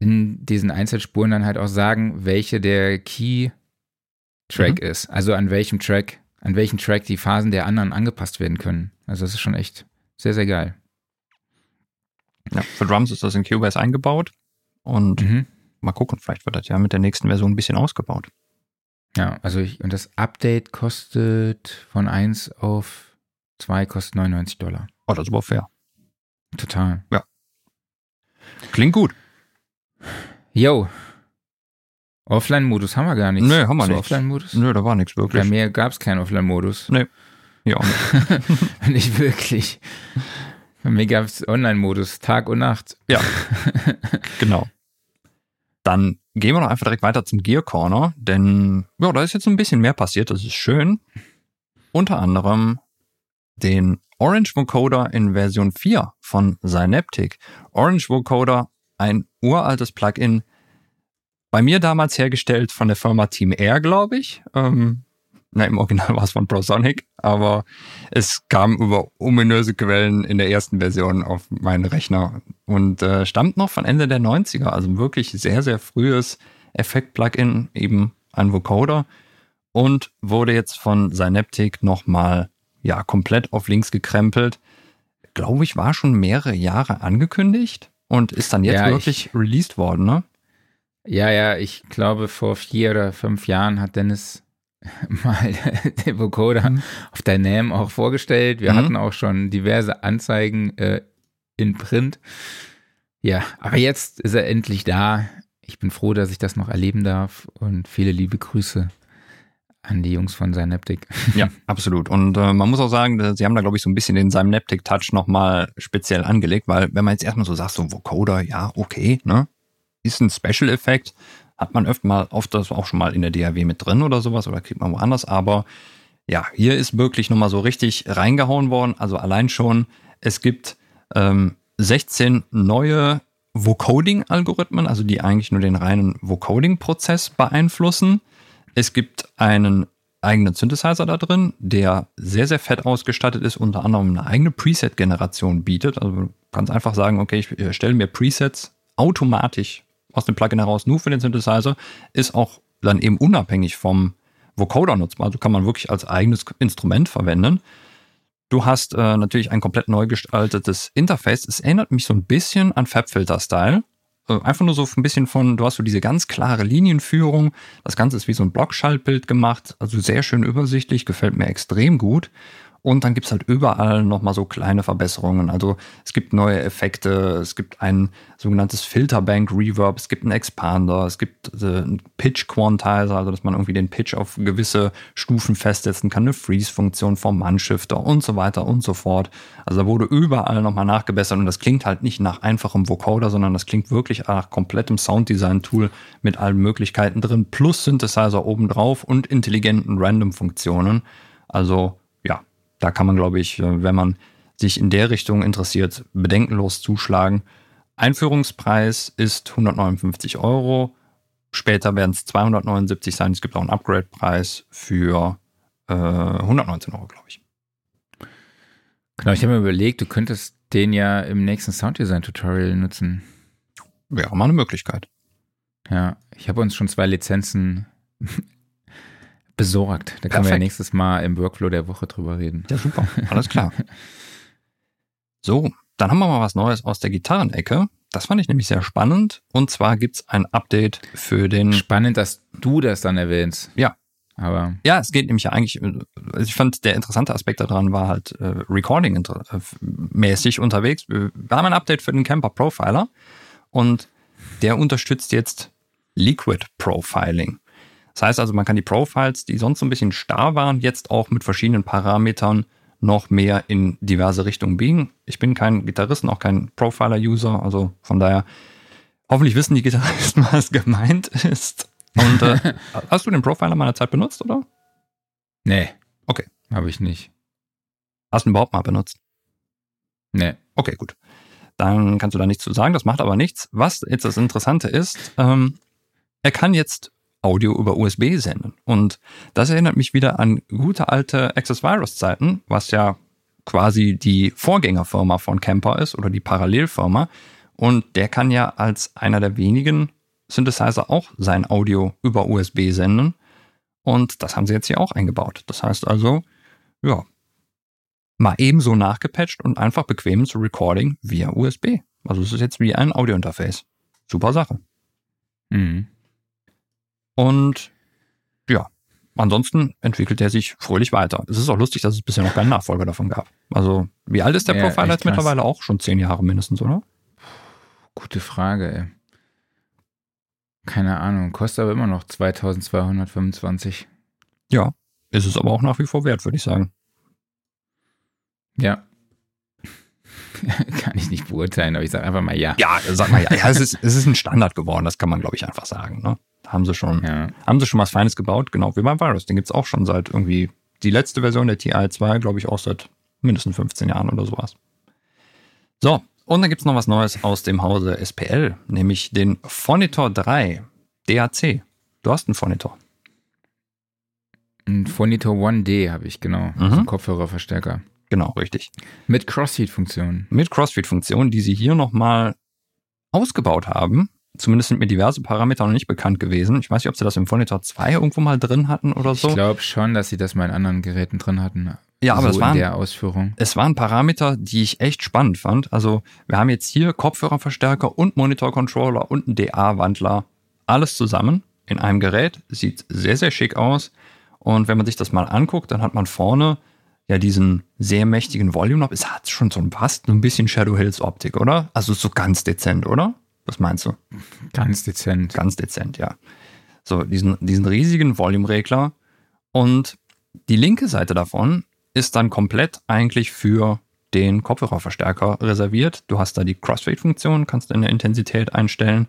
Speaker 2: in diesen Einzelspuren dann halt auch sagen, welche der Key Track mhm. ist. Also an welchem Track, an welchem Track die Phasen der anderen angepasst werden können. Also das ist schon echt sehr, sehr geil.
Speaker 1: Ja, für Drums ist das in Cubase eingebaut und mhm. mal gucken, vielleicht wird das ja mit der nächsten Version ein bisschen ausgebaut.
Speaker 2: Ja, also ich, und das Update kostet von 1 auf 2 kostet 99 Dollar.
Speaker 1: Oh, das ist aber fair.
Speaker 2: Total.
Speaker 1: Ja. Klingt gut.
Speaker 2: Yo, Offline-Modus haben wir gar nicht.
Speaker 1: Nee, haben wir
Speaker 2: so
Speaker 1: nicht.
Speaker 2: Offline-Modus?
Speaker 1: Nö, da war nichts wirklich.
Speaker 2: Bei mir gab es keinen Offline-Modus.
Speaker 1: Nee. Ja, auch
Speaker 2: nicht. nicht wirklich. Bei mir gab es Online-Modus, Tag und Nacht.
Speaker 1: Ja. genau. Dann gehen wir noch einfach direkt weiter zum Gear Corner, denn ja, da ist jetzt ein bisschen mehr passiert, das ist schön. Unter anderem den Orange Vocoder in Version 4 von Synaptic. Orange Vocoder, ein uraltes Plugin, bei mir damals hergestellt von der Firma Team Air, glaube ich. Ähm, na, im Original war es von ProSonic, aber es kam über ominöse Quellen in der ersten Version auf meinen Rechner und äh, stammt noch von Ende der 90er, also wirklich sehr, sehr frühes Effekt-Plugin, eben ein Vocoder und wurde jetzt von Synaptic nochmal ja, komplett auf links gekrempelt. Glaube ich, war schon mehrere Jahre angekündigt und ist dann jetzt ja, wirklich released worden, ne?
Speaker 2: Ja, ja, ich glaube, vor vier oder fünf Jahren hat Dennis mal den Vocoder mhm. auf der NAM auch vorgestellt. Wir mhm. hatten auch schon diverse Anzeigen äh, in Print. Ja, aber jetzt ist er endlich da. Ich bin froh, dass ich das noch erleben darf und viele liebe Grüße an die Jungs von Synaptic.
Speaker 1: Ja, absolut. Und äh, man muss auch sagen, sie haben da, glaube ich, so ein bisschen den Synaptic-Touch nochmal speziell angelegt, weil wenn man jetzt erstmal so sagt, so Vocoder, ja, okay, ne? Ist ein Special-Effekt. Hat man öfter mal, oft das auch schon mal in der DAW mit drin oder sowas oder kriegt man woanders. Aber ja, hier ist wirklich nochmal so richtig reingehauen worden. Also allein schon, es gibt ähm, 16 neue Vocoding-Algorithmen, also die eigentlich nur den reinen Vocoding-Prozess beeinflussen. Es gibt einen eigenen Synthesizer da drin, der sehr, sehr fett ausgestattet ist, unter anderem eine eigene Preset-Generation bietet. Also du kannst einfach sagen, okay, ich stelle mir Presets automatisch aus dem Plugin heraus nur für den Synthesizer, ist auch dann eben unabhängig vom Vocoder nutzbar. Also kann man wirklich als eigenes Instrument verwenden. Du hast äh, natürlich ein komplett neu gestaltetes Interface. Es erinnert mich so ein bisschen an Fabfilter-Style. Äh, einfach nur so ein bisschen von, du hast so diese ganz klare Linienführung. Das Ganze ist wie so ein Blockschaltbild gemacht. Also sehr schön übersichtlich, gefällt mir extrem gut. Und dann gibt's halt überall nochmal so kleine Verbesserungen. Also es gibt neue Effekte, es gibt ein sogenanntes Filterbank Reverb, es gibt einen Expander, es gibt äh, einen Pitch Quantizer, also dass man irgendwie den Pitch auf gewisse Stufen festsetzen kann, eine Freeze-Funktion vom Mannshifter und so weiter und so fort. Also da wurde überall nochmal nachgebessert und das klingt halt nicht nach einfachem Vocoder, sondern das klingt wirklich nach komplettem Sounddesign-Tool mit allen Möglichkeiten drin, plus Synthesizer obendrauf und intelligenten Random-Funktionen. Also da kann man, glaube ich, äh, wenn man sich in der Richtung interessiert, bedenkenlos zuschlagen. Einführungspreis ist 159 Euro. Später werden es 279 sein. Es gibt auch einen Upgrade-Preis für äh, 119 Euro, glaube ich.
Speaker 2: Genau, ich habe mir überlegt, du könntest den ja im nächsten Sounddesign-Tutorial nutzen.
Speaker 1: Wäre mal eine Möglichkeit.
Speaker 2: Ja, ich habe uns schon zwei Lizenzen besorgt. Da können wir ja nächstes Mal im Workflow der Woche drüber reden.
Speaker 1: Ja, super. Alles klar. so, dann haben wir mal was Neues aus der Gitarrenecke. Das fand ich nämlich sehr spannend. Und zwar gibt's ein Update für den.
Speaker 2: Spannend, dass du das dann erwähnst.
Speaker 1: Ja.
Speaker 2: Aber.
Speaker 1: Ja, es geht nämlich eigentlich, also ich fand, der interessante Aspekt daran war halt äh, Recording-mäßig unterwegs. Wir haben ein Update für den Camper Profiler und der unterstützt jetzt Liquid Profiling. Das heißt also, man kann die Profiles, die sonst so ein bisschen starr waren, jetzt auch mit verschiedenen Parametern noch mehr in diverse Richtungen biegen. Ich bin kein Gitarrist, auch kein Profiler-User, also von daher hoffentlich wissen die Gitarristen, was gemeint ist. Und äh, hast du den Profiler meiner Zeit benutzt, oder?
Speaker 2: Nee.
Speaker 1: Okay.
Speaker 2: Habe ich nicht.
Speaker 1: Hast du ihn überhaupt mal benutzt?
Speaker 2: Nee.
Speaker 1: Okay, gut. Dann kannst du da nichts zu sagen, das macht aber nichts. Was jetzt das Interessante ist, ähm, er kann jetzt Audio über USB senden. Und das erinnert mich wieder an gute alte Access Virus Zeiten, was ja quasi die Vorgängerfirma von Camper ist oder die Parallelfirma. Und der kann ja als einer der wenigen Synthesizer auch sein Audio über USB senden. Und das haben sie jetzt hier auch eingebaut. Das heißt also, ja, mal ebenso nachgepatcht und einfach bequem zu Recording via USB. Also es ist jetzt wie ein Audiointerface. Super Sache.
Speaker 2: Mhm.
Speaker 1: Und ja, ansonsten entwickelt er sich fröhlich weiter. Es ist auch lustig, dass es bisher noch keinen Nachfolger davon gab. Also, wie alt ist der
Speaker 2: Ja,
Speaker 1: Profiler jetzt mittlerweile auch? Schon zehn Jahre mindestens, oder?
Speaker 2: Gute Frage, ey. Keine Ahnung. Kostet aber immer noch 2225.
Speaker 1: Ja. Ist es aber auch nach wie vor wert, würde ich sagen.
Speaker 2: Ja. kann ich nicht beurteilen, aber ich sage einfach mal ja.
Speaker 1: Ja, sag mal ja. ja es, ist, es ist ein Standard geworden, das kann man, glaube ich, einfach sagen. Ne? Haben sie schon,
Speaker 2: Ja.
Speaker 1: haben sie schon was Feines gebaut, genau wie beim Virus. Den gibt's auch schon seit irgendwie die letzte Version der TI2, glaube ich, auch seit mindestens 15 Jahren oder sowas. So, und dann gibt's noch was Neues aus dem Hause SPL, nämlich den Phonitor 3 DAC. Du hast einen Phonitor.
Speaker 2: Ein Phonitor 1D habe ich, genau.
Speaker 1: Mhm.
Speaker 2: So ein Kopfhörerverstärker.
Speaker 1: Genau, richtig.
Speaker 2: Mit Crossfeed-Funktion.
Speaker 1: Mit Crossfeed-Funktion, die sie hier nochmal ausgebaut haben. Zumindest sind mir diverse Parameter noch nicht bekannt gewesen. Ich weiß nicht, ob sie das im Phonitor 2 irgendwo mal drin hatten oder so.
Speaker 2: Ich glaube schon, dass sie das mal in anderen Geräten drin hatten.
Speaker 1: Ja, aber
Speaker 2: so
Speaker 1: das waren-
Speaker 2: in der Ausführung.
Speaker 1: Es waren Parameter, die ich echt spannend fand. Also wir haben jetzt hier Kopfhörerverstärker und Monitor-Controller und einen DA-Wandler. Alles zusammen in einem Gerät. Sieht sehr, sehr schick aus. Und wenn man sich das mal anguckt, dann hat man vorne ja diesen sehr mächtigen Volume-Knob. Es hat schon so ein fast ein bisschen Shadow Hills Optik, oder? Also so ganz dezent, oder? Was meinst du?
Speaker 2: Ganz dezent.
Speaker 1: Ganz dezent, ja. So, diesen, diesen riesigen Volume-Regler. Und die linke Seite davon ist dann komplett eigentlich für den Kopfhörerverstärker reserviert. Du hast da die Crossfade-Funktion, kannst eine Intensität einstellen.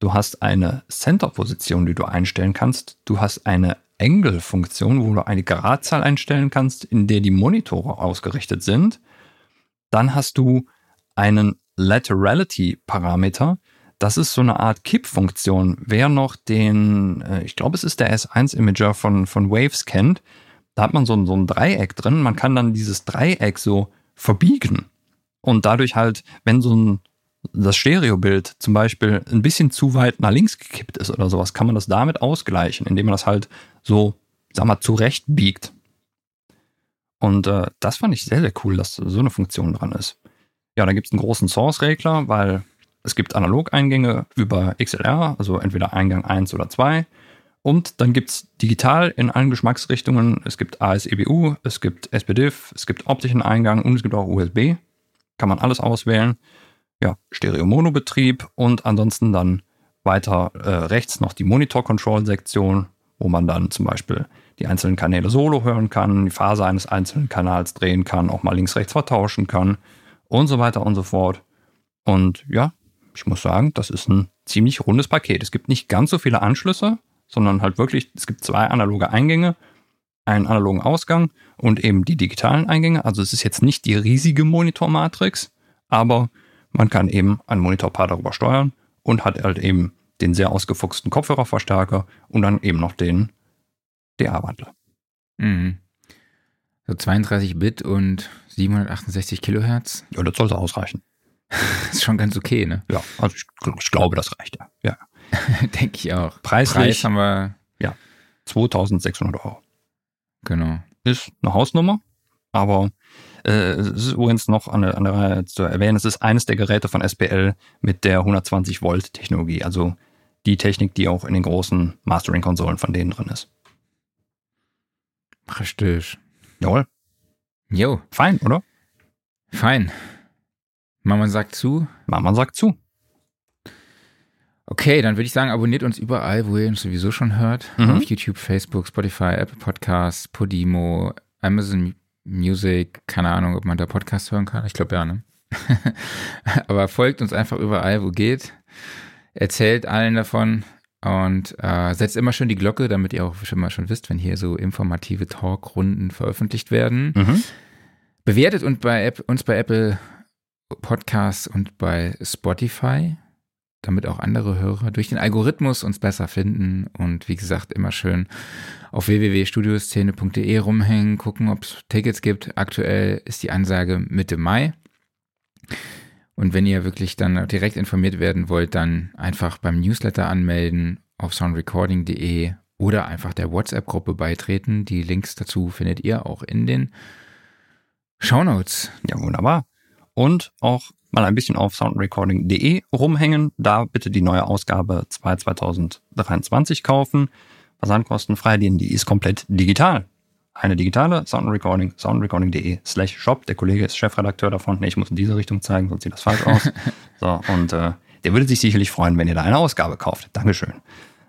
Speaker 1: Du hast eine Center-Position, die du einstellen kannst. Du hast eine Angle-Funktion, wo du eine Gradzahl einstellen kannst, in der die Monitore ausgerichtet sind. Dann hast du einen Laterality-Parameter. Das ist so eine Art Kippfunktion. Wer noch den, äh, ich glaube, es ist der S1-Imager von, von Waves kennt, da hat man so ein, so ein Dreieck drin. Man kann dann dieses Dreieck so verbiegen. Und dadurch halt, wenn so ein, das Stereobild zum Beispiel ein bisschen zu weit nach links gekippt ist oder sowas, kann man das damit ausgleichen, indem man das halt so, sag mal, zurecht biegt. Und äh, das fand ich sehr, sehr cool, dass so eine Funktion dran ist. Ja, da gibt es einen großen Source-Regler, weil es gibt Analogeingänge über XLR, also entweder Eingang 1 oder 2. und dann gibt es digital in allen Geschmacksrichtungen. Es gibt ASEBU, es gibt SPDIF, es gibt optischen Eingang und es gibt auch USB. Kann man alles auswählen. Ja, Stereo-Mono-Betrieb und ansonsten dann weiter äh, rechts noch die Monitor-Control-Sektion, wo man dann zum Beispiel die einzelnen Kanäle solo hören kann, die Phase eines einzelnen Kanals drehen kann, auch mal links-rechts vertauschen kann und so weiter und so fort. Und ja, ich muss sagen, das ist ein ziemlich rundes Paket. Es gibt nicht ganz so viele Anschlüsse, sondern halt wirklich, es gibt zwei analoge Eingänge, einen analogen Ausgang und eben die digitalen Eingänge. Also es ist jetzt nicht die riesige Monitormatrix, aber man kann eben ein Monitorpaar darüber steuern und hat halt eben den sehr ausgefuchsten Kopfhörerverstärker und dann eben noch den DA-Wandler.
Speaker 2: Mhm. So 32 Bit und 768 Kilohertz.
Speaker 1: Ja, das sollte ausreichen.
Speaker 2: ist schon ganz okay, ne?
Speaker 1: Ja, also ich, ich glaube, das reicht ja. ja.
Speaker 2: Denke ich auch.
Speaker 1: Preislich.
Speaker 2: Preis haben wir.
Speaker 1: Ja, 2600 Euro.
Speaker 2: Genau.
Speaker 1: Ist eine Hausnummer, aber äh, es ist übrigens noch an der, an der Reihe zu erwähnen, es ist eines der Geräte von SPL mit der 120 Volt Technologie, also die Technik, die auch in den großen Mastering-Konsolen von denen drin ist.
Speaker 2: Richtig.
Speaker 1: Jawohl.
Speaker 2: Jo.
Speaker 1: Fein, oder?
Speaker 2: Fein. Mama sagt zu.
Speaker 1: Mama sagt zu.
Speaker 2: Okay, dann würde ich sagen, abonniert uns überall, wo ihr uns sowieso schon hört.
Speaker 1: Mhm.
Speaker 2: Auf YouTube, Facebook, Spotify, Apple Podcasts, Podimo, Amazon Music. Keine Ahnung, ob man da Podcasts hören kann. Ich glaube ja, ne? Aber folgt uns einfach überall, wo geht. Erzählt allen davon und äh, setzt immer schön die Glocke, damit ihr auch schon mal schon wisst, wenn hier so informative Talkrunden veröffentlicht werden.
Speaker 1: Mhm.
Speaker 2: Bewertet und bei App, uns bei Apple Podcasts und bei Spotify, damit auch andere Hörer durch den Algorithmus uns besser finden. Und wie gesagt, immer schön auf www.studioszene.de rumhängen, gucken, ob es Tickets gibt. Aktuell ist die Ansage Mitte Mai. Und wenn ihr wirklich dann direkt informiert werden wollt, dann einfach beim Newsletter anmelden auf soundrecording.de oder einfach der WhatsApp-Gruppe beitreten. Die Links dazu findet ihr auch in den Shownotes.
Speaker 1: Ja, wunderbar. Und auch mal ein bisschen auf soundrecording.de rumhängen. Da bitte die neue Ausgabe 2 2023 kaufen. Versandkostenfrei, denn die ist komplett digital eine digitale Soundrecording, soundrecording.de slash shop. Der Kollege ist Chefredakteur davon. Nee, ich muss in diese Richtung zeigen, sonst sieht das falsch aus. so, und äh, der würde sich sicherlich freuen, wenn ihr da eine Ausgabe kauft. Dankeschön.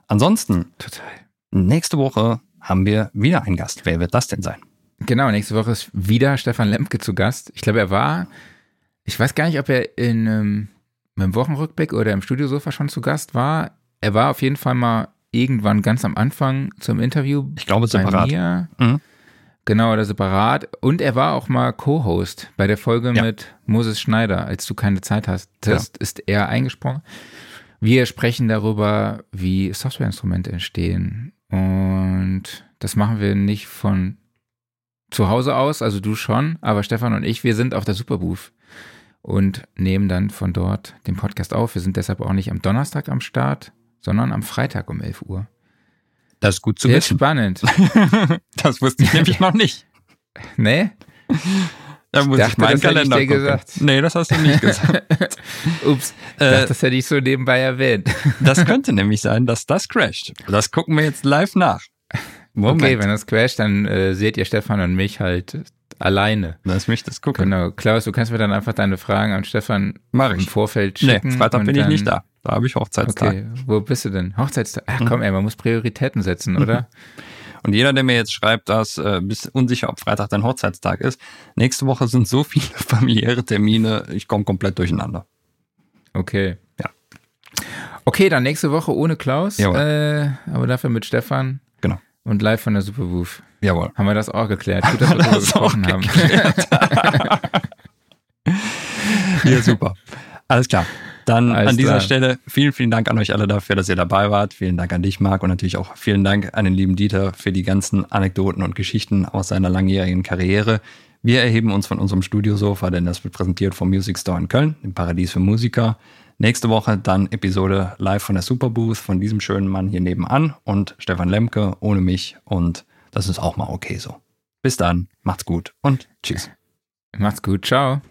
Speaker 1: Ansonsten,
Speaker 2: Total.
Speaker 1: nächste Woche haben wir wieder einen Gast. Wer wird das denn sein?
Speaker 2: Genau, nächste Woche ist wieder Stefan Lemke zu Gast. Ich glaube, er war, ich weiß gar nicht, ob er in ähm, im Wochenrückblick oder im Studiosofa schon zu Gast war. Er war auf jeden Fall mal irgendwann ganz am Anfang zum Interview.
Speaker 1: Ich glaube, separat.
Speaker 2: Bei mir.
Speaker 1: Mhm.
Speaker 2: Genau, oder separat. Und er war auch mal Co-Host bei der Folge
Speaker 1: Ja.
Speaker 2: mit Moses Schneider, als du keine Zeit hast. Das
Speaker 1: Ja.
Speaker 2: ist er eingesprungen. Wir sprechen darüber, wie Softwareinstrumente entstehen. Und das machen wir nicht von zu Hause aus, also du schon, aber Stefan und ich, wir sind auf der Superbooth und nehmen dann von dort den Podcast auf. Wir sind deshalb auch nicht am Donnerstag am Start, sondern am Freitag um 11 Uhr.
Speaker 1: Das ist gut zu
Speaker 2: Sehr
Speaker 1: wissen.
Speaker 2: spannend.
Speaker 1: Das wusste ich nämlich noch nicht.
Speaker 2: ne?
Speaker 1: Da muss
Speaker 2: dachte,
Speaker 1: ich meinen
Speaker 2: ich
Speaker 1: Kalender gucken.
Speaker 2: gesagt.
Speaker 1: Nee, das hast du nicht gesagt.
Speaker 2: Ups, ich
Speaker 1: Äh,
Speaker 2: dachte, das hätte ich so nebenbei erwähnt.
Speaker 1: das könnte nämlich sein, dass das crasht. Das gucken wir jetzt live nach. Moment.
Speaker 2: Okay, wenn das crasht, dann äh, seht ihr Stefan und mich halt alleine.
Speaker 1: Lass mich das gucken.
Speaker 2: Genau. Klaus, du kannst mir dann einfach deine Fragen an Stefan
Speaker 1: Mach
Speaker 2: im. Vorfeld
Speaker 1: Nee,
Speaker 2: schicken.
Speaker 1: Freitag
Speaker 2: und
Speaker 1: bin ich nicht da. Da habe ich Hochzeitstag.
Speaker 2: Okay, wo bist du denn? Hochzeitstag. Ach komm, ey, man muss Prioritäten setzen, oder?
Speaker 1: Und jeder, der mir jetzt schreibt, dass äh, bist unsicher, ob Freitag dein Hochzeitstag ist, nächste Woche sind so viele familiäre Termine, ich komme komplett durcheinander.
Speaker 2: Okay.
Speaker 1: Ja.
Speaker 2: Okay, dann nächste Woche ohne Klaus, äh, aber dafür mit Stefan
Speaker 1: Genau.
Speaker 2: und live von der Superbooth.
Speaker 1: Jawohl.
Speaker 2: Haben wir das auch geklärt? Gut, dass wir darüber
Speaker 1: das auch
Speaker 2: gesprochen haben.
Speaker 1: Ja, super. Alles klar. Dann
Speaker 2: Alles
Speaker 1: an dieser
Speaker 2: klar.
Speaker 1: Stelle vielen, vielen Dank an euch alle dafür, dass ihr dabei wart. Vielen Dank an dich, Marc, und natürlich auch vielen Dank an den lieben Dieter für die ganzen Anekdoten und Geschichten aus seiner langjährigen Karriere. Wir erheben uns von unserem Studiosofa, denn das wird präsentiert vom Music Store in Köln, dem Paradies für Musiker. Nächste Woche dann Episode live von der Superbooth von diesem schönen Mann hier nebenan und Stefan Lemke ohne mich. Und das ist auch mal okay so. Bis dann, macht's gut und tschüss.
Speaker 2: Macht's gut, ciao.